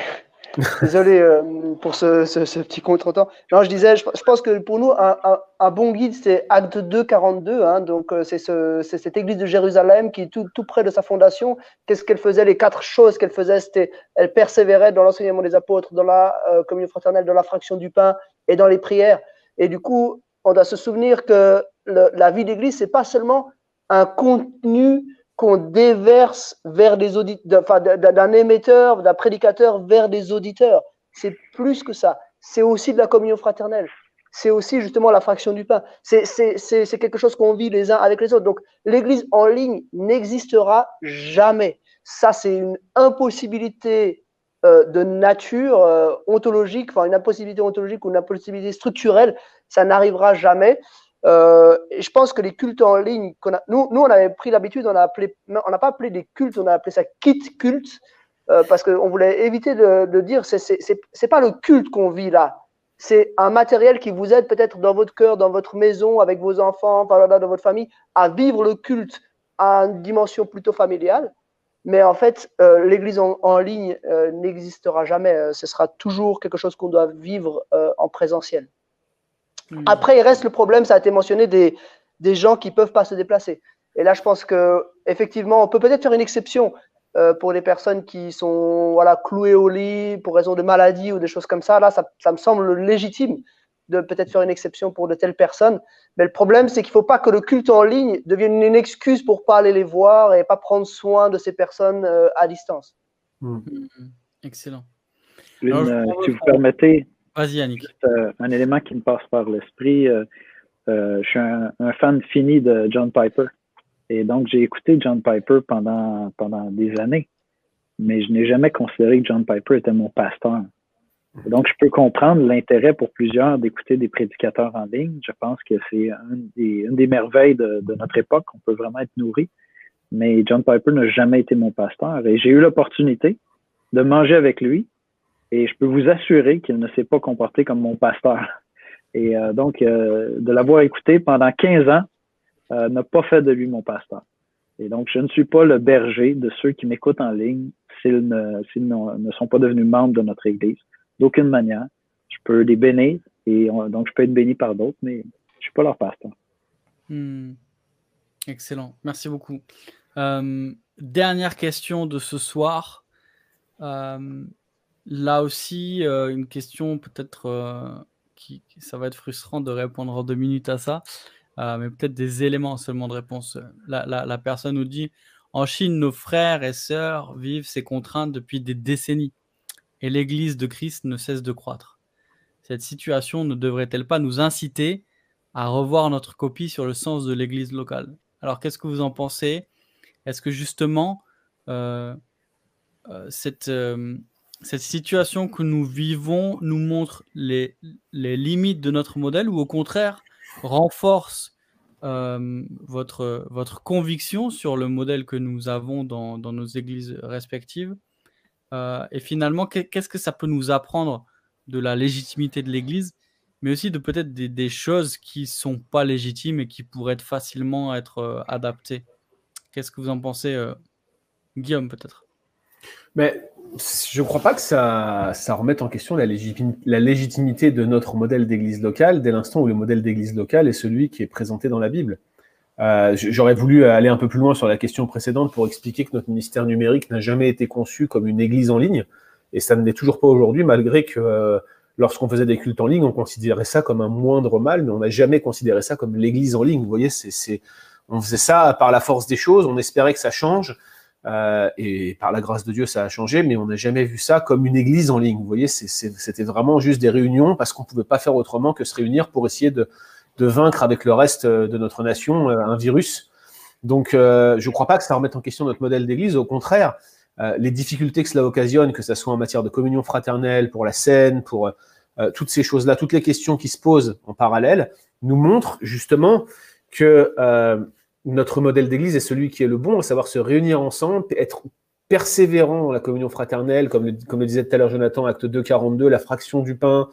Speaker 4: Désolé euh, pour ce, petit contretemps. Non, je disais, je, pense que pour nous, un, bon guide, c'est Acte 2, 42. Hein, donc, euh, c'est cette église de Jérusalem qui est tout, tout près de sa fondation. Qu'est-ce qu'elle faisait? Les quatre choses qu'elle faisait, c'était elle persévérait dans l'enseignement des apôtres, dans la euh, communion fraternelle, dans la fraction du pain et dans les prières. Et du coup, on doit se souvenir que la vie d'église, c'est pas seulement un contenu qu'on déverse vers des auditeurs, enfin, d'un émetteur, d'un prédicateur vers des auditeurs. C'est plus que ça. C'est aussi de la communion fraternelle. C'est aussi justement la fraction du pain. C'est quelque chose qu'on vit les uns avec les autres. Donc, l'Église en ligne n'existera jamais. Ça, c'est une impossibilité euh, de nature euh, ontologique, enfin une impossibilité ontologique ou une impossibilité structurelle. Ça n'arrivera jamais. Euh, je pense que les cultes en ligne, nous, nous, on avait pris l'habitude, on n'a pas appelé des cultes, on a appelé ça kit culte, euh, parce qu'on voulait éviter de, dire, c'est pas le culte qu'on vit là, c'est un matériel qui vous aide peut-être dans votre cœur, dans votre maison, avec vos enfants, dans votre famille, à vivre le culte à une dimension plutôt familiale. Mais en fait, euh, l'Église en, en, ligne euh, n'existera jamais. ce sera toujours quelque chose qu'on doit vivre en présentiel. Hmm. Après, il reste le problème, ça a été mentionné, des, des gens qui ne peuvent pas se déplacer. Et là, je pense que effectivement, on peut peut-être faire une exception euh, pour les personnes qui sont voilà, clouées au lit pour raison de maladie ou des choses comme ça. Là, ça, ça me semble légitime de peut-être faire une exception pour de telles personnes. Mais le problème, c'est qu'il ne faut pas que le culte en ligne devienne une excuse pour pas aller les voir et pas prendre soin de ces personnes euh, à distance.
Speaker 1: Hmm. Hmm. Excellent.
Speaker 2: Euh, si vous permettez,
Speaker 1: Vas-y.
Speaker 2: Euh, un élément qui me passe par l'esprit. Euh, euh, je suis un, fan fini de John Piper. Et donc, j'ai écouté John Piper pendant, pendant des années. Mais je n'ai jamais considéré que John Piper était mon pasteur. donc, je peux comprendre l'intérêt pour plusieurs d'écouter des prédicateurs en ligne. Je pense que c'est une des, merveilles de, de, notre époque. On peut vraiment être nourri. Mais John Piper n'a jamais été mon pasteur. Et j'ai eu l'opportunité de manger avec lui et je peux vous assurer qu'il ne s'est pas comporté comme mon pasteur. Et euh, donc, euh, de l'avoir écouté pendant 15 ans euh, n'a pas fait de lui mon pasteur. Et donc, je ne suis pas le berger de ceux qui m'écoutent en ligne s'ils ne, sont pas devenus membres de notre Église. D'aucune manière. Je peux les bénir et donc je peux être béni par d'autres, mais je ne suis pas leur pasteur.
Speaker 1: Hmm. Excellent. Merci beaucoup. dernière question de ce soir. Là aussi, euh, une question peut-être euh, qui, ça va être frustrant de répondre en deux minutes à ça, euh, mais peut-être des éléments seulement de réponse. La, personne nous dit En Chine, nos frères et sœurs vivent ces contraintes depuis des décennies et l'Église de Christ ne cesse de croître. Cette situation ne devrait-elle pas nous inciter à revoir notre copie sur le sens de l'Église locale? Alors, qu'est-ce que vous en pensez? Est-ce que justement, cette cette situation que nous vivons nous montre les, les limites de notre modèle ou au contraire renforce euh, votre, votre conviction sur le modèle que nous avons dans, dans nos églises respectives. Euh, Et finalement, qu'est-ce que ça peut nous apprendre de la légitimité de l'Église, mais aussi de peut-être des, choses qui sont pas légitimes et qui pourraient facilement être euh, adaptées? Qu'est-ce que vous en pensez, Guillaume, peut-être?
Speaker 3: Mais je ne crois pas que ça, remette en question la, légitimité de notre modèle d'église locale dès l'instant où le modèle d'église locale est celui qui est présenté dans la Bible. Euh, J'aurais voulu aller un peu plus loin sur la question précédente pour expliquer que notre ministère numérique n'a jamais été conçu comme une église en ligne, et ça ne l'est toujours pas aujourd'hui, malgré que euh, lorsqu'on faisait des cultes en ligne, on considérait ça comme un moindre mal, mais on n'a jamais considéré ça comme l'église en ligne. Vous voyez, on faisait ça par la force des choses, on espérait que ça change, euh, et par la grâce de Dieu, ça a changé, mais on n'a jamais vu ça comme une église en ligne. Vous voyez, c'était vraiment juste des réunions parce qu'on ne pouvait pas faire autrement que se réunir pour essayer de, vaincre avec le reste de notre nation euh, un virus. Donc, euh, je ne crois pas que ça remette en question notre modèle d'église. Au contraire, euh, les difficultés que cela occasionne, que ce soit en matière de communion fraternelle, pour la scène, pour euh, toutes ces choses-là, toutes les questions qui se posent en parallèle, nous montrent justement que notre modèle d'église est celui qui est le bon, à savoir se réunir ensemble, être persévérant dans la communion fraternelle, comme le, comme le disait tout à l'heure Jonathan, acte 2, 42, la fraction du pain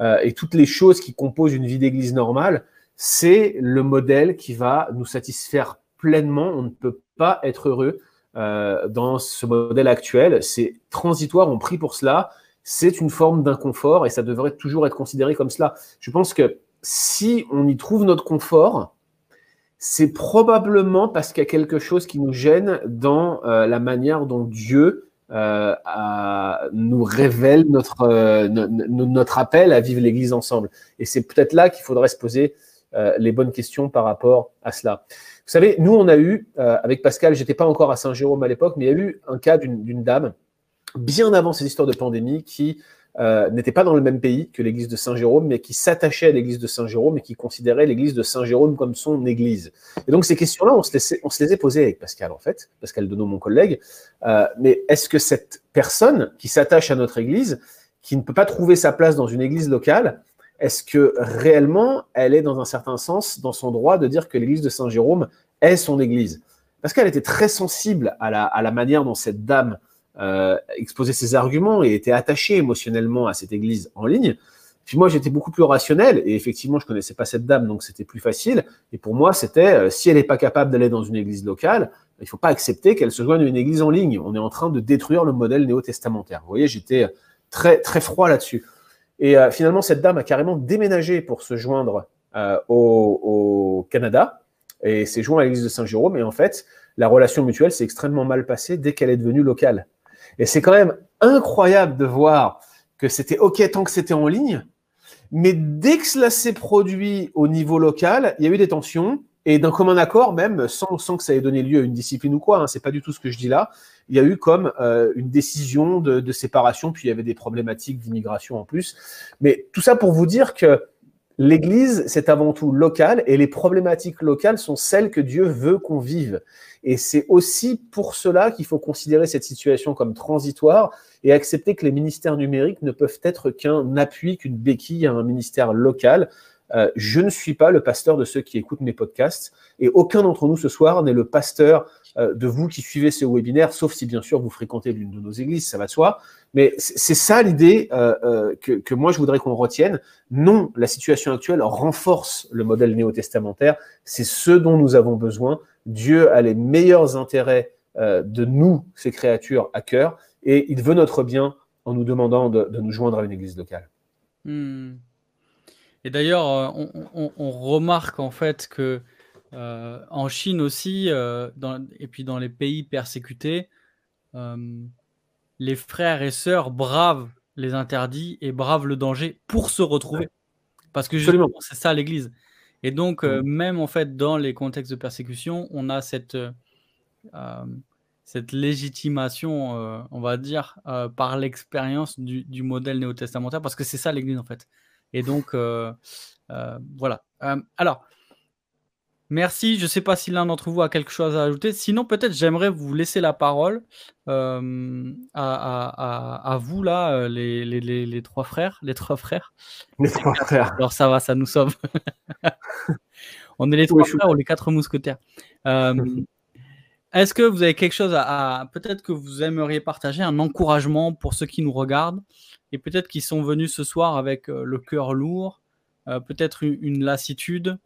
Speaker 3: euh, et toutes les choses qui composent une vie d'église normale, c'est le modèle qui va nous satisfaire pleinement. On ne peut pas être heureux euh, dans ce modèle actuel. C'est transitoire, on prie pour cela. C'est une forme d'inconfort et ça devrait toujours être considéré comme cela. Je pense que si on y trouve notre confort, c'est probablement parce qu'il y a quelque chose qui nous gêne dans euh, la manière dont Dieu euh, nous révèle notre, euh, notre appel à vivre l'Église ensemble. Et c'est peut-être là qu'il faudrait se poser les bonnes questions par rapport à cela. Vous savez, nous, on a eu, avec Pascal, j'étais pas encore à Saint-Jérôme à l'époque, mais il y a eu un cas d'une dame, bien avant ces histoires de pandémie, qui euh, n'était pas dans le même pays que l'église de Saint-Jérôme, mais qui s'attachait à l'église de Saint-Jérôme et qui considérait l'église de Saint-Jérôme comme son église. Et donc ces questions-là, on, se on se les est posées avec Pascal, en fait, Pascal Denot, mon collègue. Euh, mais est-ce que cette personne qui s'attache à notre église, qui ne peut pas trouver sa place dans une église locale, est-ce que réellement elle est dans un certain sens dans son droit de dire que l'église de Saint-Jérôme est son église? Qu'elle était très sensible à la, à la manière dont cette dame euh, ses arguments et était attaché émotionnellement à cette église en ligne. Puis moi, j'étais beaucoup plus rationnel et effectivement, je connaissais pas cette dame, donc c'était plus facile. Et pour moi, c'était euh, si elle n'est pas capable d'aller dans une église locale, il faut pas accepter qu'elle se joigne à une église en ligne. On est en train de détruire le modèle néo-testamentaire. Vous voyez, j'étais très très froid là-dessus. Et euh, finalement, cette dame a carrément déménagé pour se joindre euh, au, Canada et s'est joint à l'église de Saint-Jérôme. Et en fait, la relation mutuelle s'est extrêmement mal passée dès qu'elle est devenue locale. Et c'est quand même incroyable de voir que c'était OK tant que c'était en ligne, mais dès que cela s'est produit au niveau local, il y a eu des tensions. Et d'un commun accord, même sans, sans, que ça ait donné lieu à une discipline ou quoi, hein, c'est pas du tout ce que je dis là. Il y a eu comme euh, une décision de, de, séparation, puis il y avait des problématiques d'immigration en plus. Mais tout ça pour vous dire que l'Église, c'est avant tout local, et les problématiques locales sont celles que Dieu veut qu'on vive. Et c'est aussi pour cela qu'il faut considérer cette situation comme transitoire et accepter que les ministères numériques ne peuvent être qu'un appui, qu'une béquille à un ministère local. Euh, je ne suis pas le pasteur de ceux qui écoutent mes podcasts et aucun d'entre nous ce soir n'est le pasteur euh, de vous qui suivez ce webinaire, sauf si bien sûr vous fréquentez l'une de nos églises, ça va de soi. Mais c'est ça l'idée euh, que, moi je voudrais qu'on retienne. Non, la situation actuelle renforce le modèle néo-testamentaire. C'est ce dont nous avons besoin. Dieu a les meilleurs intérêts de nous, ces créatures, à cœur, et il veut notre bien en nous demandant de, de nous joindre à une église locale.
Speaker 1: Hmm. Et d'ailleurs, on, on, on, remarque en fait que euh, en Chine aussi, euh, dans, et puis dans les pays persécutés, euh, les frères et sœurs bravent les interdits et bravent le danger pour se retrouver. Parce que justement, c'est ça l'Église. Et donc, euh, mmh. même en fait, dans les contextes de persécution, on a cette, euh, cette légitimation, euh, on va dire, par l'expérience du, du, modèle néo-testamentaire, parce que c'est ça l'Église en fait. Et donc, voilà. alors, Merci. Je ne sais pas si l'un d'entre vous a quelque chose à ajouter. Sinon, peut-être j'aimerais vous laisser la parole euh, à, vous, là, euh, les, les, trois frères. Les trois frères.
Speaker 3: Les trois frères.
Speaker 1: Alors ça va, ça nous sauve. On est les trois frères ou les quatre mousquetaires. Euh, est-ce que vous avez quelque chose à, peut-être que vous aimeriez partager, un encouragement pour ceux qui nous regardent et peut-être qui sont venus ce soir avec le cœur lourd, peut-être une lassitude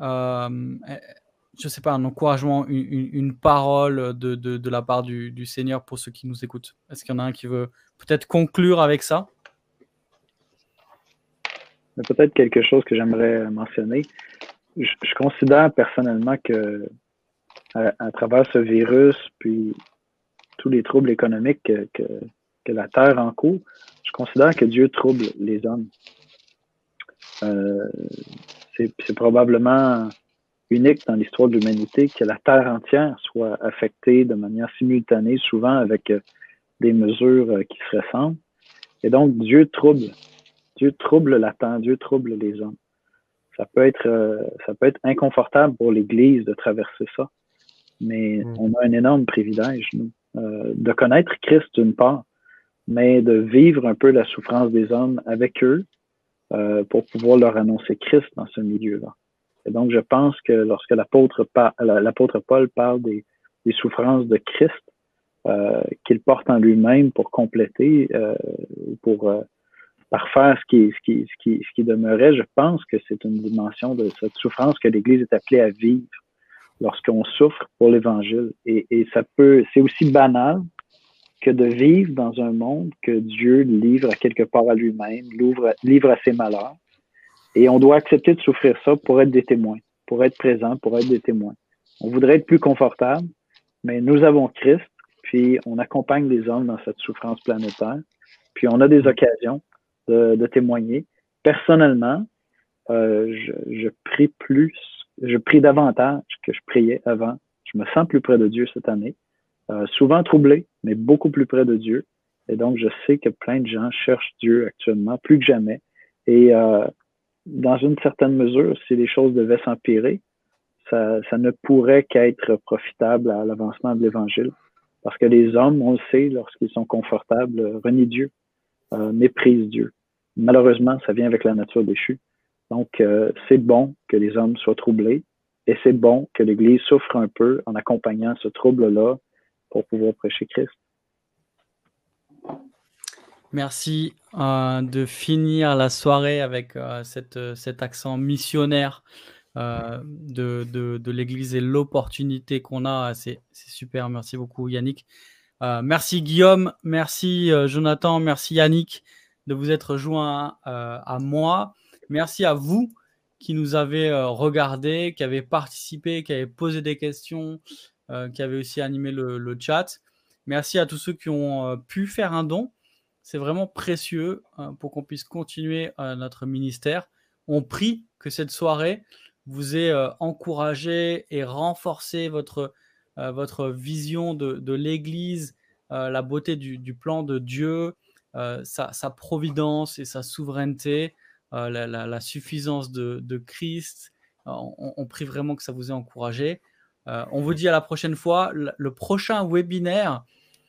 Speaker 1: euh, je sais pas, un encouragement, une, parole de, de, la part du, Seigneur pour ceux qui nous écoutent Est-ce qu'il y en a un qui veut peut-être conclure avec ça?
Speaker 2: Peut-être quelque chose que j'aimerais mentionner. Je, considère personnellement que à, travers ce virus, puis tous les troubles économiques que, que, que la Terre en court, je considère que Dieu trouble les hommes. Euh, c'est probablement unique dans l'histoire de l'humanité que la Terre entière soit affectée de manière simultanée, souvent avec euh, des mesures euh, qui se ressemblent. Et donc, Dieu trouble. Dieu trouble la Terre, Dieu trouble les hommes. Ça peut être, ça peut être inconfortable pour l'Église de traverser ça, mais mm. on a un énorme privilège, nous, de connaître Christ d'une part, mais de vivre un peu la souffrance des hommes avec eux, euh, pour pouvoir leur annoncer Christ dans ce milieu-là. Et donc, je pense que lorsque l'apôtre Paul parle des, souffrances de Christ euh, qu'il porte en lui-même pour compléter, euh, pour euh, parfaire ce qui, ce, qui, ce, qui, ce qui demeurait, je pense que c'est une dimension de cette souffrance que l'Église est appelée à vivre lorsqu'on souffre pour l'Évangile. Et, et ça peut, c'est aussi banal, que de vivre dans un monde que Dieu livre à quelque part à lui-même, livre à ses malheurs. Et on doit accepter de souffrir ça pour être des témoins, pour être présent, pour être des témoins. On voudrait être plus confortable, mais nous avons Christ, puis on accompagne les hommes dans cette souffrance planétaire, puis on a des occasions de, témoigner. Personnellement, euh, je, je prie plus, je prie davantage que je priais avant. Je me sens plus près de Dieu cette année. Euh, souvent troublé, mais beaucoup plus près de Dieu. Et donc, je sais que plein de gens cherchent Dieu actuellement, plus que jamais. Et euh, dans une certaine mesure, si les choses devaient s'empirer, ça, ne pourrait qu'être profitable à l'avancement de l'Évangile. Parce que les hommes, on le sait, lorsqu'ils sont confortables, renient Dieu, euh, méprisent Dieu. Malheureusement, ça vient avec la nature déchue. Donc, c'est bon que les hommes soient troublés et c'est bon que l'Église souffre un peu en accompagnant ce trouble-là pour pouvoir prêcher Christ.
Speaker 1: Merci euh, de finir la soirée avec euh, euh, cet accent missionnaire de, l'Église et l'opportunité qu'on a. C'est super. Merci beaucoup, Yannick. merci, Guillaume. Merci, Jonathan. Merci, Yannick, de vous être joint à moi. Merci à vous qui nous avez regardé, qui avez participé, qui avez posé des questions, qui avait aussi animé le, chat. Merci à tous ceux qui ont euh, pu faire un don. C'est vraiment précieux hein, pour qu'on puisse continuer euh, notre ministère. On prie que cette soirée vous ait encouragé et renforcé votre, votre vision de, l'Église, la beauté du, plan de Dieu, sa, providence et sa souveraineté, la, suffisance de, Christ. On, prie vraiment que ça vous ait encouragé. Euh, on vous dit à la prochaine fois. Le, prochain webinaire,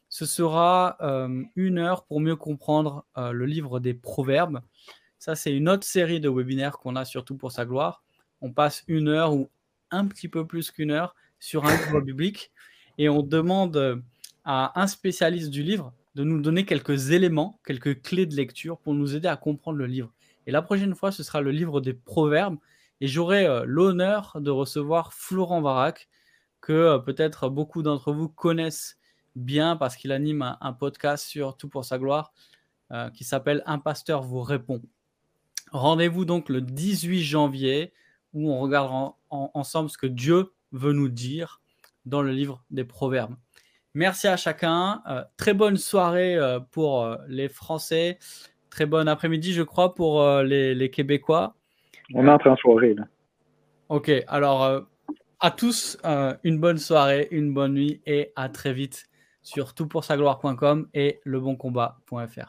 Speaker 1: ce sera euh, une heure pour mieux comprendre euh, le livre des proverbes. Ça, c'est une autre série de webinaires qu'on a surtout pour sa gloire. On passe une heure ou un petit peu plus qu'une heure sur un livre biblique et on demande à un spécialiste du livre de nous donner quelques éléments, quelques clés de lecture pour nous aider à comprendre le livre. Et la prochaine fois, ce sera le livre des proverbes et j'aurai l'honneur de recevoir Florent Varac, que euh, peut-être beaucoup d'entre vous connaissent bien parce qu'il anime un, podcast sur Tout pour sa gloire euh, qui s'appelle Un pasteur vous répond. Rendez-vous donc le 18 janvier où on regardera ensemble ce que Dieu veut nous dire dans le livre des Proverbes. Merci à chacun. Euh, très bonne soirée pour les Français. Très bon après-midi, je crois, pour les, les, Québécois.
Speaker 2: On entre en soirée, là.
Speaker 1: Ok, alors à tous euh, une bonne soirée, une bonne nuit et à très vite sur toutpoursagloire.com et leboncombat.fr.